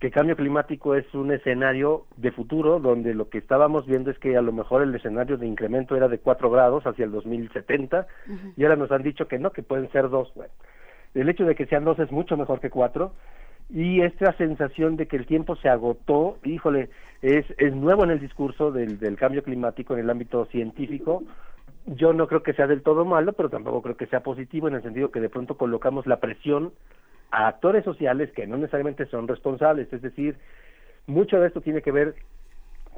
que cambio climático es un escenario de futuro donde lo que estábamos viendo es que a lo mejor el escenario de incremento era de 4 grados hacia el 2070 y ahora nos han dicho que no, que pueden ser 2. Bueno, el hecho de que sean 2 es mucho mejor que 4 y esta sensación de que el tiempo se agotó, híjole, es, es nuevo en el discurso del, del cambio climático en el ámbito científico. Yo no creo que sea del todo malo, pero tampoco creo que sea positivo en el sentido que de pronto colocamos la presión a actores sociales que no necesariamente son responsables, es decir, mucho de esto tiene que ver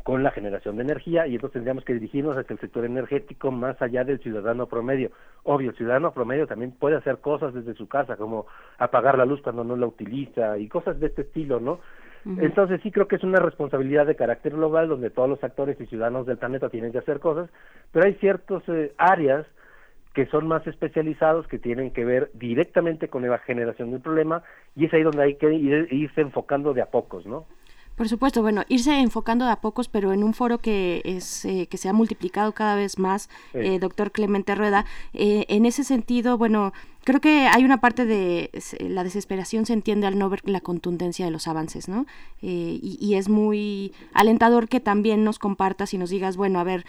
con la generación de energía y entonces tendríamos que dirigirnos hacia el sector energético más allá del ciudadano promedio. Obvio, el ciudadano promedio también puede hacer cosas desde su casa, como apagar la luz cuando no la utiliza y cosas de este estilo, ¿no? Entonces sí creo que es una responsabilidad de carácter global donde todos los actores y ciudadanos del planeta tienen que hacer cosas, pero hay ciertas eh, áreas que son más especializados, que tienen que ver directamente con la generación del problema, y es ahí donde hay que ir, irse enfocando de a pocos, ¿no? Por supuesto, bueno, irse enfocando de a pocos, pero en un foro que es eh, que se ha multiplicado cada vez más, eh, doctor Clemente Rueda. Eh, en ese sentido, bueno, creo que hay una parte de la desesperación se entiende al no ver la contundencia de los avances, ¿no? y, es muy alentador que también nos compartas y nos digas, bueno, a ver,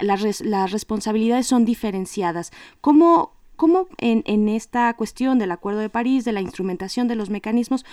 las, las responsabilidades son diferenciadas. ¿Cómo, ¿Cómo en, en, esta cuestión del Acuerdo de París, de la instrumentación de los mecanismos,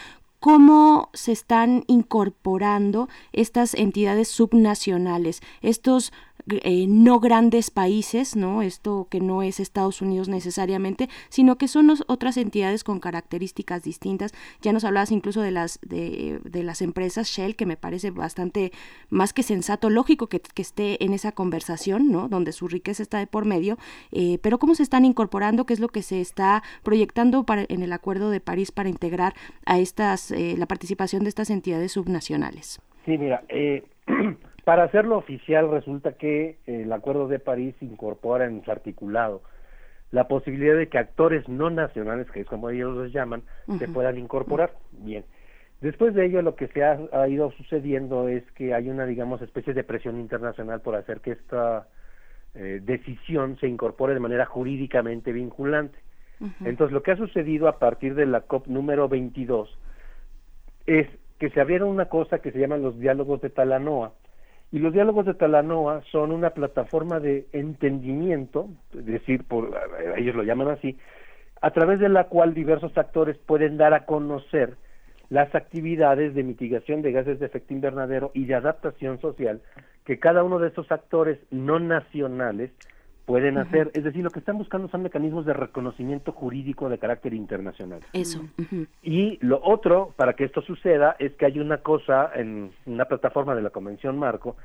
cómo se están incorporando estas entidades subnacionales, estos eh, no grandes países, ¿no? Esto que no es Estados Unidos necesariamente, sino que son otras entidades con características distintas. Ya nos hablabas incluso de las de, las empresas Shell, que me parece bastante más que sensato, lógico que, esté en esa conversación, ¿no? Donde su riqueza está de por medio, eh, pero cómo se están incorporando, qué es lo que se está proyectando para, en el Acuerdo de París para integrar a estas eh, la participación de estas entidades subnacionales. Sí, mira, eh, [CLEARS THROAT] Para hacerlo oficial resulta que el Acuerdo de París incorpora en su articulado la posibilidad de que actores no nacionales, que es como ellos los llaman, se puedan incorporar. Bien. Después de ello, lo que se ha, ido sucediendo es que hay una, digamos, especie de presión internacional por hacer que esta eh, decisión se incorpore de manera jurídicamente vinculante. Entonces, lo que ha sucedido a partir de la COP número 22 es que se abrieron una cosa que se llaman los diálogos de Talanoa, y los diálogos de Talanoa son una plataforma de entendimiento, es decir, por, ellos lo llaman así, a través de la cual diversos actores pueden dar a conocer las actividades de mitigación de gases de efecto invernadero y de adaptación social que cada uno de estos actores no nacionales pueden hacer. Es decir, lo que están buscando son mecanismos de reconocimiento jurídico de carácter internacional. Eso. Y lo otro, para que esto suceda, es que hay una cosa en una plataforma de la Convención Marco,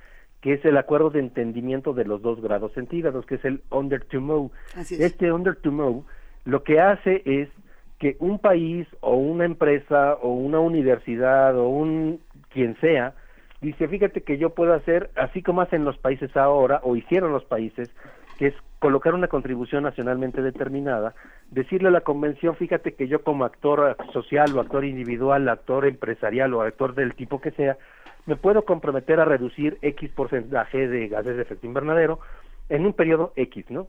que es el acuerdo de entendimiento de los dos grados centígrados, que es el Under to Move. Este Under to Move lo que hace es que un país o una empresa o una universidad o un quien sea, dice, fíjate que yo puedo hacer, así como hacen los países ahora, o hicieron los países, que es colocar una contribución nacionalmente determinada, decirle a la convención, fíjate que yo como actor social o actor individual, actor empresarial o actor del tipo que sea, me puedo comprometer a reducir X porcentaje de gases de efecto invernadero en un periodo X, ¿no?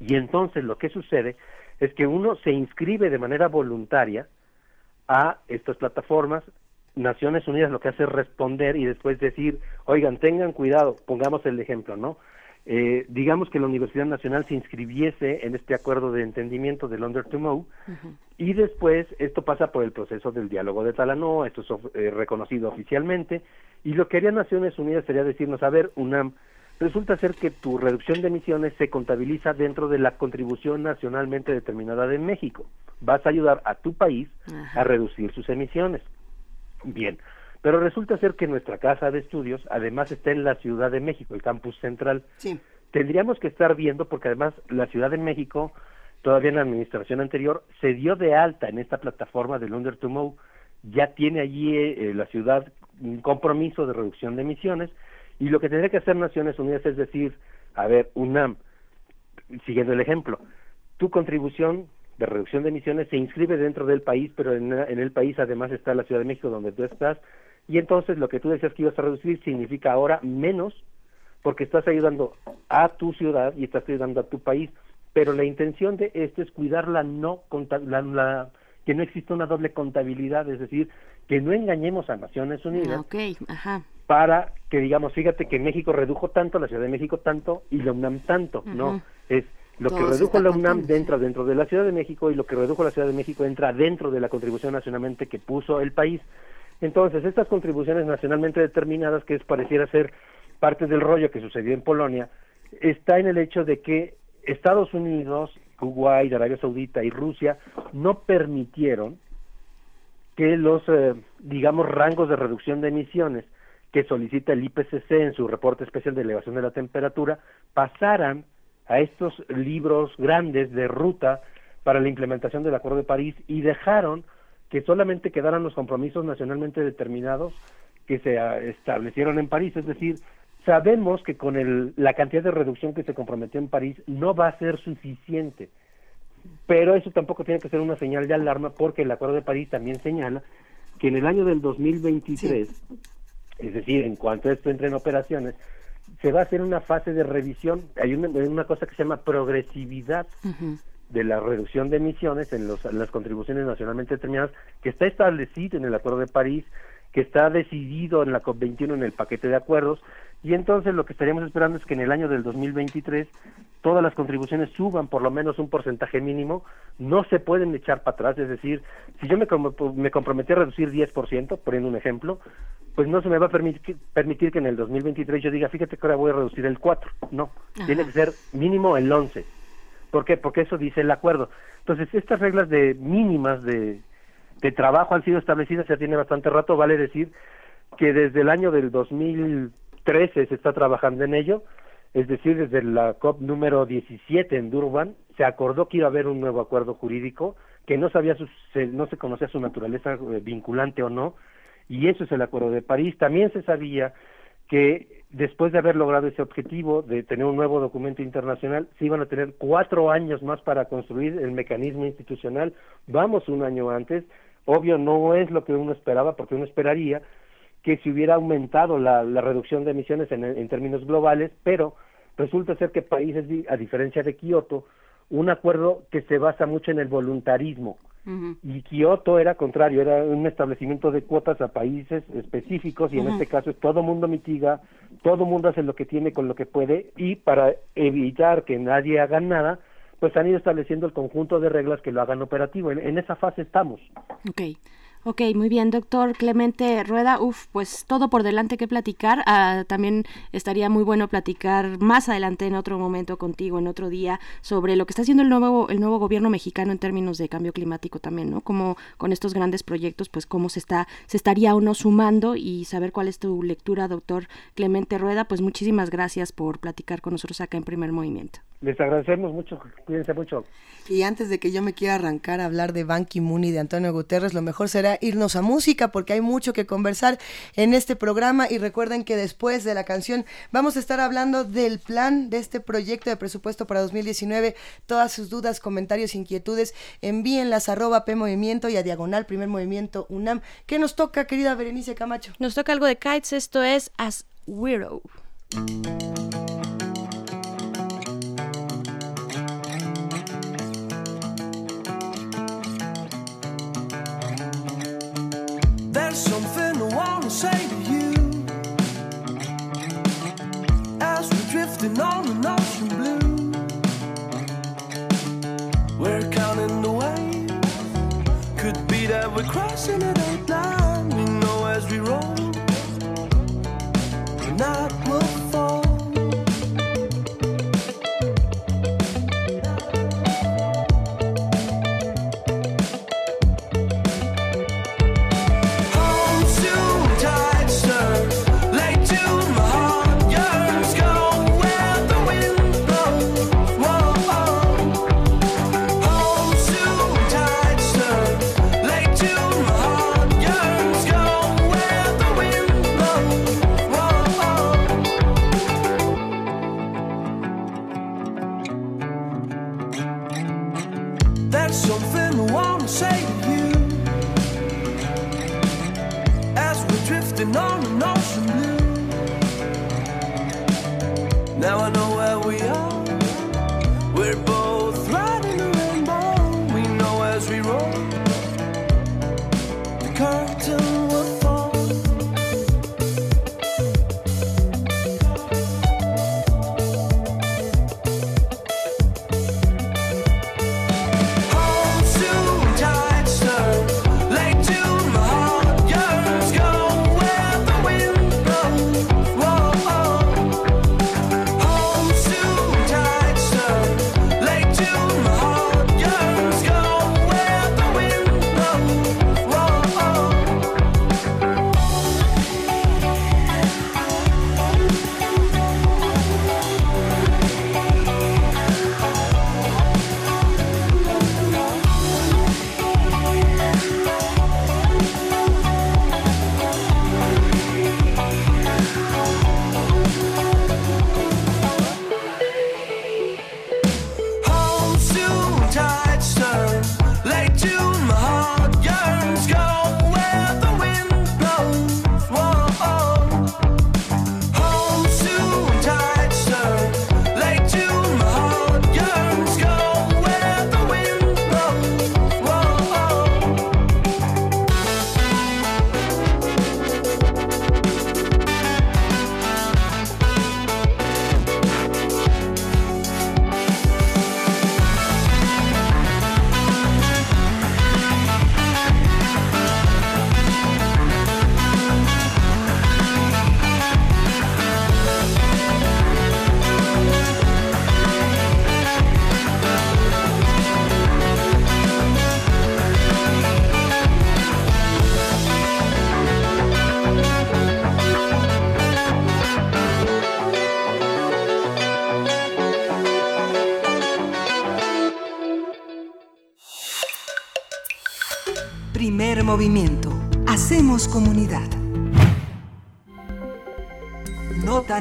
Y entonces lo que sucede es que uno se inscribe de manera voluntaria a estas plataformas, Naciones Unidas lo que hace es responder y después decir, oigan, tengan cuidado, pongamos el ejemplo, ¿no? Eh, digamos que la Universidad Nacional se inscribiese en este acuerdo de entendimiento del Under to Move y después esto pasa por el proceso del diálogo de Talanoa, esto es eh, reconocido oficialmente y lo que haría Naciones Unidas sería decirnos, a ver, UNAM, resulta ser que tu reducción de emisiones se contabiliza dentro de la contribución nacionalmente determinada de México. Vas a ayudar a tu país a reducir sus emisiones. Bien, pero resulta ser que nuestra casa de estudios además está en la Ciudad de México, el campus central. Sí. Tendríamos que estar viendo, porque además la Ciudad de México, todavía en la administración anterior, se dio de alta en esta plataforma del Under to Move, ya tiene allí eh, la ciudad un compromiso de reducción de emisiones, y lo que tendría que hacer Naciones Unidas es decir, a ver, UNAM, siguiendo el ejemplo, tu contribución de reducción de emisiones se inscribe dentro del país, pero en, en el país además está la Ciudad de México donde tú estás, y entonces lo que tú decías que ibas a reducir significa ahora menos porque estás ayudando a tu ciudad y estás ayudando a tu país. Pero la intención de esto es cuidar la no la, la, que no exista una doble contabilidad, es decir, que no engañemos a Naciones Unidas Ah, ok, ajá. para que digamos, fíjate que México redujo tanto, la Ciudad de México tanto y la UNAM tanto, no, es lo Todo que redujo la UNAM contando, entra dentro de la Ciudad de México y lo que redujo la Ciudad de México entra dentro de la contribución nacionalmente que puso el país. Entonces, estas contribuciones nacionalmente determinadas, que es pareciera ser parte del rollo que sucedió en Polonia, está en el hecho de que Estados Unidos, Kuwait, Arabia Saudita y Rusia no permitieron que los, eh, digamos, rangos de reducción de emisiones que solicita el IPCC en su reporte especial de elevación de la temperatura pasaran a estos libros grandes de ruta para la implementación del Acuerdo de París y dejaron que solamente quedaran los compromisos nacionalmente determinados que se ah, establecieron en París, es decir, sabemos que con el, la cantidad de reducción que se comprometió en París no va a ser suficiente, pero eso tampoco tiene que ser una señal de alarma porque el Acuerdo de París también señala que en el año del 2023, es decir, en cuanto esto entre en operaciones, se va a hacer una fase de revisión, hay una, una cosa que se llama progresividad de la reducción de emisiones en, los, en las contribuciones nacionalmente determinadas, que está establecido en el Acuerdo de París, que está decidido en la COP21 en el paquete de acuerdos, y entonces lo que estaríamos esperando es que en el año del 2023 todas las contribuciones suban por lo menos un porcentaje mínimo, no se pueden echar para atrás, es decir, si yo me, com- me comprometí a reducir 10%, poniendo un ejemplo, pues no se me va a permitir, permitir que en el 2023 yo diga, fíjate que ahora voy a reducir el 4, no, Ajá. tiene que ser mínimo el 11. ¿Por qué? Porque eso dice el acuerdo. Entonces, estas reglas de mínimas de, trabajo han sido establecidas ya tiene bastante rato, vale decir que desde el año del 2013 se está trabajando en ello, es decir, desde la COP número 17 en Durban, se acordó que iba a haber un nuevo acuerdo jurídico, que no, sabía su- se- no se conocía su naturaleza eh, vinculante o no, y eso es el Acuerdo de París. También se sabía que después de haber logrado ese objetivo de tener un nuevo documento internacional, se iban a tener cuatro años más para construir el mecanismo institucional. Vamos un año antes. Obvio, no es lo que uno esperaba, porque uno esperaría que se hubiera aumentado la, reducción de emisiones en, en términos globales, pero resulta ser que países, a diferencia de Kioto, un acuerdo que se basa mucho en el voluntarismo. Y Kioto era contrario, era un establecimiento de cuotas a países específicos y en este caso es todo mundo mitiga, todo mundo hace lo que tiene con lo que puede y para evitar que nadie haga nada, pues han ido estableciendo el conjunto de reglas que lo hagan operativo. En, en esa fase estamos. Ok. Ok, muy bien, doctor Clemente Rueda. Uf, pues todo por delante que platicar. Ah, también estaría muy bueno platicar más adelante en otro momento contigo, en otro día, sobre lo que está haciendo el nuevo, el nuevo gobierno mexicano en términos de cambio climático también, ¿no? Como con estos grandes proyectos, pues cómo se está, se estaría uno sumando y saber cuál es tu lectura, doctor Clemente Rueda. Pues muchísimas gracias por platicar con nosotros acá en Primer Movimiento. Les agradecemos mucho, cuídense mucho. Y antes de que yo me quiera arrancar a hablar de Ban Ki-moon y de Antonio Guterres, lo mejor será irnos a música porque hay mucho que conversar en este programa y recuerden que después de la canción vamos a estar hablando del plan de este proyecto de presupuesto para 2019. Todas sus dudas, comentarios, inquietudes, envíenlas a arroba P Movimiento y a Diagonal Primer Movimiento UNAM. ¿Qué nos toca, querida Berenice Camacho? Nos toca algo de Kites, esto es As Weirdo. We're counting the waves. Could be that we're crossing an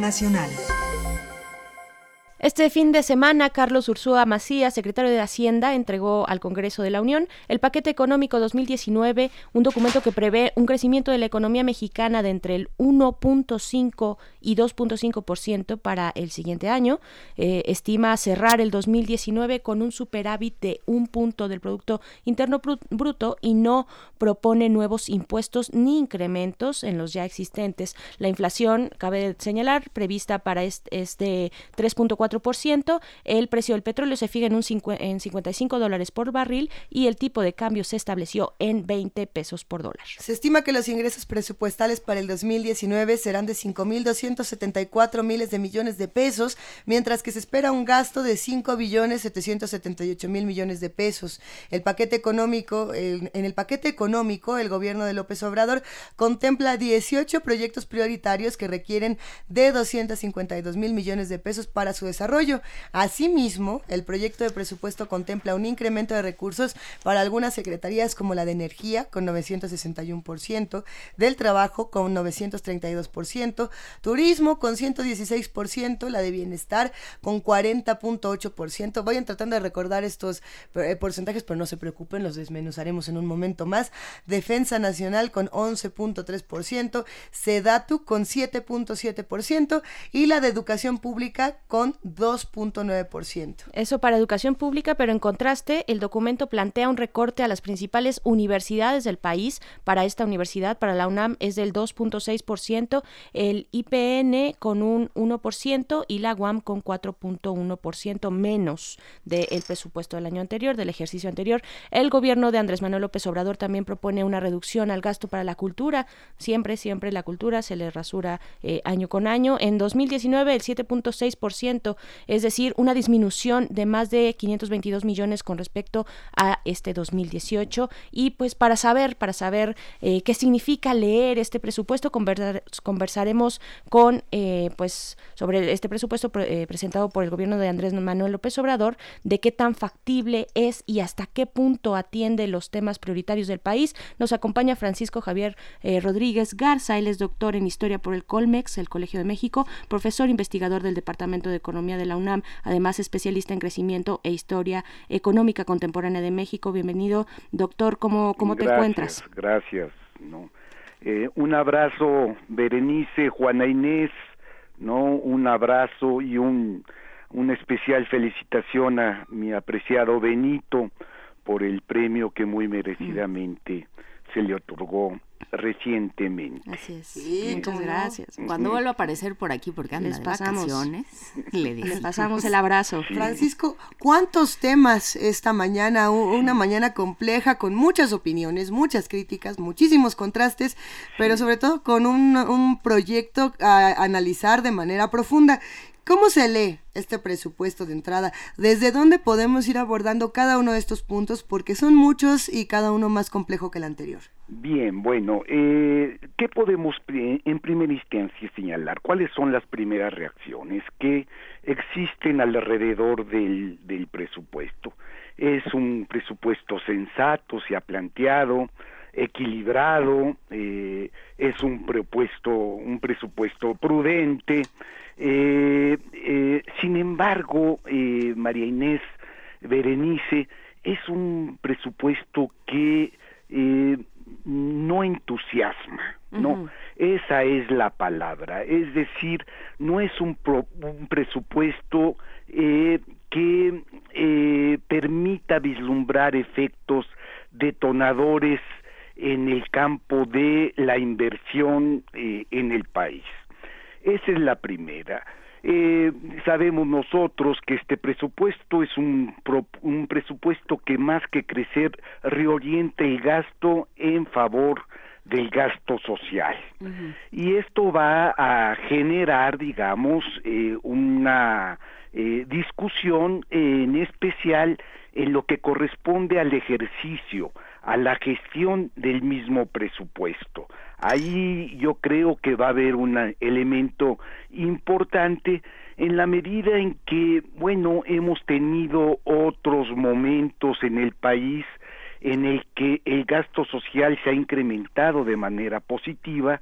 Nacional. Este fin de semana, Carlos Ursúa Macías, secretario de Hacienda, entregó al Congreso de la Unión el paquete económico 2019, un documento que prevé un crecimiento de la economía mexicana de entre el 1.5 y 2.5% para el siguiente año. Eh, estima cerrar el 2019 con un superávit de un punto del Producto Interno Bruto y no propone nuevos impuestos ni incrementos en los ya existentes. La inflación, cabe señalar, prevista para este, este 3.4 el precio del petróleo se fija en, un en 55 dólares por barril y el tipo de cambio se estableció en 20 pesos por dólar. Se estima que los ingresos presupuestales para el 2019 serán de 5.274 miles de millones de pesos, mientras que se espera un gasto de 5 billones 778 mil millones de pesos. El paquete económico, el, en el paquete económico, el gobierno de López Obrador contempla 18 proyectos prioritarios que requieren de 252 mil millones de pesos para su desarrollo. Asimismo, el proyecto de presupuesto contempla un incremento de recursos para algunas secretarías como la de Energía con 961%, del Trabajo con 932%, Turismo con 116%, la de Bienestar con 40.8%. Vayan tratando de recordar estos eh, porcentajes, pero no se preocupen, los desmenuzaremos en un momento más. Defensa Nacional con 11.3%, Sedatu con 7.7% y la de Educación Pública con 2.9%. Eso para educación pública, pero en contraste, el documento plantea un recorte a las principales universidades del país. Para esta universidad, para la UNAM, es del 2.6%, el IPN con un 1% y la UAM con 4.1% menos del presupuesto del año anterior, del ejercicio anterior. El gobierno de Andrés Manuel López Obrador también propone una reducción al gasto para la cultura. Siempre, siempre la cultura se le rasura eh, año con año. En 2019, el 7.6% es decir, una disminución de más de 522 millones con respecto a este 2018. Y pues para saber, para saber eh, qué significa leer este presupuesto, conversar, conversaremos con, eh, pues, sobre este presupuesto eh, presentado por el gobierno de Andrés Manuel López Obrador, de qué tan factible es y hasta qué punto atiende los temas prioritarios del país. Nos acompaña Francisco Javier Rodríguez Garza, él es doctor en Historia por el Colmex, el Colegio de México, profesor investigador del Departamento de Economía de la UNAM, además especialista en crecimiento e historia económica contemporánea de México. Bienvenido, doctor, ¿cómo, cómo te encuentras? Gracias, ¿no? Eh, un abrazo, Berenice, Juana Inés, ¿no? Un abrazo y un, una especial felicitación a mi apreciado Benito por el premio que muy merecidamente se le otorgó recientemente. Así es. Sí, muchas gracias. Cuando vuelva a aparecer por aquí, porque anda Les de pasamos. vacaciones, [LAUGHS] le Les pasamos el abrazo. Francisco, ¿cuántos temas esta mañana? Una mañana compleja, con muchas opiniones, muchas críticas, muchísimos contrastes, pero sobre todo con un, un proyecto a analizar de manera profunda. ¿Cómo se lee este presupuesto de entrada? ¿Desde dónde podemos ir abordando cada uno de estos puntos? Porque son muchos y cada uno más complejo que el anterior. Bien, bueno, eh, ¿qué podemos en primera instancia señalar? ¿Cuáles son las primeras reacciones que existen alrededor del, presupuesto? Es un presupuesto sensato, se ha planteado, equilibrado, eh, es un presupuesto, un presupuesto prudente. Eh, eh, sin embargo, eh, María Inés Berenice, es un presupuesto que no entusiasma, ¿no? Esa es la palabra. Es decir, no es un, pro- un presupuesto eh, que eh, permita vislumbrar efectos detonadores en el campo de la inversión eh, en el país. Esa es la primera. Eh, sabemos nosotros que este presupuesto es un, pro- un presupuesto que más que crecer reorienta el gasto en favor del gasto social. Y esto va a generar, digamos, eh, una eh, discusión en especial en lo que corresponde al ejercicio, a la gestión del mismo presupuesto. Ahí yo creo que va a haber un elemento importante en la medida en que, bueno, hemos tenido otros momentos en el país en el que el gasto social se ha incrementado de manera positiva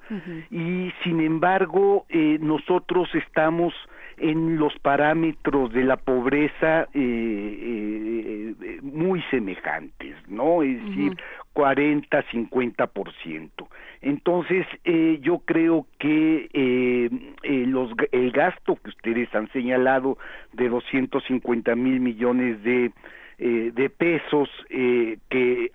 y sin embargo eh, nosotros estamos en los parámetros de la pobreza eh, eh, eh, muy semejantes, ¿no? Es decir, 40, 50%. Entonces, eh, yo creo que eh, eh, los, el gasto que ustedes han señalado de 250 mil millones de, eh, de pesos eh, que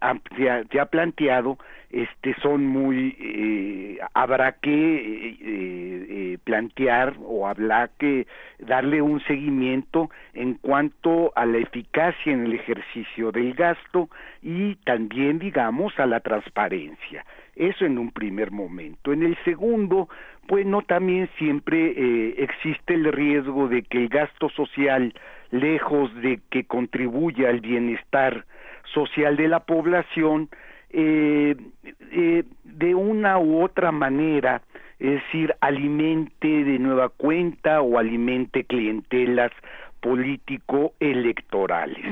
se ha, planteado este son muy eh, habrá que eh, eh, plantear o habrá que darle un seguimiento en cuanto a la eficacia en el ejercicio del gasto y también digamos a la transparencia. Eso en un primer momento. En el segundo bueno también siempre eh, existe el riesgo de que el gasto social lejos de que contribuya al bienestar social de la población eh, eh, de una u otra manera, es decir, alimente de nueva cuenta o alimente clientelas político-electorales.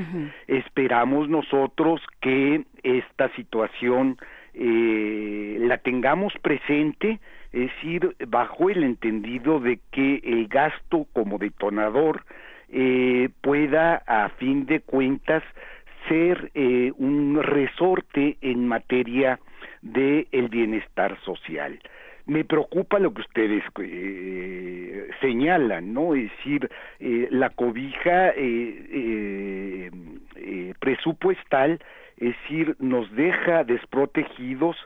Esperamos nosotros que esta situación eh, la tengamos presente, es decir, bajo el entendido de que el gasto como detonador eh, pueda, a fin de cuentas, ser eh, un resorte en materia de el bienestar social. Me preocupa lo que ustedes eh, señalan, ¿no? Es decir, eh, la cobija eh, presupuestal, es decir, nos deja desprotegidos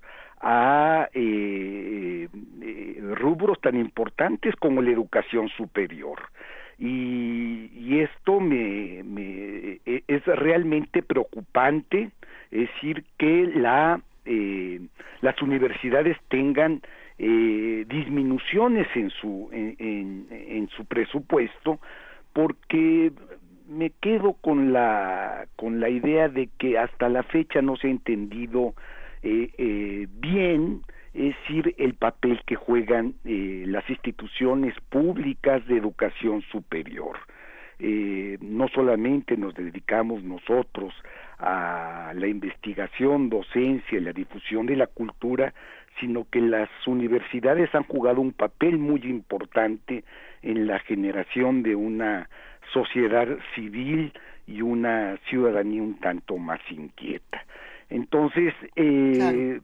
a eh, rubros tan importantes como la educación superior y, y esto me, me- e- es realmente preocupante es decir que la eh, las universidades tengan eh, disminuciones en su en, en- en su presupuesto porque me quedo con la con la idea de que hasta la fecha no se ha entendido eh, eh, bien es decir, el papel que juegan eh, las instituciones públicas de educación superior. Eh, no solamente nos dedicamos nosotros a la investigación, docencia y la difusión de la cultura, sino que las universidades han jugado un papel muy importante en la generación de una sociedad civil y una ciudadanía un tanto más inquieta. Entonces, eh,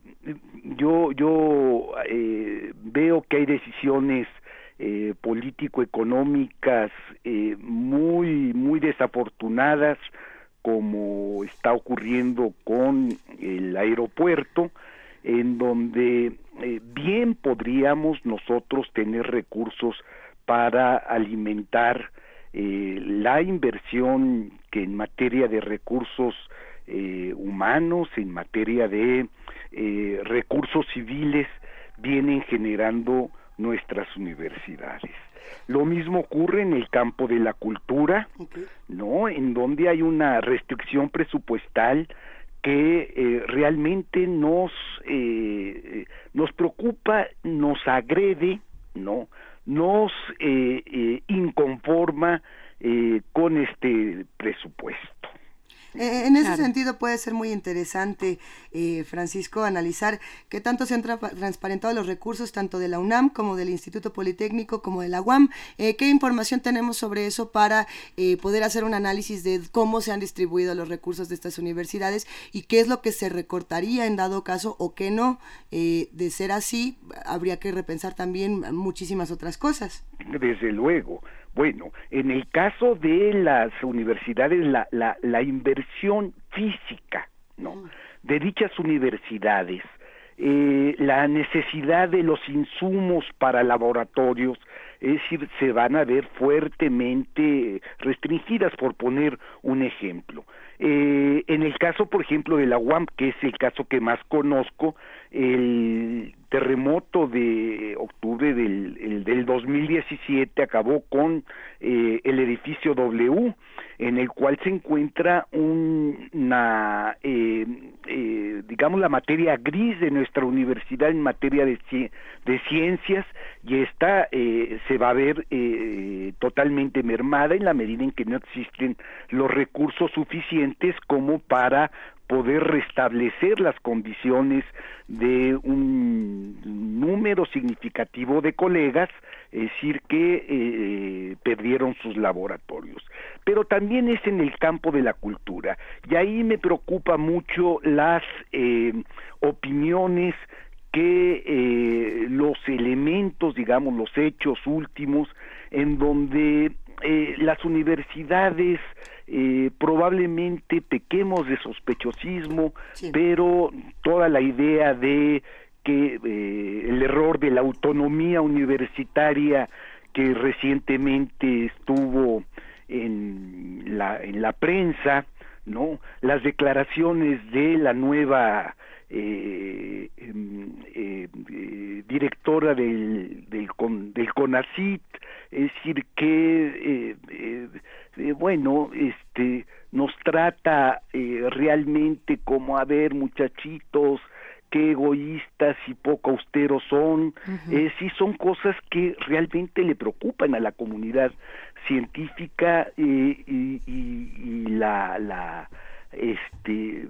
yo, yo eh, veo que hay decisiones eh, político-económicas eh, muy, muy desafortunadas, como está ocurriendo con el aeropuerto, en donde eh, bien podríamos nosotros tener recursos para alimentar eh, la inversión que en materia de recursos eh, humanos, en materia de eh, recursos civiles, vienen generando nuestras universidades. Lo mismo ocurre en el campo de la cultura, ¿no? En donde hay una restricción presupuestal que eh, realmente nos eh, nos preocupa, nos agrede, ¿no? Nos eh, eh, inconforma eh, con este presupuesto. Eh, en ese sentido puede ser muy interesante, eh, Francisco, analizar qué tanto se han tra- transparentado los recursos tanto de la UNAM como del Instituto Politécnico como de la UAM. Eh, ¿Qué información tenemos sobre eso para eh, poder hacer un análisis de cómo se han distribuido los recursos de estas universidades y qué es lo que se recortaría en dado caso o qué no? Eh, de ser así, habría que repensar también muchísimas otras cosas. Desde luego. Bueno, en el caso de las universidades, la, la, la inversión física, ¿no? De dichas universidades, eh, la necesidad de los insumos para laboratorios, es decir, se van a ver fuertemente restringidas, por poner un ejemplo. Eh, en el caso, por ejemplo, de la UAM, que es el caso que más conozco, el terremoto de octubre del, el del 2017 acabó con eh, el edificio W, en el cual se encuentra un- una, eh, eh, digamos, la materia gris de nuestra universidad en materia de, de ciencias, y esta eh, se va a ver eh, totalmente mermada en la medida en que no existen los recursos suficientes como para poder restablecer las condiciones de un número significativo de colegas, es decir, que eh, perdieron sus laboratorios. Pero también es en el campo de la cultura. Y ahí me preocupa mucho las eh, opiniones que eh, los elementos, digamos, los hechos últimos, en donde eh, las universidades eh, probablemente pequemos de sospechosismo, pero toda la idea de que eh, el error de la autonomía universitaria que recientemente estuvo en la, en la prensa, ¿no? Las declaraciones de la nueva eh, em, eh, eh, directora del, del, con, del CONACIT, es decir, que, eh, eh, bueno, este, nos trata eh, realmente como a ver muchachitos, qué egoístas y poco austeros son, eh, sí son cosas que realmente le preocupan a la comunidad científica eh, y, y- y la, la este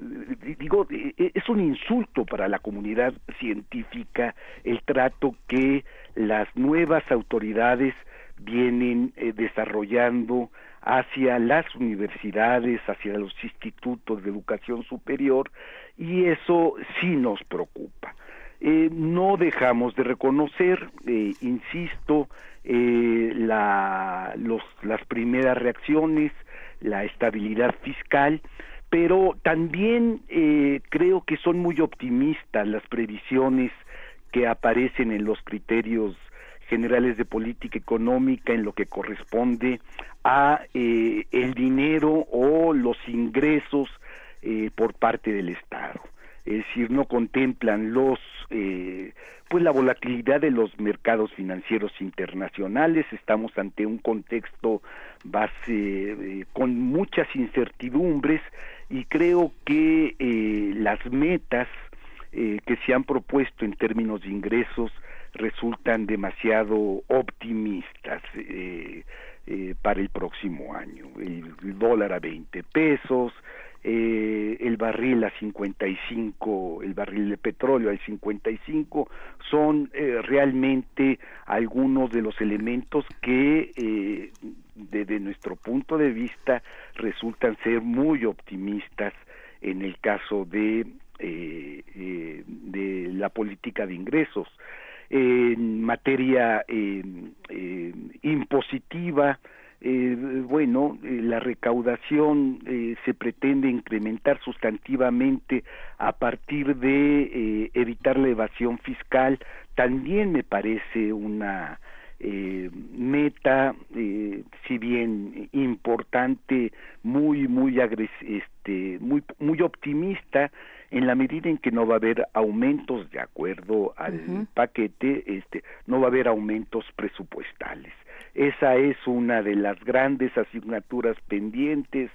digo eh, es un insulto para la comunidad científica el trato que las nuevas autoridades vienen eh, desarrollando hacia las universidades, hacia los institutos de educación superior y eso sí nos preocupa. Eh, no dejamos de reconocer, eh, insisto, la, las primeras reacciones, la estabilidad fiscal, pero también eh, creo que son muy optimistas las previsiones que aparecen en los criterios generales de política económica en lo que corresponde a eh, el dinero o los ingresos eh, por parte del Estado. Es decir, no contemplan los eh, pues la volatilidad de los mercados financieros internacionales. Estamos ante un contexto base eh, con muchas incertidumbres y creo que eh, las metas eh, que se han propuesto en términos de ingresos resultan demasiado optimistas eh, eh, para el próximo año. El, dólar a 20 pesos, eh, el barril a 55, el barril de petróleo al 55, son eh, realmente algunos de los elementos que eh, desde nuestro punto de vista resultan ser muy optimistas en el caso de, eh, eh, la política de ingresos. En materia eh, eh, impositiva, eh, bueno, eh, la recaudación eh, se pretende incrementar sustantivamente a partir de eh, evitar la evasión fiscal. También me parece una eh, meta, si bien importante, muy, muy, agres este, muy, muy optimista, en la medida en que no va a haber aumentos de acuerdo al paquete, este, no va a haber aumentos presupuestales. Esa es una de las grandes asignaturas pendientes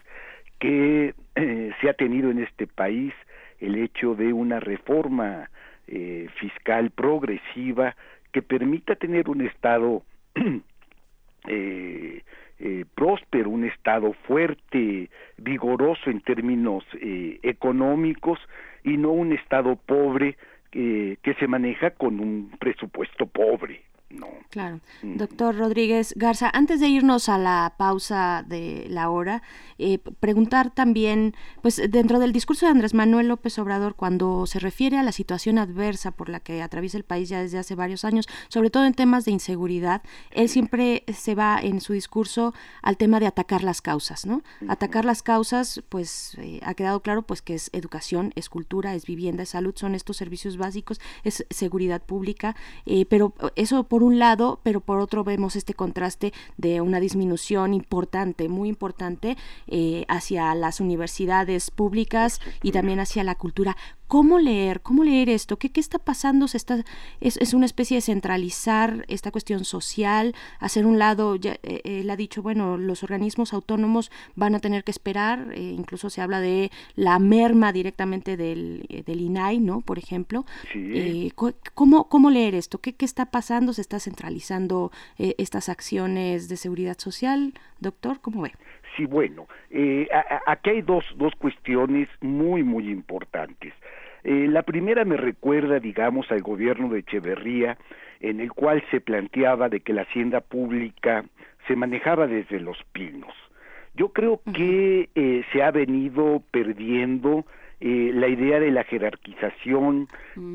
que eh, se ha tenido en este país, el hecho de una reforma eh, fiscal progresiva que permita tener un Estado [CLEARS THROAT] eh, eh, próspero, un Estado fuerte, vigoroso en términos eh, económicos y no un Estado pobre eh, que se maneja con un presupuesto pobre. No. Claro. Mm. Doctor Rodríguez Garza, antes de irnos a la pausa de la hora, eh, preguntar también, pues dentro del discurso de Andrés Manuel López Obrador, cuando se refiere a la situación adversa por la que atraviesa el país ya desde hace varios años, sobre todo en temas de inseguridad, él siempre se va en su discurso al tema de atacar las causas, ¿no? Atacar las causas, pues eh, ha quedado claro pues que es educación, es cultura, es vivienda, es salud, son estos servicios básicos, es seguridad pública, eh, pero eso por un lado, pero por otro vemos este contraste de una disminución importante, muy importante, eh, hacia las universidades públicas y también hacia la cultura. ¿Cómo leer? ¿Cómo leer esto? ¿Qué, qué está pasando? ¿Se está, es, es una especie de centralizar esta cuestión social, hacer un lado, ya, eh, él ha dicho, bueno, los organismos autónomos van a tener que esperar, eh, incluso se habla de la merma directamente del, eh, del INAI, ¿no? Por ejemplo. Eh, cu- ¿cómo, ¿Cómo leer esto? ¿Qué, qué está pasando? ¿Se está centralizando estas acciones de seguridad social? Doctor, ¿cómo ve? Sí, bueno, eh, a- a- aquí hay dos, dos cuestiones muy, muy importantes. Eh, la primera me recuerda, digamos, al gobierno de Echeverría, en el cual se planteaba de que la hacienda pública se manejaba desde los pinos. Yo creo que eh, se ha venido perdiendo eh, la idea de la jerarquización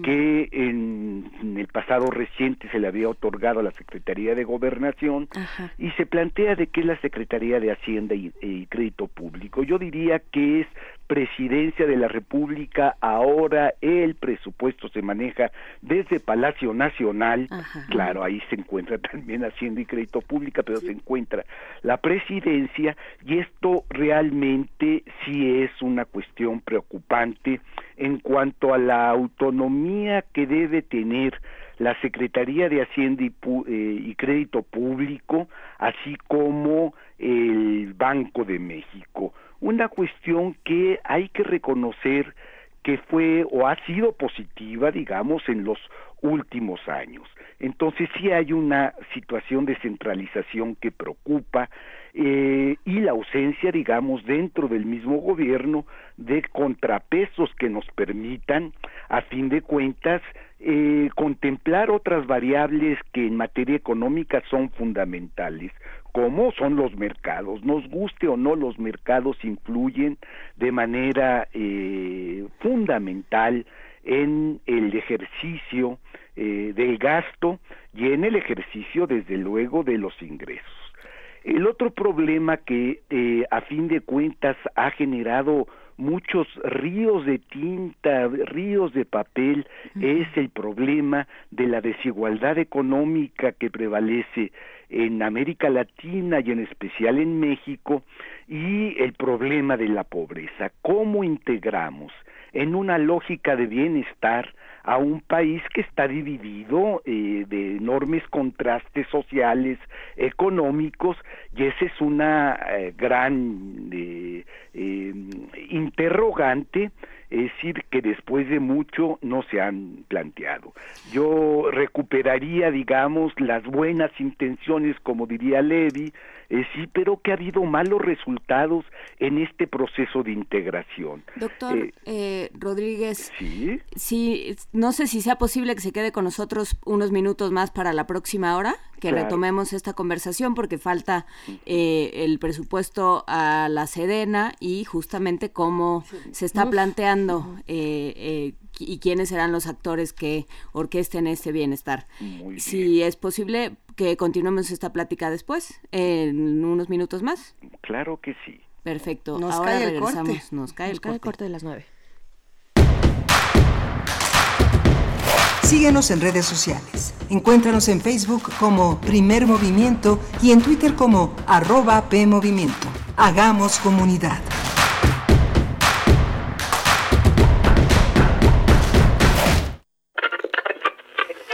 que en, en el pasado reciente se le había otorgado a la Secretaría de Gobernación y se plantea de que es la Secretaría de Hacienda y, y Crédito Público. Yo diría que es Presidencia de la República, ahora el presupuesto se maneja desde Palacio Nacional, claro, ahí se encuentra [LAUGHS] también Hacienda y Crédito Pública, pero se encuentra la presidencia y esto realmente sí es una cuestión preocupante en cuanto a la autonomía que debe tener la Secretaría de Hacienda y, eh, y Crédito Público, así como el Banco de México. Una cuestión que hay que reconocer que fue o ha sido positiva, digamos, en los últimos años. Entonces sí hay una situación de centralización que preocupa eh, y la ausencia, digamos, dentro del mismo gobierno de contrapesos que nos permitan, a fin de cuentas, eh, contemplar otras variables que en materia económica son fundamentales, como son los mercados. Nos guste o no, los mercados influyen de manera eh, fundamental en el ejercicio eh, del gasto y en el ejercicio, desde luego, de los ingresos. El otro problema que eh, a fin de cuentas ha generado muchos ríos de tinta, ríos de papel, es el problema de la desigualdad económica que prevalece en América Latina y en especial en México y el problema de la pobreza. ¿Cómo integramos en una lógica de bienestar a un país que está dividido eh, de enormes contrastes sociales, económicos, y esa es una eh, gran eh, eh, interrogante, decir, que después de mucho no se han planteado. Yo recuperaría, digamos, las buenas intenciones, como diría Levi, eh, sí, pero que ha habido malos resultados en este proceso de integración. Doctor Eh, eh, Rodríguez, sí. sí, no sé si sea posible que se quede con nosotros unos minutos más para la próxima hora, que Claro. retomemos esta conversación porque falta eh, el presupuesto a la Sedena y justamente cómo se está Uf. planteando eh, eh, y quiénes serán los actores que orquesten este bienestar. Si es posible que continuemos esta plática después, en unos minutos más. Claro que sí. Perfecto. Nos Ahora cae el corte. regresamos. Nos cae el cae el corte. corte de las nueve. Síguenos en redes sociales. Encuéntranos en Facebook como Primer Movimiento y en Twitter como arroba PMovimiento. Hagamos comunidad.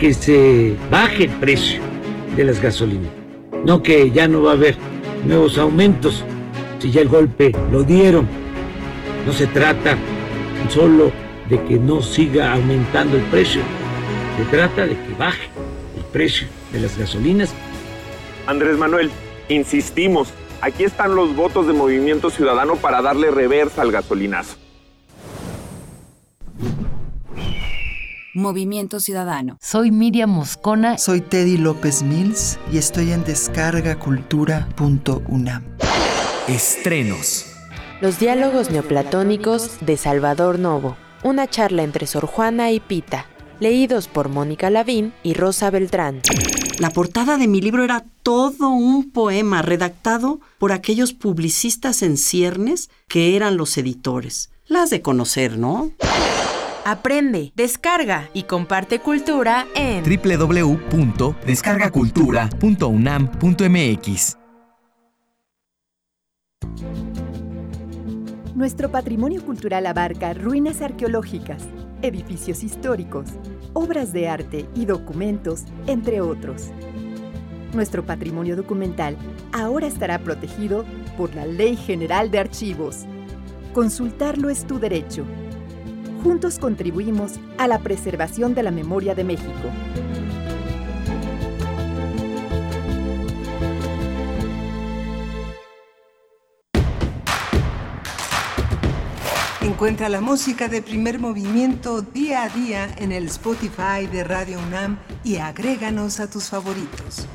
Que se baje el precio de las gasolinas. No que ya no va a haber nuevos aumentos si ya el golpe lo dieron. No se trata solo de que no siga aumentando el precio. Se trata de que baje el precio de las gasolinas. Andrés Manuel, insistimos, aquí están los votos de Movimiento Ciudadano para darle reversa al gasolinazo. Movimiento Ciudadano. Soy Miriam Moscona. Soy Teddy López Mills y estoy en descargacultura.unam. Estrenos. Los diálogos neoplatónicos de Salvador Novo. Una charla entre Sor Juana y Pita. leídos por Mónica Lavín y Rosa Beltrán. La portada de mi libro era todo un poema redactado por aquellos publicistas en ciernes que eran los editores. Las de conocer, ¿no? Aprende, descarga y comparte cultura en www.descargacultura.unam.mx. Nuestro patrimonio cultural abarca ruinas arqueológicas, edificios históricos, obras de arte y documentos, entre otros. Nuestro patrimonio documental ahora estará protegido por la Ley General de Archivos. Consultarlo es tu derecho. Juntos contribuimos a la preservación de la memoria de México. Encuentra la música de primer movimiento día a día en el Spotify de Radio UNAM y agréganos a tus favoritos.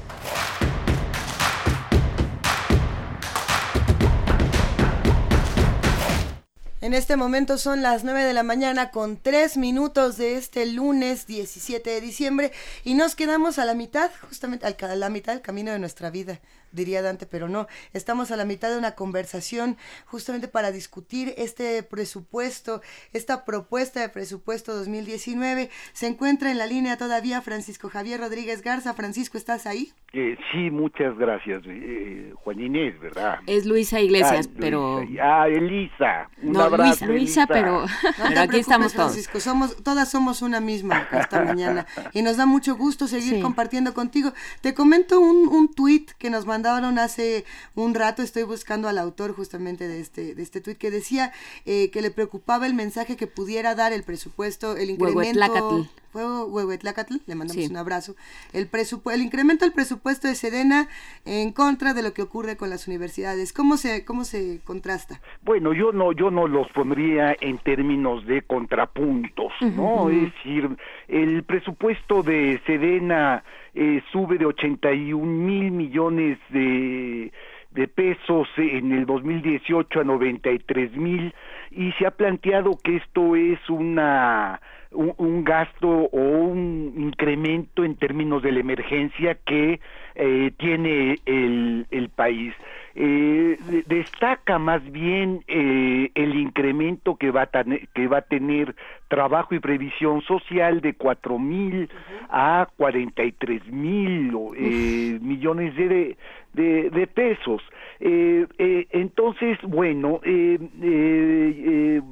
En este momento son las 9 de la mañana con 3 minutos de este lunes 17 de diciembre y nos quedamos a la mitad, justamente a la mitad del camino de nuestra vida, diría Dante, pero no, estamos a la mitad de una conversación justamente para discutir este presupuesto, esta propuesta de presupuesto 2019. Se encuentra en la línea todavía Francisco Javier Rodríguez Garza. Francisco, ¿estás ahí? Eh, sí, muchas gracias, eh, Juan Inés, ¿verdad? Es Luisa Iglesias, Ah, pero... Luisa. Ah, Elisa. Un No, abrazo, Luisa, Luisa, pero, No [LAUGHS] pero aquí estamos todos. Francisco, somos, todas somos una misma esta mañana y nos da mucho gusto seguir Sí. compartiendo contigo. Te comento un, un tuit que nos mandaron hace un rato, estoy buscando al autor justamente de este, de este tuit, que decía eh, que le preocupaba el mensaje que pudiera dar el presupuesto, el incremento... Fue Huehuetlacatl, le mandamos Sí. un abrazo. El, presupu- el incremento del presupuesto de Sedena en contra de lo que ocurre con las universidades. ¿Cómo se, cómo se contrasta? Bueno, yo no, yo no los pondría en términos de contrapuntos, ¿no? Es decir, el presupuesto de Sedena eh, sube de 81 mil millones de, de pesos en el 2018 a 93 mil y se ha planteado que esto es una un, gasto o un incremento en términos de la emergencia que eh, tiene el, el país. Eh, de- destaca más bien eh, el incremento que va, a tane- que va a tener trabajo y previsión social de cuatro mil a 43 mil eh, millones de, de, de pesos. Eh, eh, entonces, bueno, eh,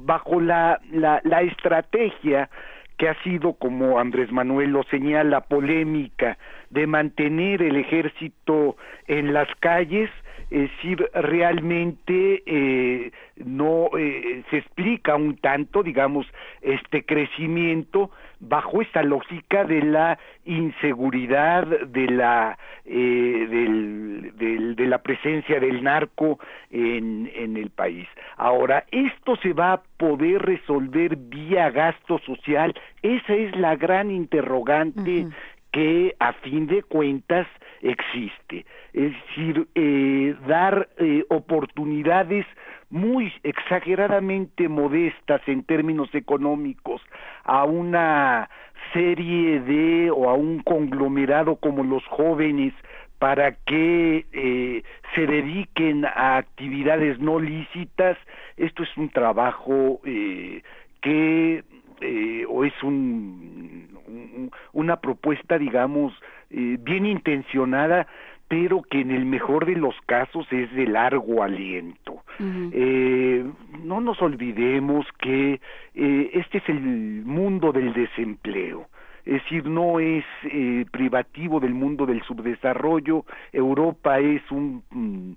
bajo la, la, la estrategia que ha sido, como Andrés Manuel lo señala, polémica, de mantener el ejército en las calles, es decir, realmente eh, no eh, se explica un tanto, digamos, este crecimiento bajo esta lógica de la inseguridad, de la eh, del- del- de la presencia del narco en, en el país. Ahora, esto se va a poder resolver vía gasto social. Esa es la gran interrogante que a fin de cuentas existe. Es decir, eh, dar eh, oportunidades muy exageradamente modestas en términos económicos a una serie de o a un conglomerado como los jóvenes para que eh, se dediquen a actividades no lícitas, esto es un trabajo eh, que eh, o es un, un- una propuesta, digamos, eh, bien intencionada, pero que en el mejor de los casos es de largo aliento. Eh, no nos olvidemos que eh, este es el mundo del desempleo. Es decir, no es eh, privativo del mundo del subdesarrollo. Europa es un, mm,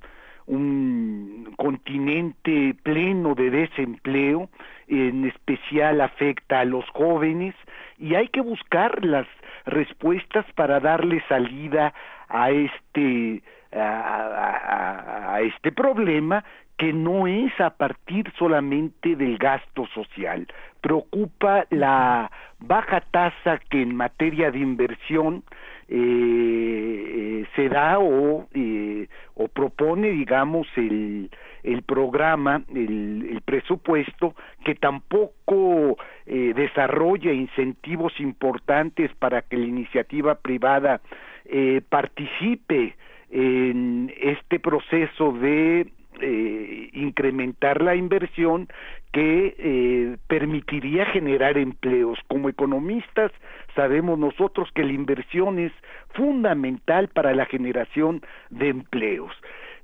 un continente pleno de desempleo, en especial afecta a los jóvenes y hay que buscar las respuestas para darle salida a este a, a- a este problema que no es a partir solamente del gasto social. Preocupa la baja tasa que en materia de inversión eh, se da o, eh, o propone, digamos, el, el programa, el, el presupuesto, que tampoco eh, desarrolla incentivos importantes para que la iniciativa privada eh, participe en este proceso de eh, incrementar la inversión que eh, permitiría generar empleos. Como economistas sabemos nosotros que la inversión es fundamental para la generación de empleos.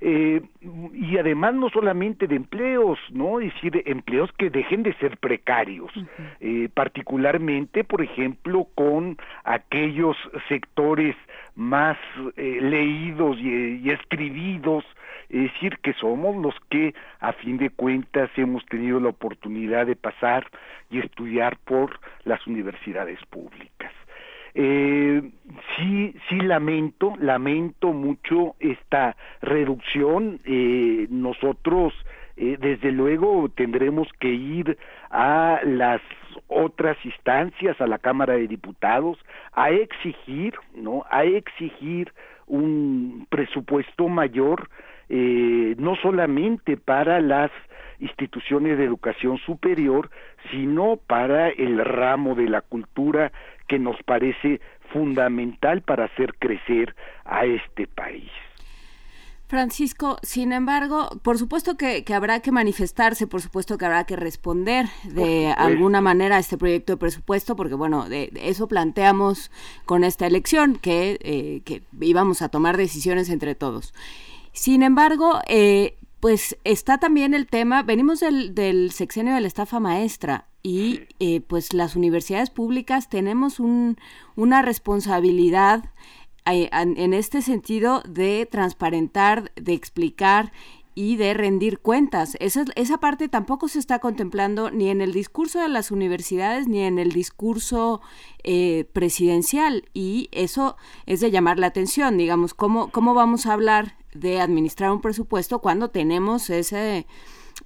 Eh, y además no solamente de empleos, ¿no? Es decir, empleos que dejen de ser precarios, eh, particularmente, por ejemplo, con aquellos sectores más eh, leídos y, y escribidos, es decir, que somos los que a fin de cuentas hemos tenido la oportunidad de pasar y estudiar por las universidades públicas. Eh, sí, sí lamento, lamento mucho esta reducción. Eh, nosotros, eh, desde luego, tendremos que ir a las otras instancias, a la Cámara de Diputados, a exigir, ¿no? A exigir un presupuesto mayor, eh, no solamente para las instituciones de educación superior, sino para el ramo de la cultura que nos parece fundamental para hacer crecer a este país. Francisco, sin embargo, por supuesto que, que, habrá que manifestarse, por supuesto que habrá que responder de alguna manera a este proyecto de presupuesto, porque bueno, de, de eso planteamos con esta elección, que, eh, que, íbamos a tomar decisiones entre todos. Sin embargo, eh, pues está también el tema, venimos del, del sexenio de la estafa maestra y eh, pues las universidades públicas tenemos un, una responsabilidad en este sentido de transparentar, de explicar y de rendir cuentas. Esa, esa parte tampoco se está contemplando ni en el discurso de las universidades ni en el discurso eh, presidencial y eso es de llamar la atención, digamos, ¿cómo, cómo vamos a hablar de administrar un presupuesto cuando tenemos ese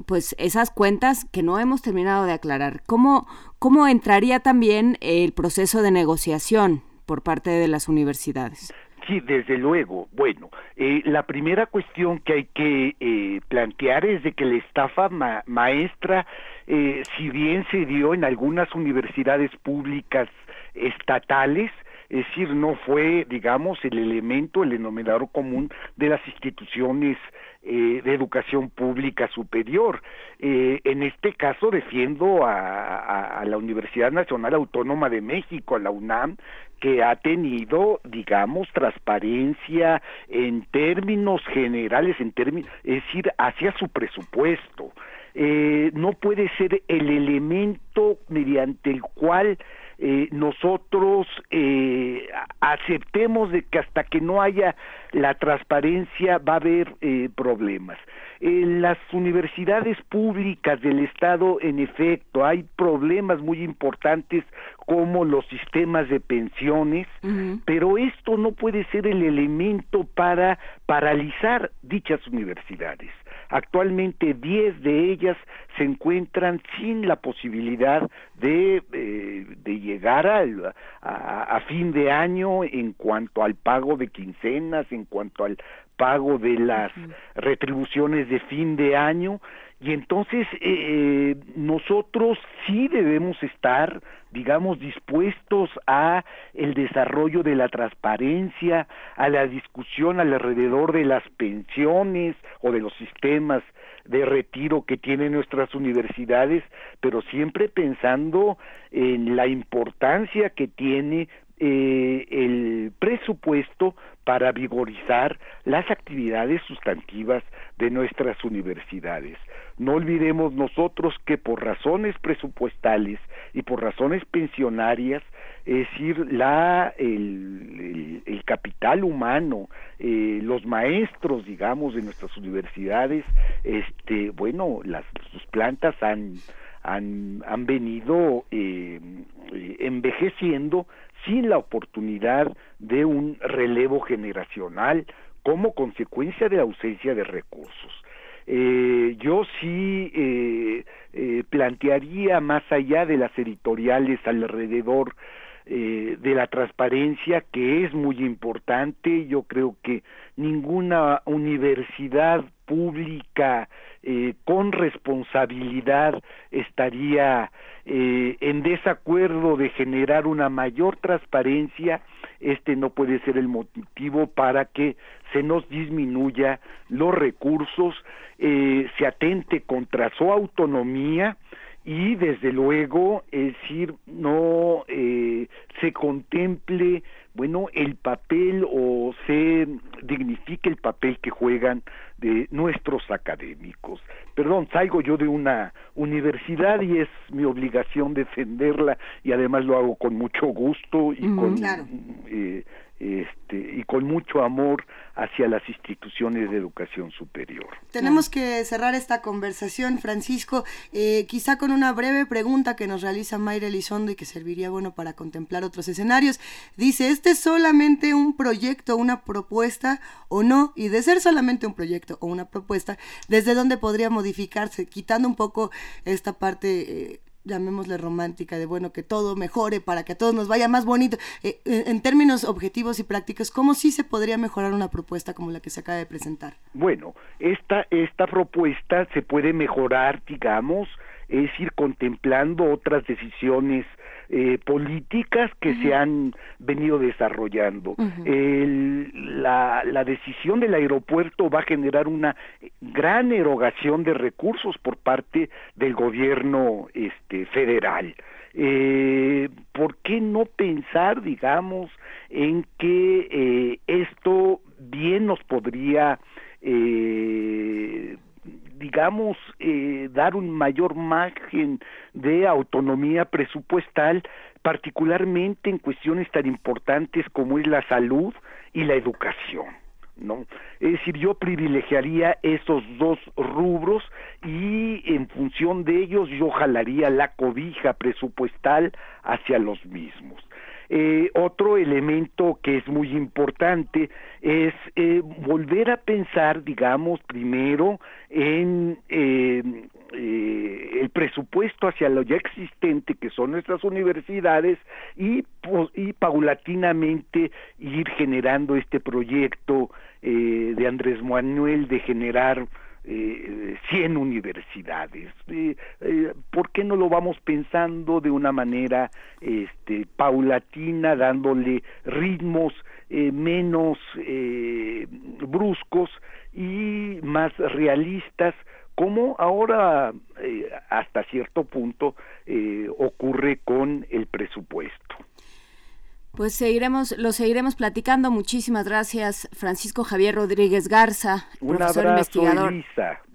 pues esas cuentas que no hemos terminado de aclarar. ¿Cómo, cómo entraría también el proceso de negociación por parte de las universidades? Sí, desde luego. Bueno, eh, la primera cuestión que hay que eh, plantear es de que la estafa ma maestra, eh, si bien se dio en algunas universidades públicas estatales, es decir, no fue, digamos, el elemento, el denominador común de las instituciones eh, de educación pública superior. Eh, en este caso defiendo a, la Universidad Nacional Autónoma de México, a la UNAM, que ha tenido, digamos, transparencia en términos generales, en términos, es decir, hacia su presupuesto. Eh, no puede ser el elemento mediante el cual eh, nosotros eh, aceptemos de que hasta que no haya la transparencia va a haber eh, problemas. En las universidades públicas del Estado, en efecto, hay problemas muy importantes como los sistemas de pensiones, uh -huh. pero esto no puede ser el elemento para paralizar dichas universidades. Actualmente 10 de ellas se encuentran sin la posibilidad de, eh, de llegar al, a, a, fin de año en cuanto al pago de quincenas, en cuanto al pago de las retribuciones de fin de año y entonces eh, nosotros sí debemos estar digamos dispuestos a el desarrollo de la transparencia a la discusión alrededor de las pensiones o de los sistemas de retiro que tienen nuestras universidades pero siempre pensando en la importancia que tiene eh, el presupuesto para vigorizar las actividades sustantivas de nuestras universidades. No olvidemos nosotros que por razones presupuestales y por razones pensionarias, es decir, la, el, el, capital humano, eh, los maestros, digamos, de nuestras universidades, este, bueno, las, sus plantas han, han, han venido eh, envejeciendo sin la oportunidad de un relevo generacional como consecuencia de la ausencia de recursos. Eh, yo sí eh, eh, plantearía más allá de las editoriales alrededor eh, de la transparencia que es muy importante yo creo que ninguna universidad pública eh, con responsabilidad estaría eh, en desacuerdo de generar una mayor transparencia, este no puede ser el motivo para que se nos disminuya los recursos, eh, se atente contra su autonomía y desde luego, es decir, no eh, se contemple bueno, el papel o se dignifique el papel que juegan de nuestros académicos. Perdón, salgo yo de una universidad y es mi obligación defenderla y además lo hago con mucho gusto y con claro. eh, este y con mucho amor hacia las instituciones de educación superior. Tenemos que cerrar esta conversación, Francisco, eh, quizá con una breve pregunta que nos realiza Mayra Elizondo y que serviría bueno para contemplar otros escenarios. Dice, ¿este es solamente un proyecto, una propuesta o no? Y de ser solamente un proyecto o una propuesta, ¿desde dónde podría modificarse? Quitando un poco esta parte... eh, llamémosle romántica, de bueno, que todo mejore para que a todos nos vaya más bonito. Eh, en en términos objetivos y prácticos, ¿cómo sí se podría mejorar una propuesta como la que se acaba de presentar? Bueno, esta, esta propuesta se puede mejorar, digamos, es decir, contemplando otras decisiones eh, políticas que se han venido desarrollando. El- la, la decisión del aeropuerto va a generar una gran erogación de recursos por parte del gobierno este, federal. Eh, ¿Por qué no pensar, digamos, en que eh, esto bien nos podría eh, digamos, eh, dar un mayor margen de autonomía presupuestal, particularmente en cuestiones tan importantes como es la salud y la educación. ¿no? Es decir, yo privilegiaría esos dos rubros y en función de ellos yo jalaría la cobija presupuestal hacia los mismos. Eh, otro elemento que es muy importante es eh, volver a pensar, digamos, primero en eh, eh, el presupuesto hacia lo ya existente que son nuestras universidades y, po- y paulatinamente ir generando este proyecto eh, de Andrés Manuel de generar eh, 100 universidades. Eh, eh, ¿Por qué no lo vamos pensando de una manera este, paulatina, dándole ritmos eh, menos bruscos y más realistas, como ahora hasta cierto punto ocurre con el presupuesto? Pues seguiremos, lo seguiremos platicando. Muchísimas gracias, Francisco Javier Rodríguez Garza, Un profesor abrazo, investigador. Un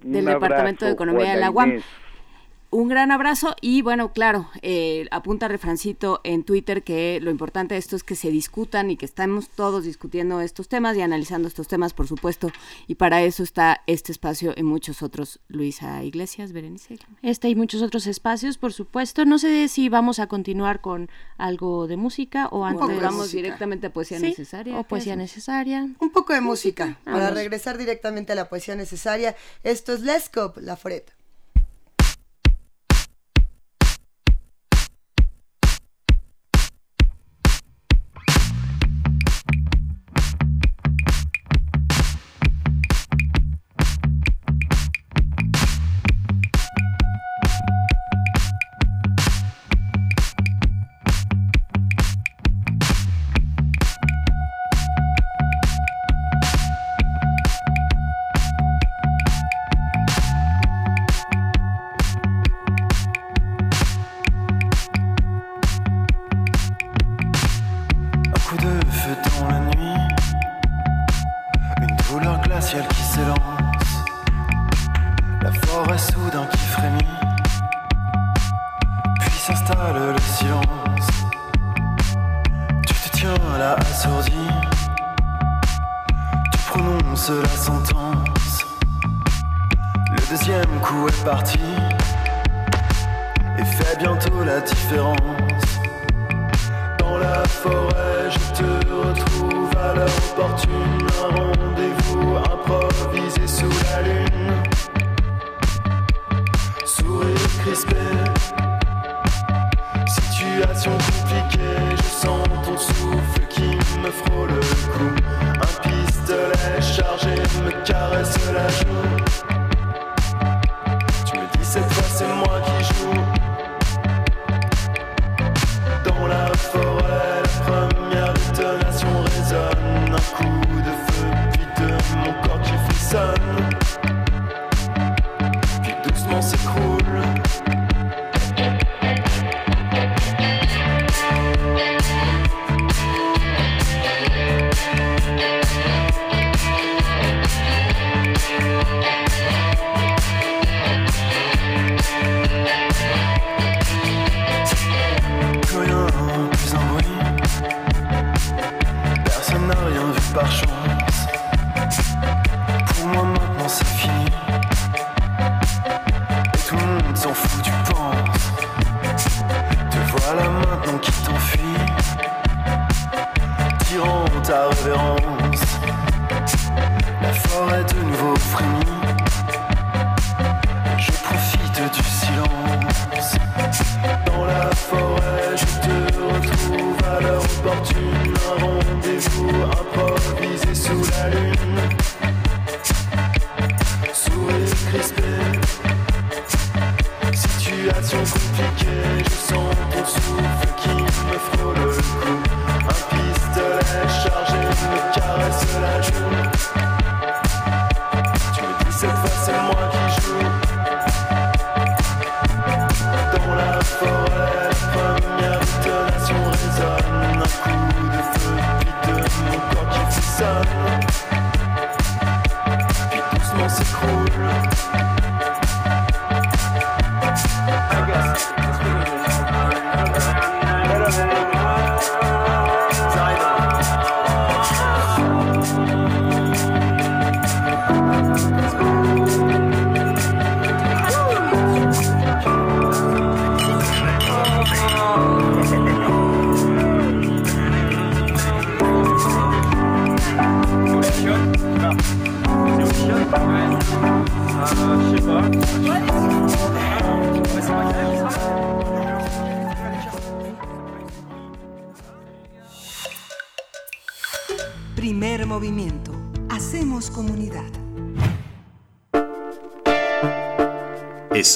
del Departamento de Economía de la UAM. Inés. Un gran abrazo y bueno, claro, eh, apunta Refrancito en Twitter que lo importante de esto es que se discutan y que estamos todos discutiendo estos temas y analizando estos temas, por supuesto, y para eso está este espacio y muchos otros. Luisa Iglesias, Berenice. Este y muchos otros espacios, por supuesto. No sé si vamos a continuar con algo de música o antes vamos música. directamente a poesía Sí, necesaria, O ¿qué poesía necesaria. Un poco de música, para regresar directamente a la poesía necesaria. Esto es Lescop, La Foret.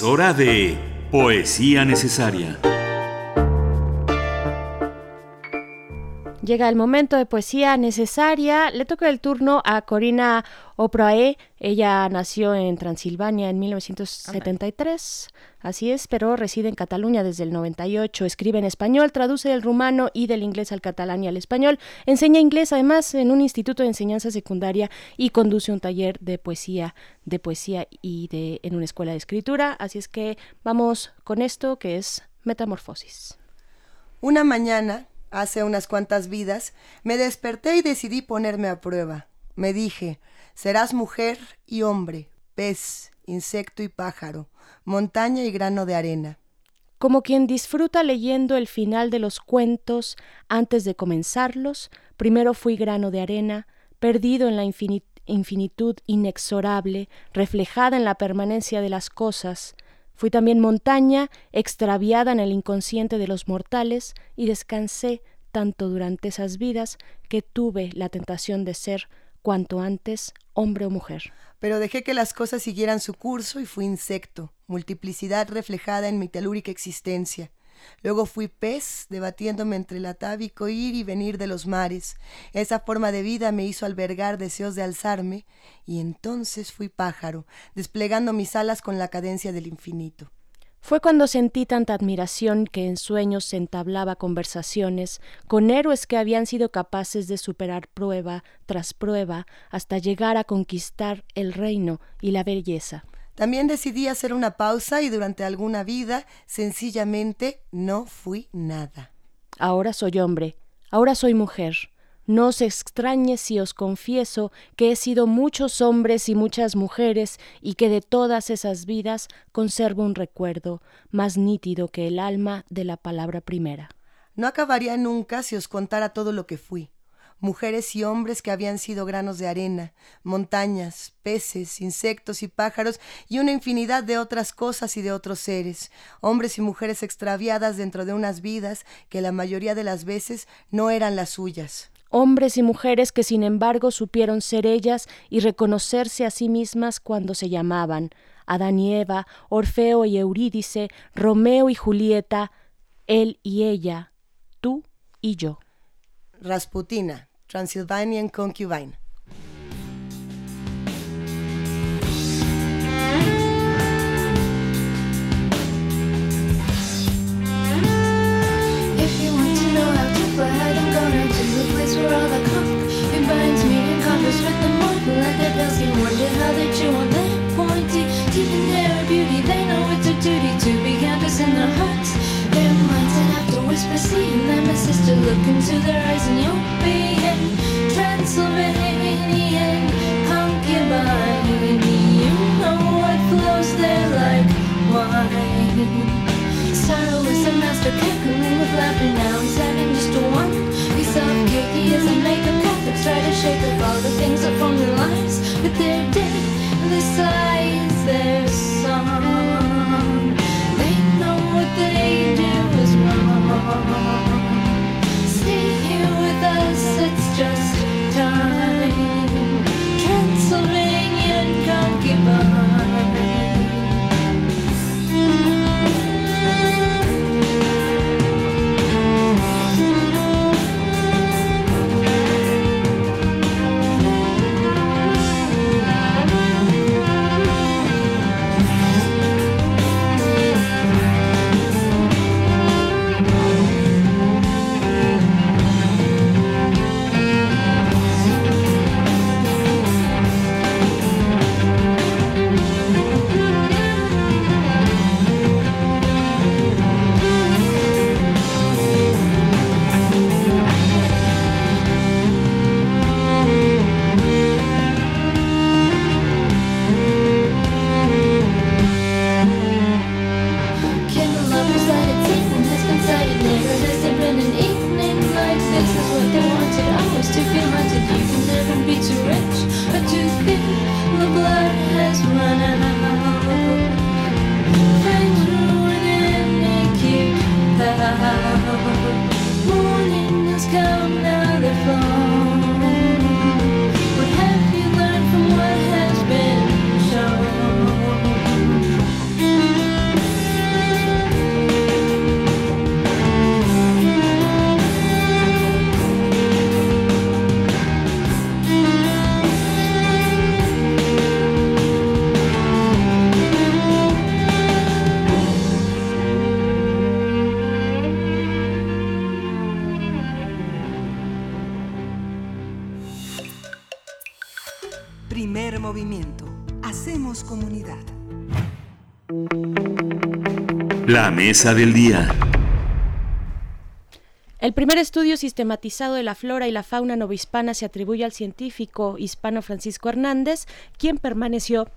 Hora de Poesía Necesaria. Llega el momento de poesía necesaria. Le toca el turno a Corina Oprae. Ella nació en Transilvania en 1973. Así es, pero reside en Cataluña desde el 98. Escribe en español, traduce del rumano y del inglés al catalán y al español. Enseña inglés además en un instituto de enseñanza secundaria y conduce un taller de poesía, de poesía y de en una escuela de escritura. Así es que vamos con esto que es Metamorfosis. Una mañana, hace unas cuantas vidas, me desperté y decidí ponerme a prueba. Me dije, serás mujer y hombre, pez, insecto y pájaro, montaña y grano de arena. Como quien disfruta leyendo el final de los cuentos antes de comenzarlos, primero fui grano de arena, perdido en la infini- infinitud inexorable, reflejada en la permanencia de las cosas. Fui también montaña, extraviada en el inconsciente de los mortales, y descansé tanto durante esas vidas que tuve la tentación de ser, cuanto antes, hombre o mujer. Pero dejé que las cosas siguieran su curso y fui insecto, multiplicidad reflejada en mi telúrica existencia. Luego fui pez, debatiéndome entre el atávico ir y venir de los mares. Esa forma de vida me hizo albergar deseos de alzarme, y entonces fui pájaro, desplegando mis alas con la cadencia del infinito. Fue cuando sentí tanta admiración que en sueños se entablaba conversaciones con héroes que habían sido capaces de superar prueba tras prueba hasta llegar a conquistar el reino y la belleza. También decidí hacer una pausa y durante alguna vida sencillamente no fui nada. Ahora soy hombre, ahora soy mujer. No os extrañe si os confieso que he sido muchos hombres y muchas mujeres y que de todas esas vidas conservo un recuerdo más nítido que el alma de la palabra primera. No acabaría nunca si os contara todo lo que fui. Mujeres y hombres que habían sido granos de arena, montañas, peces, insectos y pájaros y una infinidad de otras cosas y de otros seres, hombres y mujeres extraviadas dentro de unas vidas que la mayoría de las veces no eran las suyas. Hombres y mujeres que sin embargo supieron ser ellas y reconocerse a sí mismas cuando se llamaban, Adán y Eva, Orfeo y Eurídice, Romeo y Julieta, él y ella, tú y yo. Rasputina, Transylvanian Concubine. Sister, look into their eyes, and you'll be in Transylvanian concubine. You know what flows there like wine. Sorrow is a master cackling with laughter now. He's having just a one piece of cake. He is a makeup Catholics try to shake up all the things that form their lives. But they're dead. This is their song. They know what they It's just La mesa del día. El primer estudio sistematizado de la flora y la fauna novohispana se atribuye al científico hispano Francisco Hernández, quien permaneció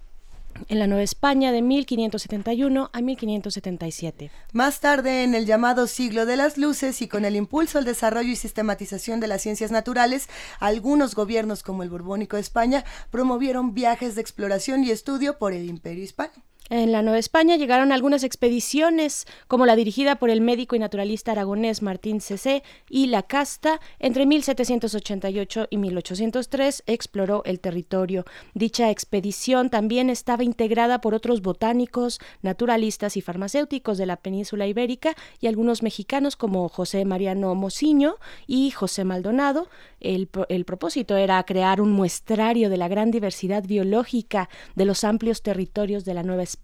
en la Nueva España de 1571 a 1577. Más tarde, en el llamado siglo de las luces y con el impulso al desarrollo y sistematización de las ciencias naturales, algunos gobiernos como el Borbónico de España promovieron viajes de exploración y estudio por el Imperio Hispano. En la Nueva España llegaron algunas expediciones, como la dirigida por el médico y naturalista aragonés Martín Cecé y La Casta, entre 1788 y 1803 exploró el territorio. Dicha expedición también estaba integrada por otros botánicos, naturalistas y farmacéuticos de la península ibérica y algunos mexicanos como José Mariano Mociño y José Maldonado. El, el propósito era crear un muestrario de la gran diversidad biológica de los amplios territorios de la Nueva España,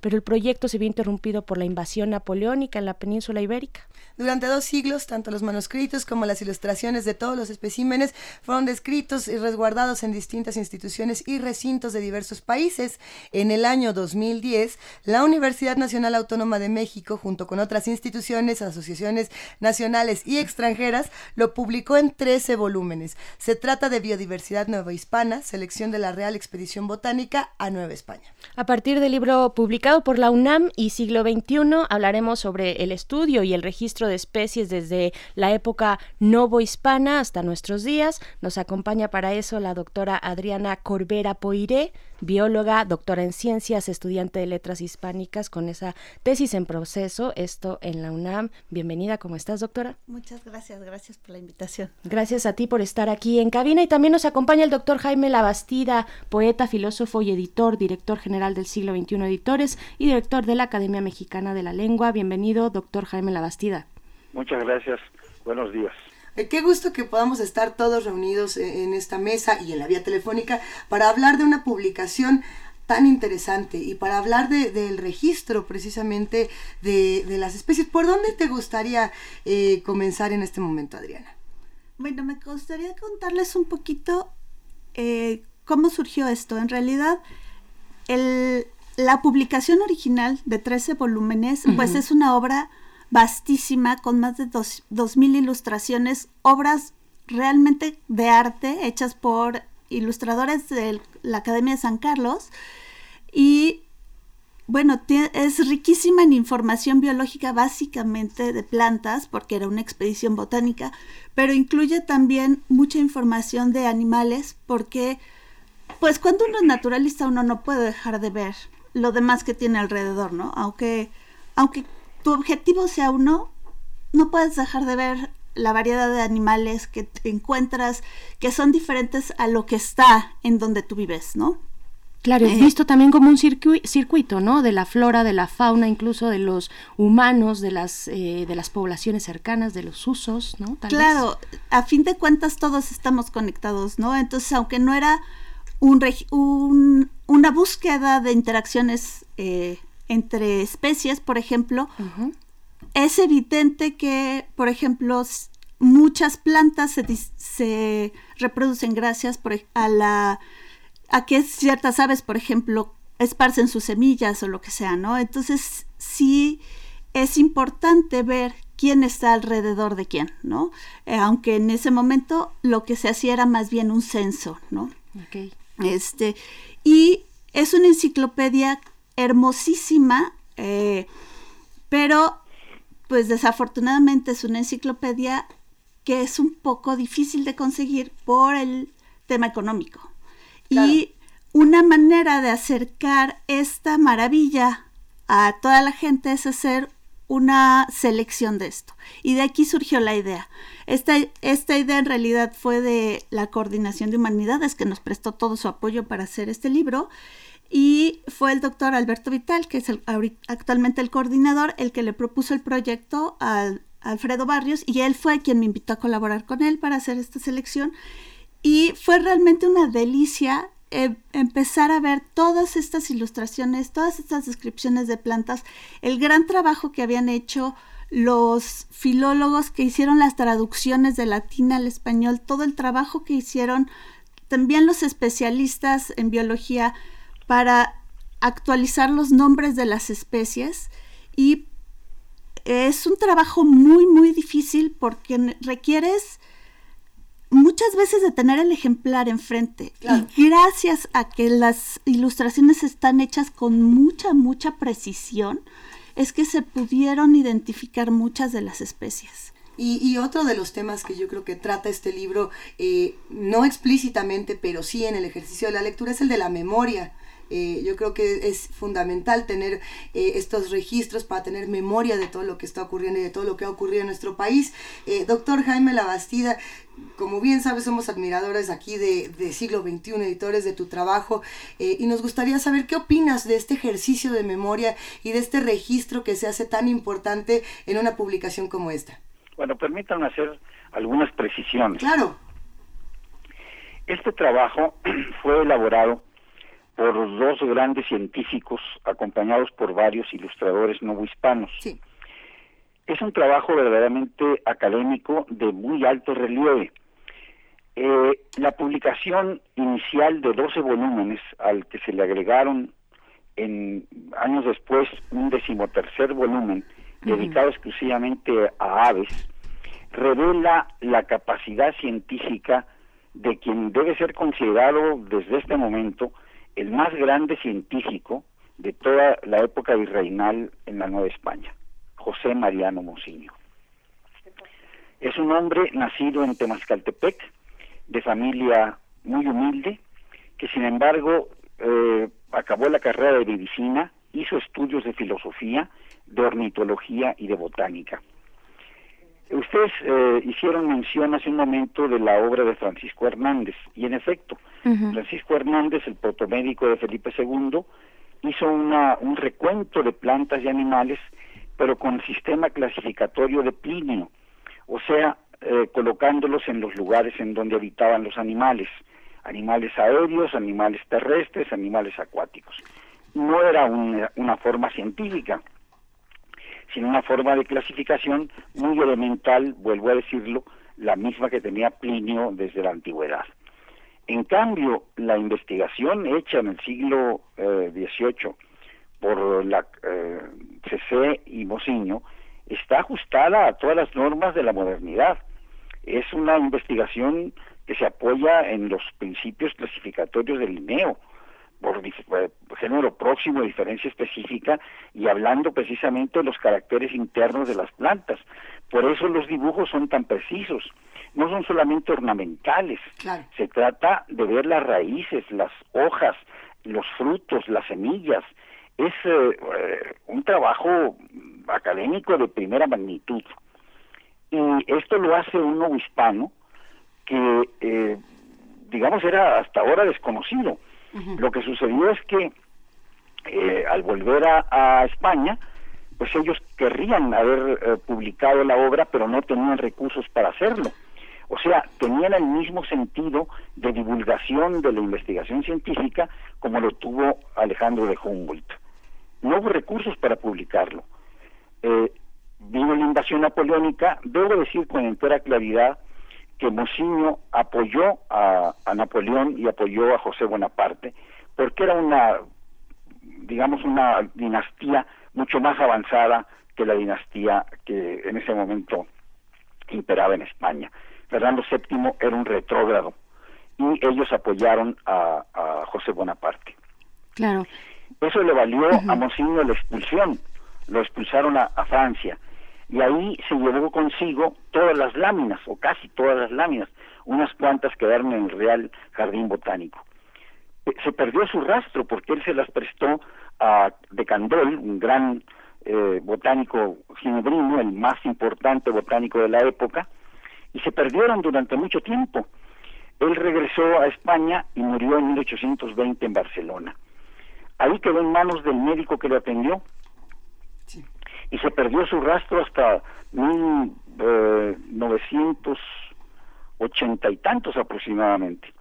pero el proyecto se vio interrumpido por la invasión napoleónica en la península ibérica. Durante dos siglos, tanto los manuscritos como las ilustraciones de todos los especímenes fueron descritos y resguardados en distintas instituciones y recintos de diversos países. En el año 2010, la Universidad Nacional Autónoma de México, junto con otras instituciones, asociaciones nacionales y extranjeras, lo publicó en 13 volúmenes. Se trata de Biodiversidad Nueva Hispana, selección de la Real Expedición Botánica a Nueva España. A partir del libro publicado por la UNAM y siglo XXI, hablaremos sobre el estudio y el registro de especies desde la época novohispana hasta nuestros días. Nos acompaña para eso la doctora Adriana Corbera Poiré bióloga, doctora en ciencias, estudiante de letras hispánicas con esa tesis en proceso, esto en la UNAM. Bienvenida, ¿cómo estás, doctora? Muchas gracias, gracias por la invitación. Gracias a ti por estar aquí en cabina y también nos acompaña el doctor Jaime Labastida, poeta, filósofo y editor, director general del siglo XXI Editores y director de la Academia Mexicana de la Lengua. Bienvenido, doctor Jaime Labastida. Muchas gracias. Buenos días. Eh, Qué gusto que podamos estar todos reunidos eh, en esta mesa y en la vía telefónica para hablar de una publicación tan interesante y para hablar de- del registro precisamente de, de las especies. ¿Por dónde te gustaría eh, comenzar en este momento, Adriana? Bueno, me gustaría contarles un poquito eh, cómo surgió esto. En realidad, el- la publicación original de 13 volúmenes, pues es una obra vastísima con más de dos, 2.000 ilustraciones, obras realmente de arte hechas por ilustradores de la Academia de San Carlos. Y bueno, es riquísima en información biológica básicamente de plantas, porque era una expedición botánica, pero incluye también mucha información de animales, porque pues cuando uno es naturalista uno no puede dejar de ver lo demás que tiene alrededor, ¿no? Aunque, aunque tu objetivo sea uno, no puedes dejar de ver la variedad de animales que encuentras que son diferentes a lo que está en donde tú vives, ¿no? Claro, es Eh, visto también como un circui- circuito, ¿no? De la flora, de la fauna, incluso de los humanos, de las, eh, de las poblaciones cercanas, de los usos, ¿no? Tal vez. claro, a fin de cuentas todos estamos conectados, ¿no? Entonces, aunque no era un- una búsqueda de interacciones eh, entre especies, por ejemplo, es evidente que, por ejemplo, muchas plantas se, reproducen gracias por a la a que ciertas aves, por ejemplo, esparcen sus semillas o lo que sea, ¿no? Entonces, sí es importante ver quién está alrededor de quién, ¿no? Eh, aunque en ese momento lo que se hacía era más bien un censo, ¿no? Este, y es una enciclopedia hermosísima, eh, pero pues desafortunadamente es una enciclopedia que es un poco difícil de conseguir por el tema económico. Y una manera de acercar esta maravilla a toda la gente es hacer una selección de esto. Y de aquí surgió la idea. Esta, esta idea en realidad fue de la Coordinación de Humanidades que nos prestó todo su apoyo para hacer este libro. Y fue el doctor Alberto Vital, que es actualmente el coordinador, el que le propuso el proyecto a Alfredo Barrios y él fue quien me invitó a colaborar con él para hacer esta selección. Y fue realmente una delicia eh, empezar a ver todas estas ilustraciones, todas estas descripciones de plantas, el gran trabajo que habían hecho los filólogos que hicieron las traducciones de latín al español, todo el trabajo que hicieron también los especialistas en biología para actualizar los nombres de las especies y es un trabajo muy muy difícil porque requieres muchas veces de tener el ejemplar enfrente y gracias a que las ilustraciones están hechas con mucha mucha precisión es que se pudieron identificar muchas de las especies. Y, y otro de los temas que yo creo que trata este libro, eh, no explícitamente, pero sí en el ejercicio de la lectura, es el de la memoria. Eh, yo creo que es fundamental tener eh, estos registros para tener memoria de todo lo que está ocurriendo y de todo lo que ha ocurrido en nuestro país. Eh, doctor Jaime Labastida, como bien sabes, somos admiradores aquí de, de Siglo XXI, editores de tu trabajo, eh, y nos gustaría saber qué opinas de este ejercicio de memoria y de este registro que se hace tan importante en una publicación como esta. Bueno, permítanme hacer algunas precisiones. Claro. Este trabajo [CLEARS THROAT] fue elaborado por dos grandes científicos acompañados por varios ilustradores novohispanos. Sí. Es un trabajo verdaderamente académico de muy alto relieve. Eh, la publicación inicial de 12 volúmenes al que se le agregaron en años después un decimotercer volumen dedicado exclusivamente a aves, revela la capacidad científica de quien debe ser considerado desde este momento el más grande científico de toda la época virreinal en la Nueva España, José Mariano Mociño. Es un hombre nacido en Temascaltepec, de familia muy humilde, que sin embargo eh, acabó la carrera de medicina, hizo estudios de filosofía, de ornitología y de botánica. Ustedes eh, hicieron mención hace un momento de la obra de Francisco Hernández, y en efecto, Francisco Hernández, el protomédico de Felipe II, hizo una, un recuento de plantas y animales, pero con el sistema clasificatorio de Plinio, o sea, eh, colocándolos en los lugares en donde habitaban los animales, animales aéreos, animales terrestres, animales acuáticos. No era una, una forma científica, sino una forma de clasificación muy elemental, vuelvo a decirlo, la misma que tenía Plinio desde la antigüedad. En cambio, la investigación hecha en el siglo XVIII por la eh, CC y Mociño está ajustada a todas las normas de la modernidad. Es una investigación que se apoya en los principios clasificatorios del Linneo, por eh, género próximo, diferencia específica, y hablando precisamente de los caracteres internos de las plantas. Por eso los dibujos son tan precisos. No son solamente ornamentales, se trata de ver las raíces, las hojas, los frutos, las semillas. Es eh, eh, un trabajo académico de primera magnitud. Y esto lo hace un nuevo hispano que, eh, digamos, era hasta ahora desconocido. Lo que sucedió es que eh, al volver a, España, pues ellos querrían haber eh, publicado la obra, pero no tenían recursos para hacerlo. O sea, tenían el mismo sentido de divulgación de la investigación científica como lo tuvo Alejandro de Humboldt. No hubo recursos para publicarlo. Eh, vino la invasión napoleónica, debo decir con entera claridad que Mociño apoyó a, a Napoleón y apoyó a José Bonaparte, porque era una, digamos, una dinastía mucho más avanzada que la dinastía que en ese momento imperaba en España. Fernando VII era un retrógrado y ellos apoyaron a, a José Bonaparte. Claro. Eso le valió a Monsignor la expulsión, lo expulsaron a, a Francia y ahí se llevó consigo todas las láminas, o casi todas las láminas, unas cuantas quedaron en el Real Jardín Botánico. Eh, Se perdió su rastro porque él se las prestó a De Candolle, un gran eh, botánico ginebrino, el más importante botánico de la época, y se perdieron durante mucho tiempo. Él regresó a España y murió en 1820 en Barcelona. Ahí quedó en manos del médico que lo atendió y se perdió su rastro hasta 1980 y tantos aproximadamente.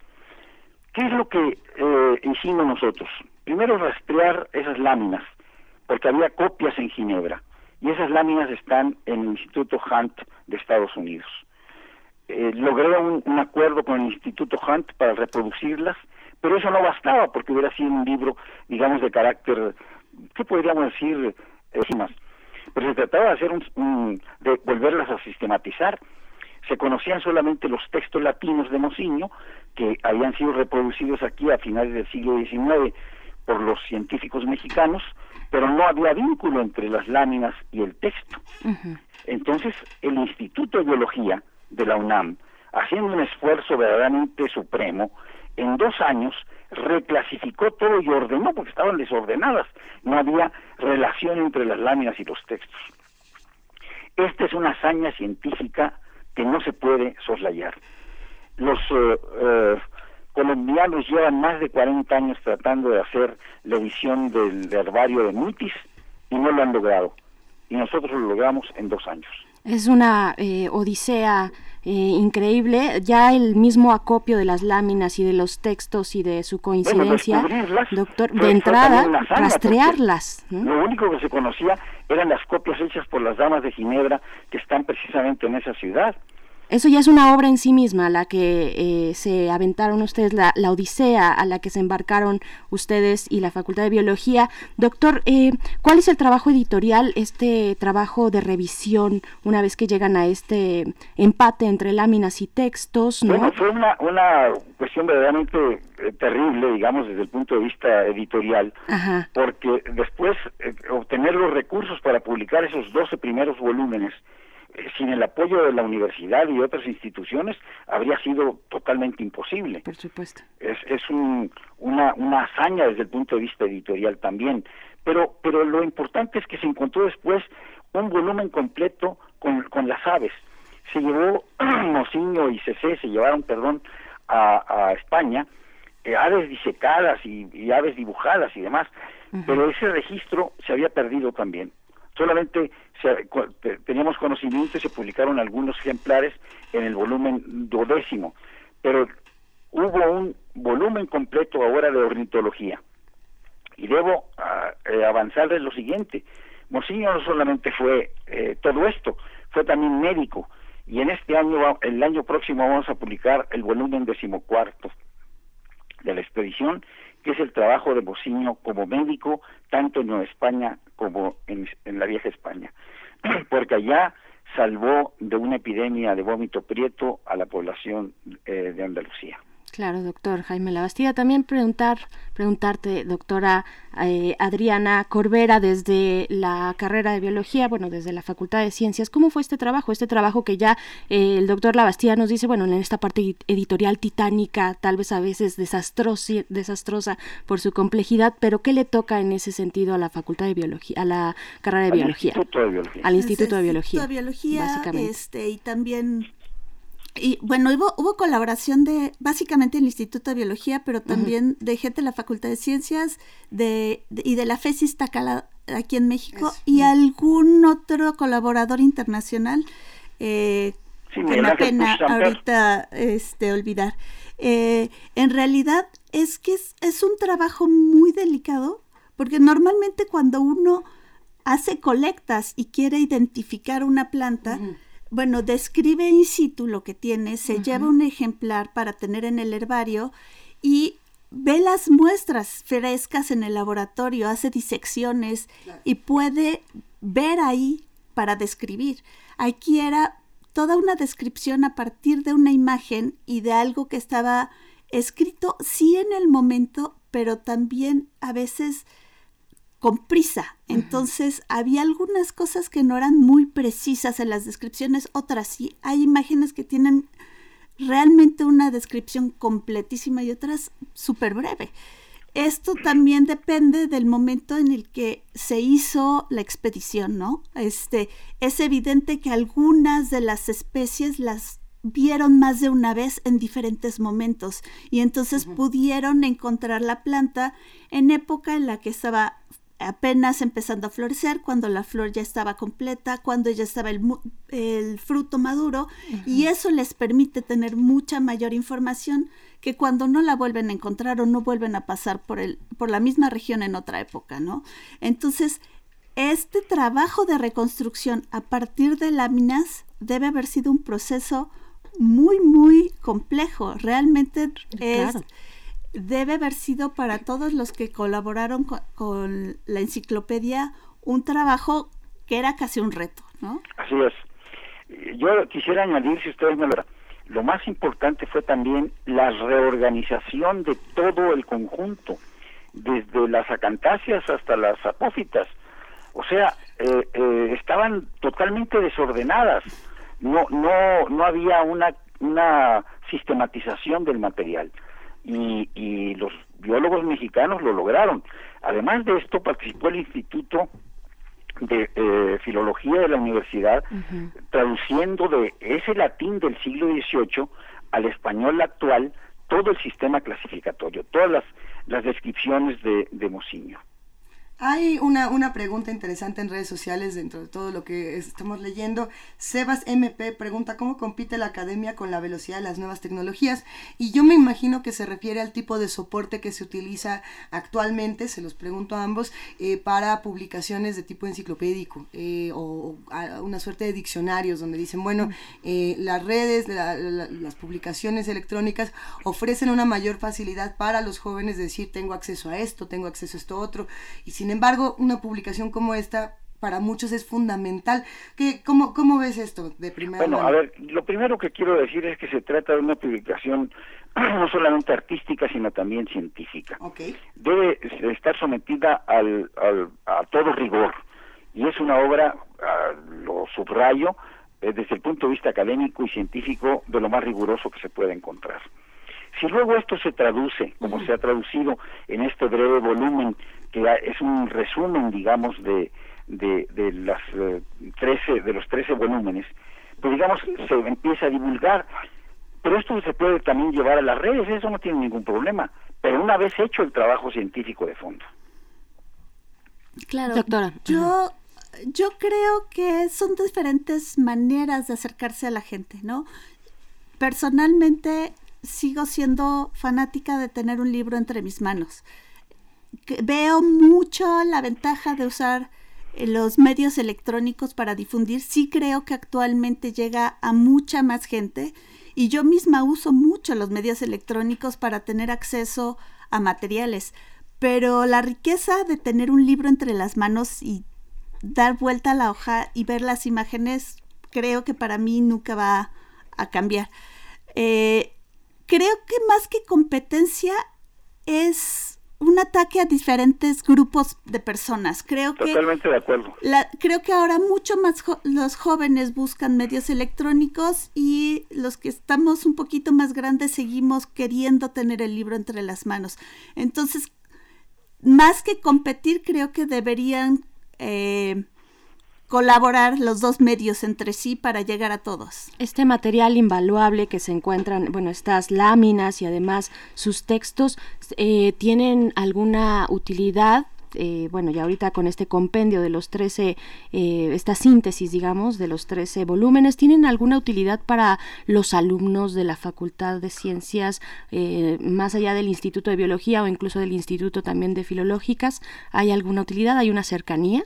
¿Qué es lo que eh, hicimos nosotros? Primero rastrear esas láminas, porque había copias en Ginebra, y esas láminas están en el Instituto Hunt de Estados Unidos. Eh, logré un, un acuerdo con el Instituto Hunt para reproducirlas, pero eso no bastaba porque hubiera sido un libro, digamos, de carácter, ¿qué podríamos decir? Eh, más. Pero se trataba de hacer un, un- de volverlas a sistematizar. Se conocían solamente los textos latinos de Mociño, que habían sido reproducidos aquí a finales del siglo XIX por los científicos mexicanos, pero no había vínculo entre las láminas y el texto. Entonces, el Instituto de Biología de la UNAM, haciendo un esfuerzo verdaderamente supremo, en dos años reclasificó todo y ordenó, porque estaban desordenadas, no había relación entre las láminas y los textos. Esta es una hazaña científica que no se puede soslayar. Los eh, eh, colombianos llevan más de 40 años tratando de hacer la edición del herbario de Mutis y no lo han logrado. Y nosotros lo logramos en dos años. Es una eh, odisea eh, increíble. Ya el mismo acopio de las láminas y de los textos y de su coincidencia, descubrirlas doctor, fue- de entrada, rastrearlas. ¿no? Lo único que se conocía eran las copias hechas por las damas de Ginebra que están precisamente en esa ciudad. Eso ya es una obra en sí misma, la que eh, se aventaron ustedes, la, la odisea a la que se embarcaron ustedes y la Facultad de Biología. Doctor, eh, ¿cuál es el trabajo editorial, este trabajo de revisión, una vez que llegan a este empate entre láminas y textos? ¿no? Bueno, fue una, una cuestión verdaderamente eh, terrible, digamos, desde el punto de vista editorial, Ajá. porque después eh, obtener los recursos para publicar esos 12 primeros volúmenes sin el apoyo de la universidad y otras instituciones habría sido totalmente imposible. Por supuesto. Es, es un- una, una hazaña desde el punto de vista editorial también. Pero, pero lo importante es que se encontró después un volumen completo con, con las aves. Se llevó [CLEARS THROAT] Mociño y CC, se llevaron, perdón, a, a España, eh, aves disecadas y, y aves dibujadas y demás, pero ese registro se había perdido también. Solamente teníamos conocimiento y se publicaron algunos ejemplares en el volumen duodécimo, pero hubo un volumen completo ahora de ornitología. Y debo eh, avanzarles lo siguiente. Mociño no solamente fue eh, todo esto, fue también médico. Y en este año, el año próximo, vamos a publicar el volumen decimocuarto de la expedición, que es el trabajo de Mociño como médico, tanto en Nueva España como en, en la Vieja España. [CLEARS THROAT] Porque allá salvó de una epidemia de vómito prieto a la población eh, de Andalucía. Claro, doctor Jaime Labastida. También preguntar, preguntarte, doctora eh, Adriana Corbera, desde la carrera de biología, bueno, desde la Facultad de Ciencias, ¿cómo fue este trabajo? Este trabajo que ya eh, el doctor Labastida nos dice, bueno, en esta parte edi- editorial titánica, tal vez a veces desastrosa, desastrosa por su complejidad, pero ¿qué le toca en ese sentido a la Facultad de Biología, a la carrera de Al biología? Instituto de Biología. Al Instituto de Biología. Instituto de Biología, básicamente. este, y también y bueno, hubo, hubo colaboración de básicamente el Instituto de Biología, pero también de gente de la Facultad de Ciencias de, de- y de la FESIS Tacala aquí en México y algún otro colaborador internacional eh, Sí, que Ángel pena ahorita este, olvidar. Eh, en realidad es que es, es un trabajo muy delicado porque normalmente cuando uno hace colectas y quiere identificar una planta, bueno, describe in situ lo que tiene, se lleva un ejemplar para tener en el herbario y ve las muestras frescas en el laboratorio, hace disecciones y puede ver ahí para describir. Aquí era toda una descripción a partir de una imagen y de algo que estaba escrito, sí en el momento, pero también a veces con prisa. Entonces había algunas cosas que no eran muy precisas en las descripciones, otras sí. Hay imágenes que tienen realmente una descripción completísima y otras súper breve. Esto también depende del momento en el que se hizo la expedición, ¿no? Este, es evidente que algunas de las especies las vieron más de una vez en diferentes momentos y entonces pudieron encontrar la planta en época en la que estaba apenas empezando a florecer, cuando la flor ya estaba completa, cuando ya estaba el, fruto maduro, y eso les permite tener mucha mayor información que cuando no la vuelven a encontrar o no vuelven a pasar por, el, por la misma región en otra época, ¿no? Entonces, este trabajo de reconstrucción a partir de láminas debe haber sido un proceso muy, muy complejo. Realmente es, Claro. Debe haber sido para todos los que colaboraron con, con la enciclopedia un trabajo que era casi un reto, ¿no? Así es. Yo quisiera añadir, si ustedes me lo lo más importante fue también la reorganización de todo el conjunto, desde las acantáceas hasta las apófitas. O sea, eh, eh, estaban totalmente desordenadas. No, no, no había una, una sistematización del material. Y, y los biólogos mexicanos lo lograron. Además de esto, participó el Instituto de eh, Filología de la Universidad, traduciendo de ese latín del siglo XVIII al español actual todo el sistema clasificatorio, todas las, las descripciones de, de Mociño. Hay una, una pregunta interesante en redes sociales dentro de todo lo que estamos leyendo. Sebas MP pregunta cómo compite la academia con la velocidad de las nuevas tecnologías y yo me imagino que se refiere al tipo de soporte que se utiliza actualmente, se los pregunto a ambos, eh, para publicaciones de tipo enciclopédico eh, o, o a- una suerte de diccionarios donde dicen, bueno, eh, las redes, la- la- las publicaciones electrónicas ofrecen una mayor facilidad para los jóvenes de decir, tengo acceso a esto, tengo acceso a esto otro, y sin embargo, una publicación como esta para muchos es fundamental. ¿Qué, cómo, ¿Cómo ves esto de primera Bueno, mano? a ver, lo primero que quiero decir es que se trata de una publicación [CLEARS THROAT] no solamente artística, sino también científica. Debe estar sometida al, al- a todo rigor. Y es una obra, ah, lo subrayo, eh, desde el punto de vista académico y científico de lo más riguroso que se puede encontrar. Si luego esto se traduce, como se ha traducido en este breve volumen, que es un resumen, digamos, de, de, de las eh, 13, de los 13 volúmenes, pues digamos, se empieza a divulgar. Pero esto se puede también llevar a las redes, eso no tiene ningún problema. Pero una vez hecho el trabajo científico de fondo. Claro. Doctora. Yo, yo creo que son diferentes maneras de acercarse a la gente, ¿no? Personalmente sigo siendo fanática de tener un libro entre mis manos. Veo mucho la ventaja de usar eh, los medios electrónicos para difundir. Sí creo que actualmente llega a mucha más gente y yo misma uso mucho los medios electrónicos para tener acceso a materiales. Pero la riqueza de tener un libro entre las manos y dar vuelta a la hoja y ver las imágenes, creo que para mí nunca va a cambiar. Eh, creo que más que competencia es un ataque a diferentes grupos de personas. Creo que Totalmente de acuerdo. la- creo que ahora mucho más jo- los jóvenes buscan medios electrónicos y los que estamos un poquito más grandes seguimos queriendo tener el libro entre las manos. Entonces, más que competir, creo que deberían eh, colaborar los dos medios entre sí para llegar a todos. Este material invaluable que se encuentran, bueno, estas láminas y además sus textos, eh, ¿tienen alguna utilidad? Eh, bueno, y ahorita con este compendio de los 13, eh, esta síntesis, digamos, de los 13 volúmenes, ¿tienen alguna utilidad para los alumnos de la Facultad de Ciencias, eh, más allá del Instituto de Biología o incluso del Instituto también de Filológicas? ¿Hay alguna utilidad? ¿Hay una cercanía?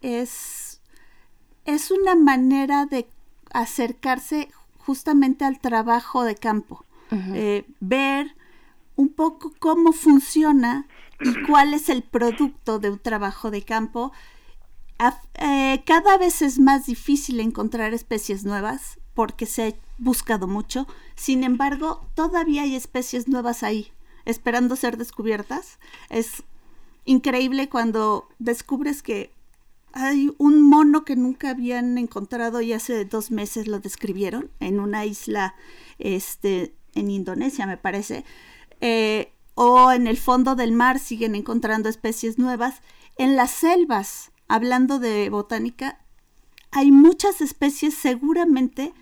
Es, es una manera de acercarse justamente al trabajo de campo, Eh, ver un poco cómo funciona y [CLEARS THROAT] cuál es el producto de un trabajo de campo. Eh, cada vez es más difícil encontrar especies nuevas porque se ha buscado mucho. Sin embargo, todavía hay especies nuevas ahí, esperando ser descubiertas. Es increíble cuando descubres que hay un mono que nunca habían encontrado y hace dos meses lo describieron en una isla este, en Indonesia, me parece. Eh, o en el fondo del mar siguen encontrando especies nuevas. En las selvas, hablando de botánica, hay muchas especies seguramente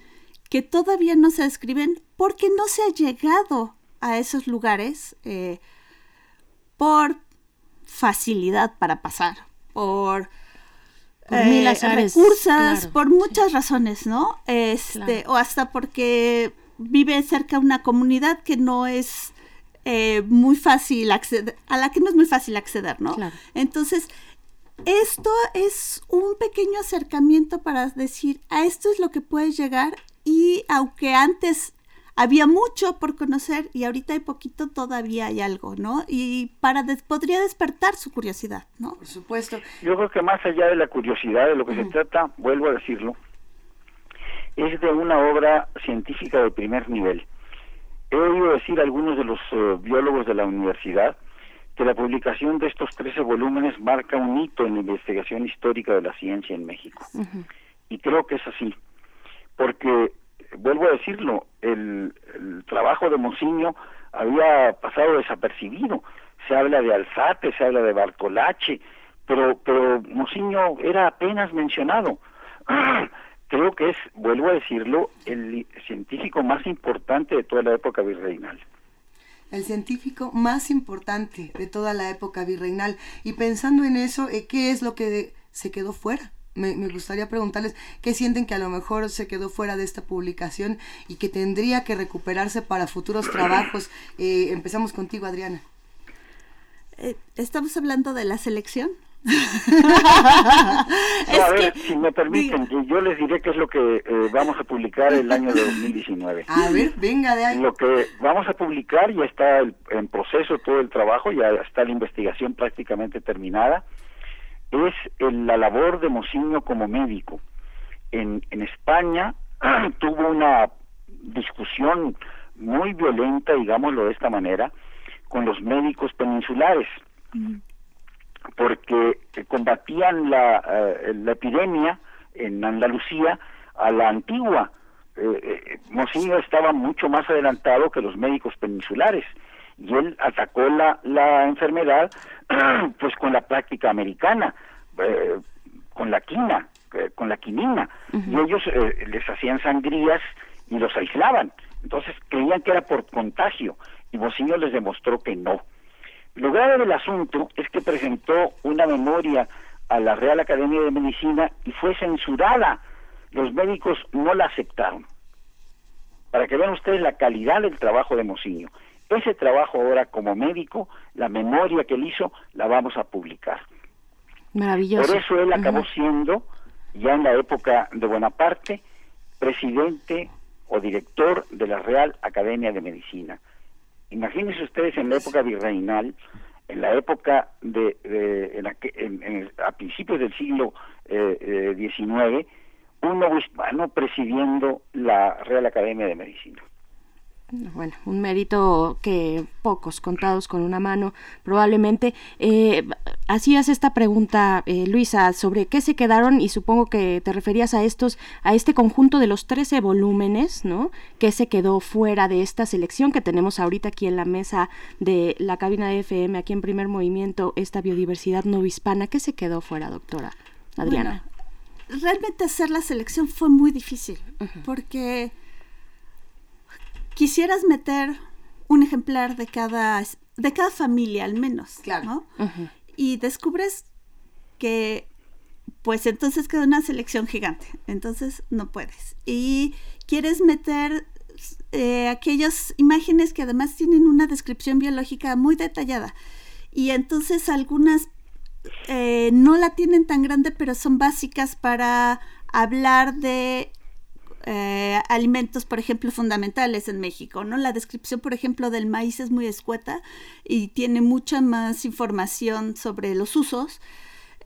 que todavía no se describen porque no se ha llegado a esos lugares eh, por facilidad para pasar, por, eh, azares, recursos, claro, por muchas razones, ¿no? Este, O hasta porque vive cerca una comunidad que no es eh, muy fácil acceder, a la que no es muy fácil acceder, ¿no? Entonces, esto es un pequeño acercamiento para decir, a esto es lo que puedes llegar y aunque antes había mucho por conocer y ahorita hay poquito, todavía hay algo, ¿no? Y para des- podría despertar su curiosidad, ¿no? Por supuesto. Yo creo que más allá de la curiosidad, de lo que se trata, vuelvo a decirlo, es de una obra científica de primer nivel. He oído decir a algunos de los eh, biólogos de la universidad que la publicación de estos 13 volúmenes marca un hito en la investigación histórica de la ciencia en México. Y creo que es así, porque, vuelvo a decirlo, el, trabajo de Monsiño había pasado desapercibido. Se habla de Alzate, se habla de Bartolache, pero, pero Monsiño era apenas mencionado. [CLEARS THROAT] Creo que es, vuelvo a decirlo, el científico más importante de toda la época virreinal. el científico más importante de toda la época virreinal. Y pensando en eso, eh, ¿qué es lo que se quedó fuera? Me, me gustaría preguntarles qué sienten que a lo mejor se quedó fuera de esta publicación y que tendría que recuperarse para futuros trabajos. Eh, empezamos contigo, Adriana. Eh, ¿Estamos hablando de la selección? [LAUGHS] A ver, si me permiten, yo les diré qué es lo que eh, vamos a publicar el año de 2019. A ver, venga de ahí. Lo que vamos a publicar ya está el- en proceso todo el trabajo, ya está la investigación prácticamente terminada, es el- la labor de Mociño como médico. En, en España [CLEARS THROAT] tuvo una discusión muy violenta, digámoslo de esta manera, con los médicos peninsulares porque combatían la, eh, la epidemia en Andalucía a la antigua. Eh, eh, Mocillo estaba mucho más adelantado que los médicos peninsulares y él atacó la, la enfermedad [CLEARS THROAT] pues con la práctica americana, eh, con la quina, eh, con la quinina, y ellos eh, les hacían sangrías y los aislaban. Entonces creían que era por contagio y Mocillo les demostró que no. Lo grave del asunto es que presentó una memoria a la Real Academia de Medicina y fue censurada. Los médicos no la aceptaron. Para que vean ustedes la calidad del trabajo de Ese trabajo ahora como médico, la memoria que él hizo, la vamos a publicar. Maravilloso. Por eso él acabó siendo, ya en la época de Bonaparte, presidente o director de la Real Academia de Medicina. Imagínense ustedes en la época virreinal, en la época de, de- en la que- en- a principios del siglo eh, eh, XIX, un nuevo hispano presidiendo la Real Academia de Medicina. Bueno, un mérito que pocos, contados con una mano, probablemente. Eh, hacías esta pregunta, eh, Luisa, sobre qué se quedaron, y supongo que te referías a estos, a este conjunto de los 13 volúmenes, ¿no? ¿Qué se quedó fuera de esta selección que tenemos ahorita aquí en la mesa de la cabina de FM, aquí en primer movimiento, esta biodiversidad no hispana? ¿Qué se quedó fuera, doctora Adriana? Bueno, realmente hacer la selección fue muy difícil, porque quisieras meter un ejemplar de cada, de cada familia al menos, ¿no? Y descubres que pues entonces queda una selección gigante, entonces no puedes. Y quieres meter eh, aquellas imágenes que además tienen una descripción biológica muy detallada. Y entonces algunas eh, no la tienen tan grande, pero son básicas para hablar de eh, alimentos, por ejemplo, fundamentales en México, ¿no? La descripción, por ejemplo, del maíz es muy escueta y tiene mucha más información sobre los usos.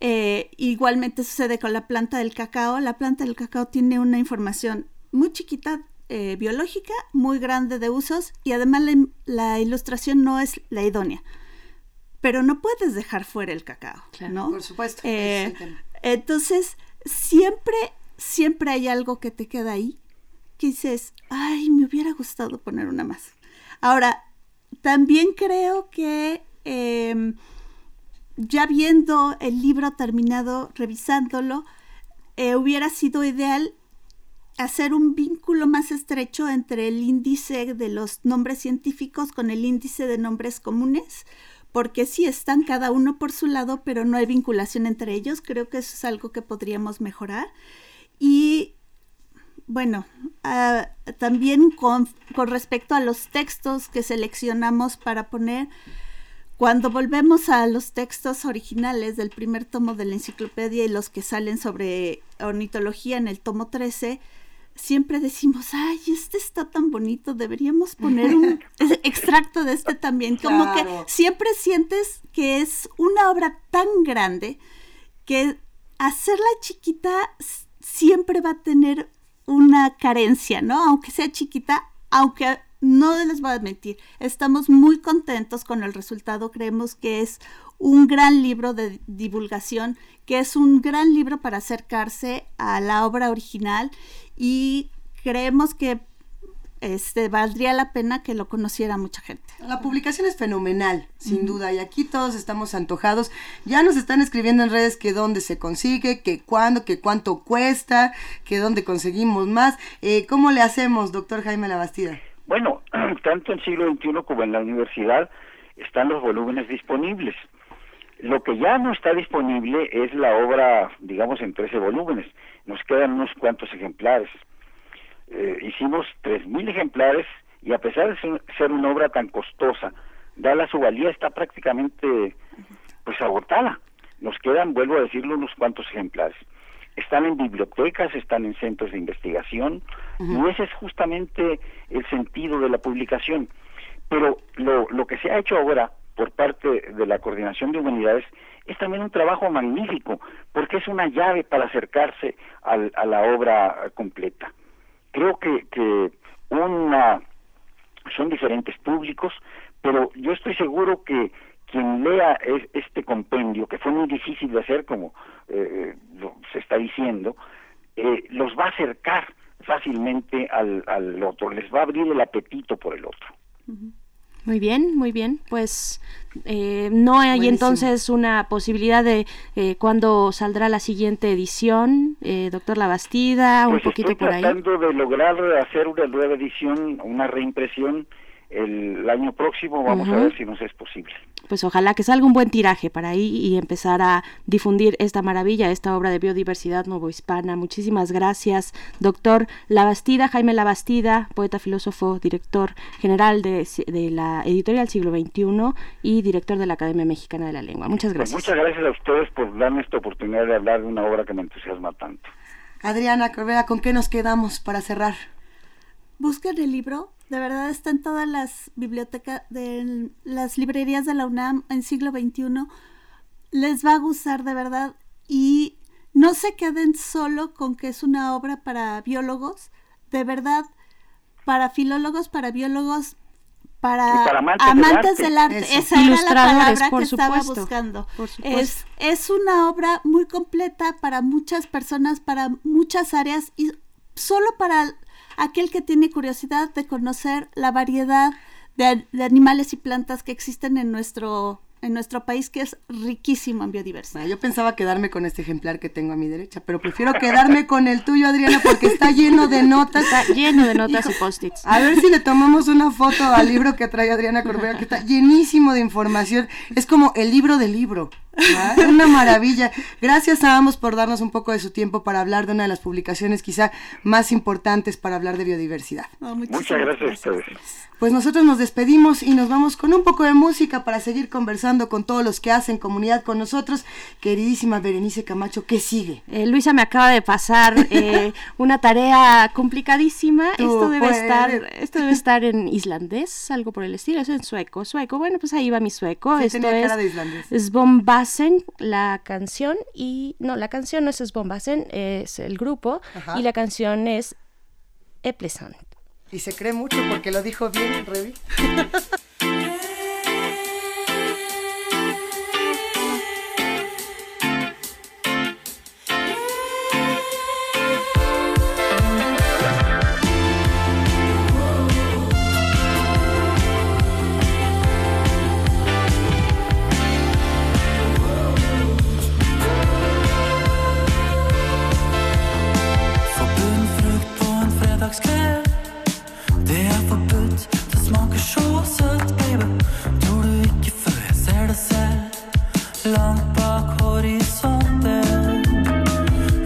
Eh, igualmente sucede con la planta del cacao. La planta del cacao tiene una información muy chiquita eh, biológica, muy grande de usos y además la, la ilustración no es la idónea. Pero no puedes dejar fuera el cacao, ¿no? Por supuesto. Eh, entonces, siempre, siempre hay algo que te queda ahí que dices, ay, me hubiera gustado poner una más. Ahora, también creo que eh, ya viendo el libro terminado, revisándolo, eh, hubiera sido ideal hacer un vínculo más estrecho entre el índice de los nombres científicos con el índice de nombres comunes, porque sí están cada uno por su lado, pero no hay vinculación entre ellos. Creo que eso es algo que podríamos mejorar. Y bueno, ah, también con, con respecto a los textos que seleccionamos para poner, cuando volvemos a los textos originales del primer tomo de la enciclopedia y los que salen sobre ornitología en el tomo 13, siempre decimos, ay, este está tan bonito, deberíamos poner un [LAUGHS] extracto de este también. Como Claro. que siempre sientes que es una obra tan grande que hacerla chiquita siempre va a tener una carencia, ¿no? Aunque sea chiquita, aunque no les voy a mentir, estamos muy contentos con el resultado, creemos que es un gran libro de divulgación, que es un gran libro para acercarse a la obra original y creemos que este valdría la pena que lo conociera mucha gente. La publicación es fenomenal, sin duda, y aquí todos estamos antojados. Ya nos están escribiendo en redes que dónde se consigue, que cuándo, que cuánto cuesta, que dónde conseguimos más. Eh, ¿Cómo le hacemos, doctor Jaime Labastida? Bueno, [CLEARS THROAT] tanto en siglo XXI como en la universidad están los volúmenes disponibles. Lo que ya no está disponible es la obra, digamos, en 13 volúmenes. Nos quedan unos cuantos ejemplares. Eh, hicimos 3.000 ejemplares y a pesar de ser, una obra tan costosa, dada su valía, está prácticamente pues agotada. Nos quedan, vuelvo a decirlo, unos cuantos ejemplares. Están en bibliotecas, están en centros de investigación, y ese es justamente el sentido de la publicación. Pero lo, lo que se ha hecho ahora por parte de la Coordinación de Humanidades es también un trabajo magnífico, porque es una llave para acercarse al- a la obra completa. Creo que, que una, son diferentes públicos, pero yo estoy seguro que quien lea es- este compendio, que fue muy difícil de hacer, como eh, se está diciendo, eh, los va a acercar fácilmente al, al otro, les va a abrir el apetito por el otro. Muy bien, muy bien. Pues eh, no hay Buenísimo. entonces una posibilidad de eh, cuándo saldrá la siguiente edición, eh, doctor Labastida, un Pues poquito estoy por ahí. tratando de lograr hacer una nueva edición, una reimpresión el, año próximo, vamos a ver si nos es posible. Pues ojalá que salga un buen tiraje para ahí y empezar a difundir esta maravilla, esta obra de biodiversidad novohispana. Muchísimas gracias, doctor Labastida, Jaime Labastida, poeta, filósofo, director general de, de la editorial Siglo XXI y director de la Academia Mexicana de la Lengua. Muchas Pues gracias. muchas gracias a ustedes por darme esta oportunidad de hablar de una obra que me entusiasma tanto. Adriana Corbera, ¿con qué nos quedamos para cerrar? Busquen el libro, de verdad está en todas las bibliotecas, de las librerías de la UNAM en siglo XXI. Les va a gustar de verdad. Y no se queden solo con que es una obra para biólogos, de verdad, para filólogos, para biólogos, para, amantes del del arte. Esa era la palabra que estaba buscando. Es, es una obra muy completa para muchas personas, para muchas áreas y solo para aquel que tiene curiosidad de conocer la variedad de, de animales y plantas que existen en nuestro en nuestro país que es riquísimo en biodiversidad. Yo pensaba quedarme con este ejemplar que tengo a mi derecha, pero prefiero quedarme con el tuyo, Adriana, porque está lleno de notas. Está lleno de notas y post-its. A ver si le tomamos una foto al libro que trae Adriana Corbera, que está llenísimo de información. Es como el libro del libro. ¿Verdad? Una maravilla. Gracias a ambos por darnos un poco de su tiempo para hablar de una de las publicaciones quizá más importantes para hablar de biodiversidad. Muchas gracias a ustedes. Pues nosotros nos despedimos y nos vamos con un poco de música para seguir conversando con todos los que hacen comunidad con nosotros. Queridísima Berenice Camacho, ¿qué sigue? Eh, Luisa me acaba de pasar eh, una tarea complicadísima. Tú Esto debe puedes. estar, esto debe estar en islandés, algo por el estilo. Es en sueco, sueco. Bueno, pues ahí va mi sueco. Sí, Esto tenía es cara de islandés. Svombasen, la canción y no, la canción no es Svombasen, es el grupo Ajá. y la canción es Eplesan. Y se cree mucho porque lo dijo bien, Revi. [LAUGHS] Det er forbudt, det smaker så søtt, baby. Tror du ikke før jeg ser det selv. Langt bak horisonten.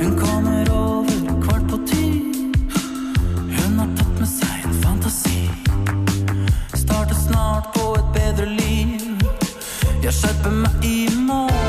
Hun kommer over kvart på ti. Hun har tatt med seg en fantasi. Starter snart på et bedre liv. Jeg skjerper meg i morgen.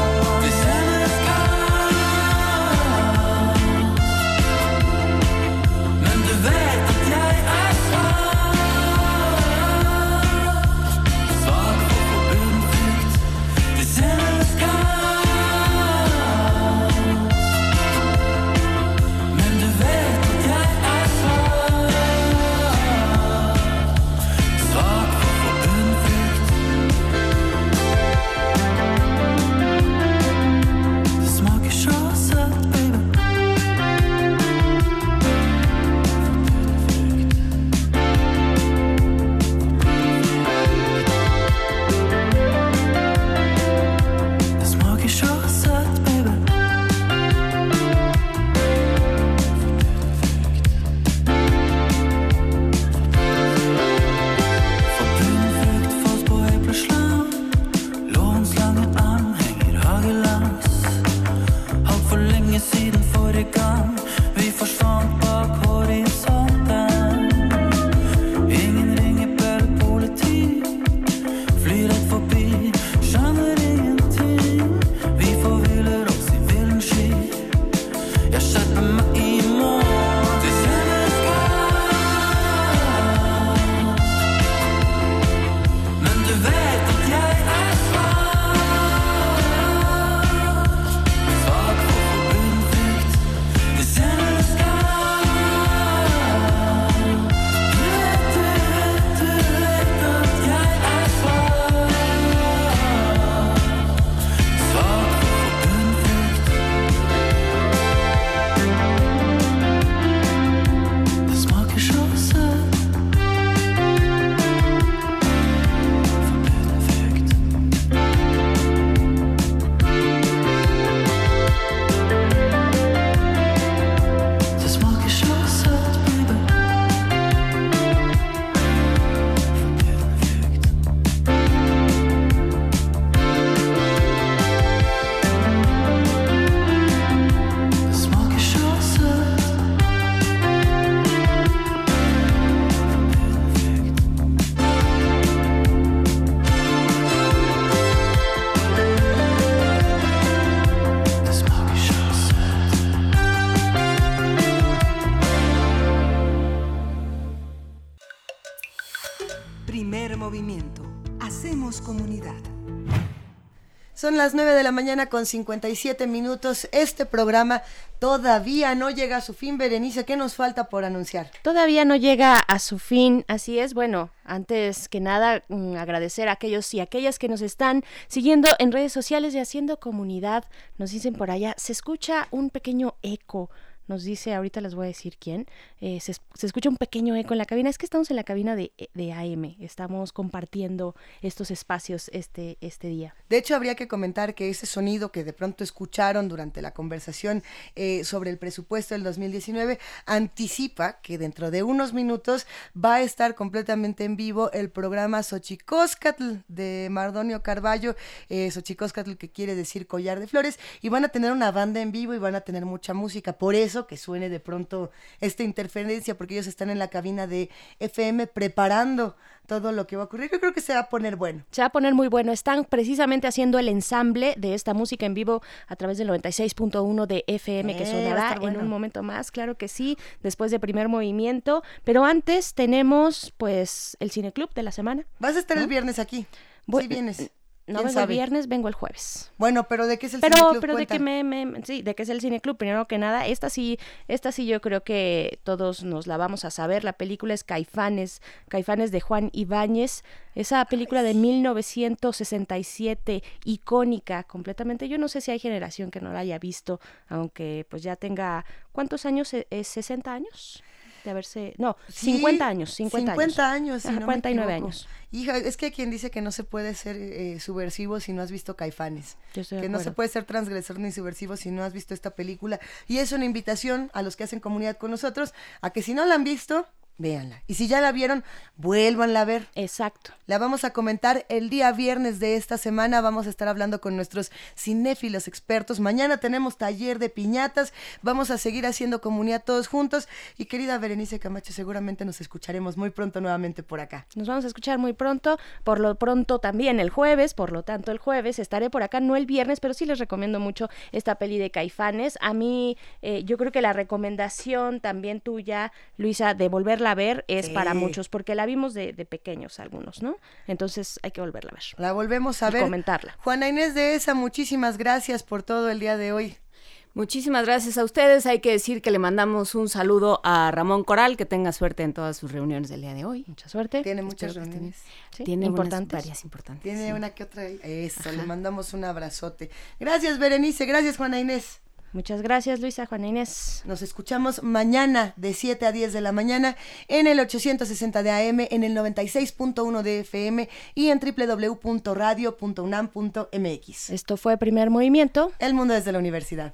Son las 9 de la mañana con 57 minutos. Este programa todavía no llega a su fin. Berenice, ¿qué nos falta por anunciar? Todavía no llega a su fin, así es. Bueno, antes que nada, mm, agradecer a aquellos y aquellas que nos están siguiendo en redes sociales y haciendo comunidad. Nos dicen por allá, se escucha un pequeño eco. Nos dice, ahorita les voy a decir quién, eh, se, se escucha un pequeño eco en la cabina. Es que estamos en la cabina de, de AM, estamos compartiendo estos espacios este, este día. De hecho, habría que comentar que ese sonido que de pronto escucharon durante la conversación eh, sobre el presupuesto del 2019 anticipa que dentro de unos minutos va a estar completamente en vivo el programa Xochicóscatl de Mardonio Carballo, eh, Xochicóscatl que quiere decir collar de flores, y van a tener una banda en vivo y van a tener mucha música. Por eso que suene de pronto esta interferencia, porque ellos están en la cabina de FM preparando todo lo que va a ocurrir. Yo creo que se va a poner bueno. Se va a poner muy bueno. Están precisamente haciendo el ensamble de esta música en vivo a través del 96.1 de FM que Eh, sonará en un momento más, claro que sí, después de primer movimiento. Pero antes tenemos pues el cineclub de la semana. Vas a estar el viernes aquí. Voy- sí vienes. No ¿Quién vengo sabe? el viernes, vengo el jueves. Bueno, pero ¿de qué es el pero, cineclub? pero de que me, me- sí, de que es el cineclub, primero que nada, esta sí, esta sí yo creo que todos nos la vamos a saber. La película es Caifanes, Caifanes de Juan Ibáñez, esa película de 1967, icónica completamente. Yo no sé si hay generación que no la haya visto, aunque pues ya tenga, ¿cuántos años? ¿Es 60 años? De haberse, no, Sí, 50 años, 50, 50 años, si Ajá, no me 49 equivoco. años. Hija, es que hay quien dice que no se puede ser eh, subversivo si no has visto Caifanes. Yo estoy de que no se puede ser transgresor ni subversivo si no has visto esta película. Y es una invitación a los que hacen comunidad con nosotros a que si no la han visto, véanla. Y si ya la vieron, vuélvanla a ver. Exacto. La vamos a comentar el día viernes de esta semana. Vamos a estar hablando con nuestros cinéfilos expertos. Mañana tenemos taller de piñatas. Vamos a seguir haciendo comunidad todos juntos. Y querida Berenice Camacho, seguramente nos escucharemos muy pronto nuevamente por acá. Nos vamos a escuchar muy pronto, por lo pronto también el jueves, por lo tanto el jueves estaré por acá, no el viernes, pero sí les recomiendo mucho esta peli de Caifanes. A mí, eh, yo creo que la recomendación también tuya, Luisa, de volverla a ver es Sí. para muchos, porque la vimos de, de pequeños algunos, ¿no? Entonces hay que volverla a ver. La volvemos a Y ver. comentarla. Juana Inés de esa, muchísimas gracias por todo el día de hoy. Muchísimas gracias a ustedes. Hay que decir que le mandamos un saludo a Ramón Coral, que tenga suerte en todas sus reuniones del día de hoy. Mucha suerte. Tiene muchas Espero reuniones. Tiene unas importantes. varias importantes. Tiene sí. una que otra. Eso, Ajá. le mandamos un abrazote. Gracias, Berenice. Gracias, Juana Inés. Muchas gracias, Luisa, Juana Inés. Nos escuchamos mañana de 7 a 10 de la mañana en el 860 de AM, en el 96.1 de FM y en www.radio.unam.mx. Esto fue Primer Movimiento. El mundo desde la universidad.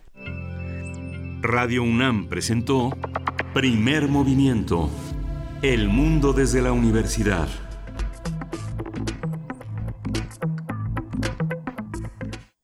Radio UNAM presentó Primer Movimiento. El mundo desde la universidad.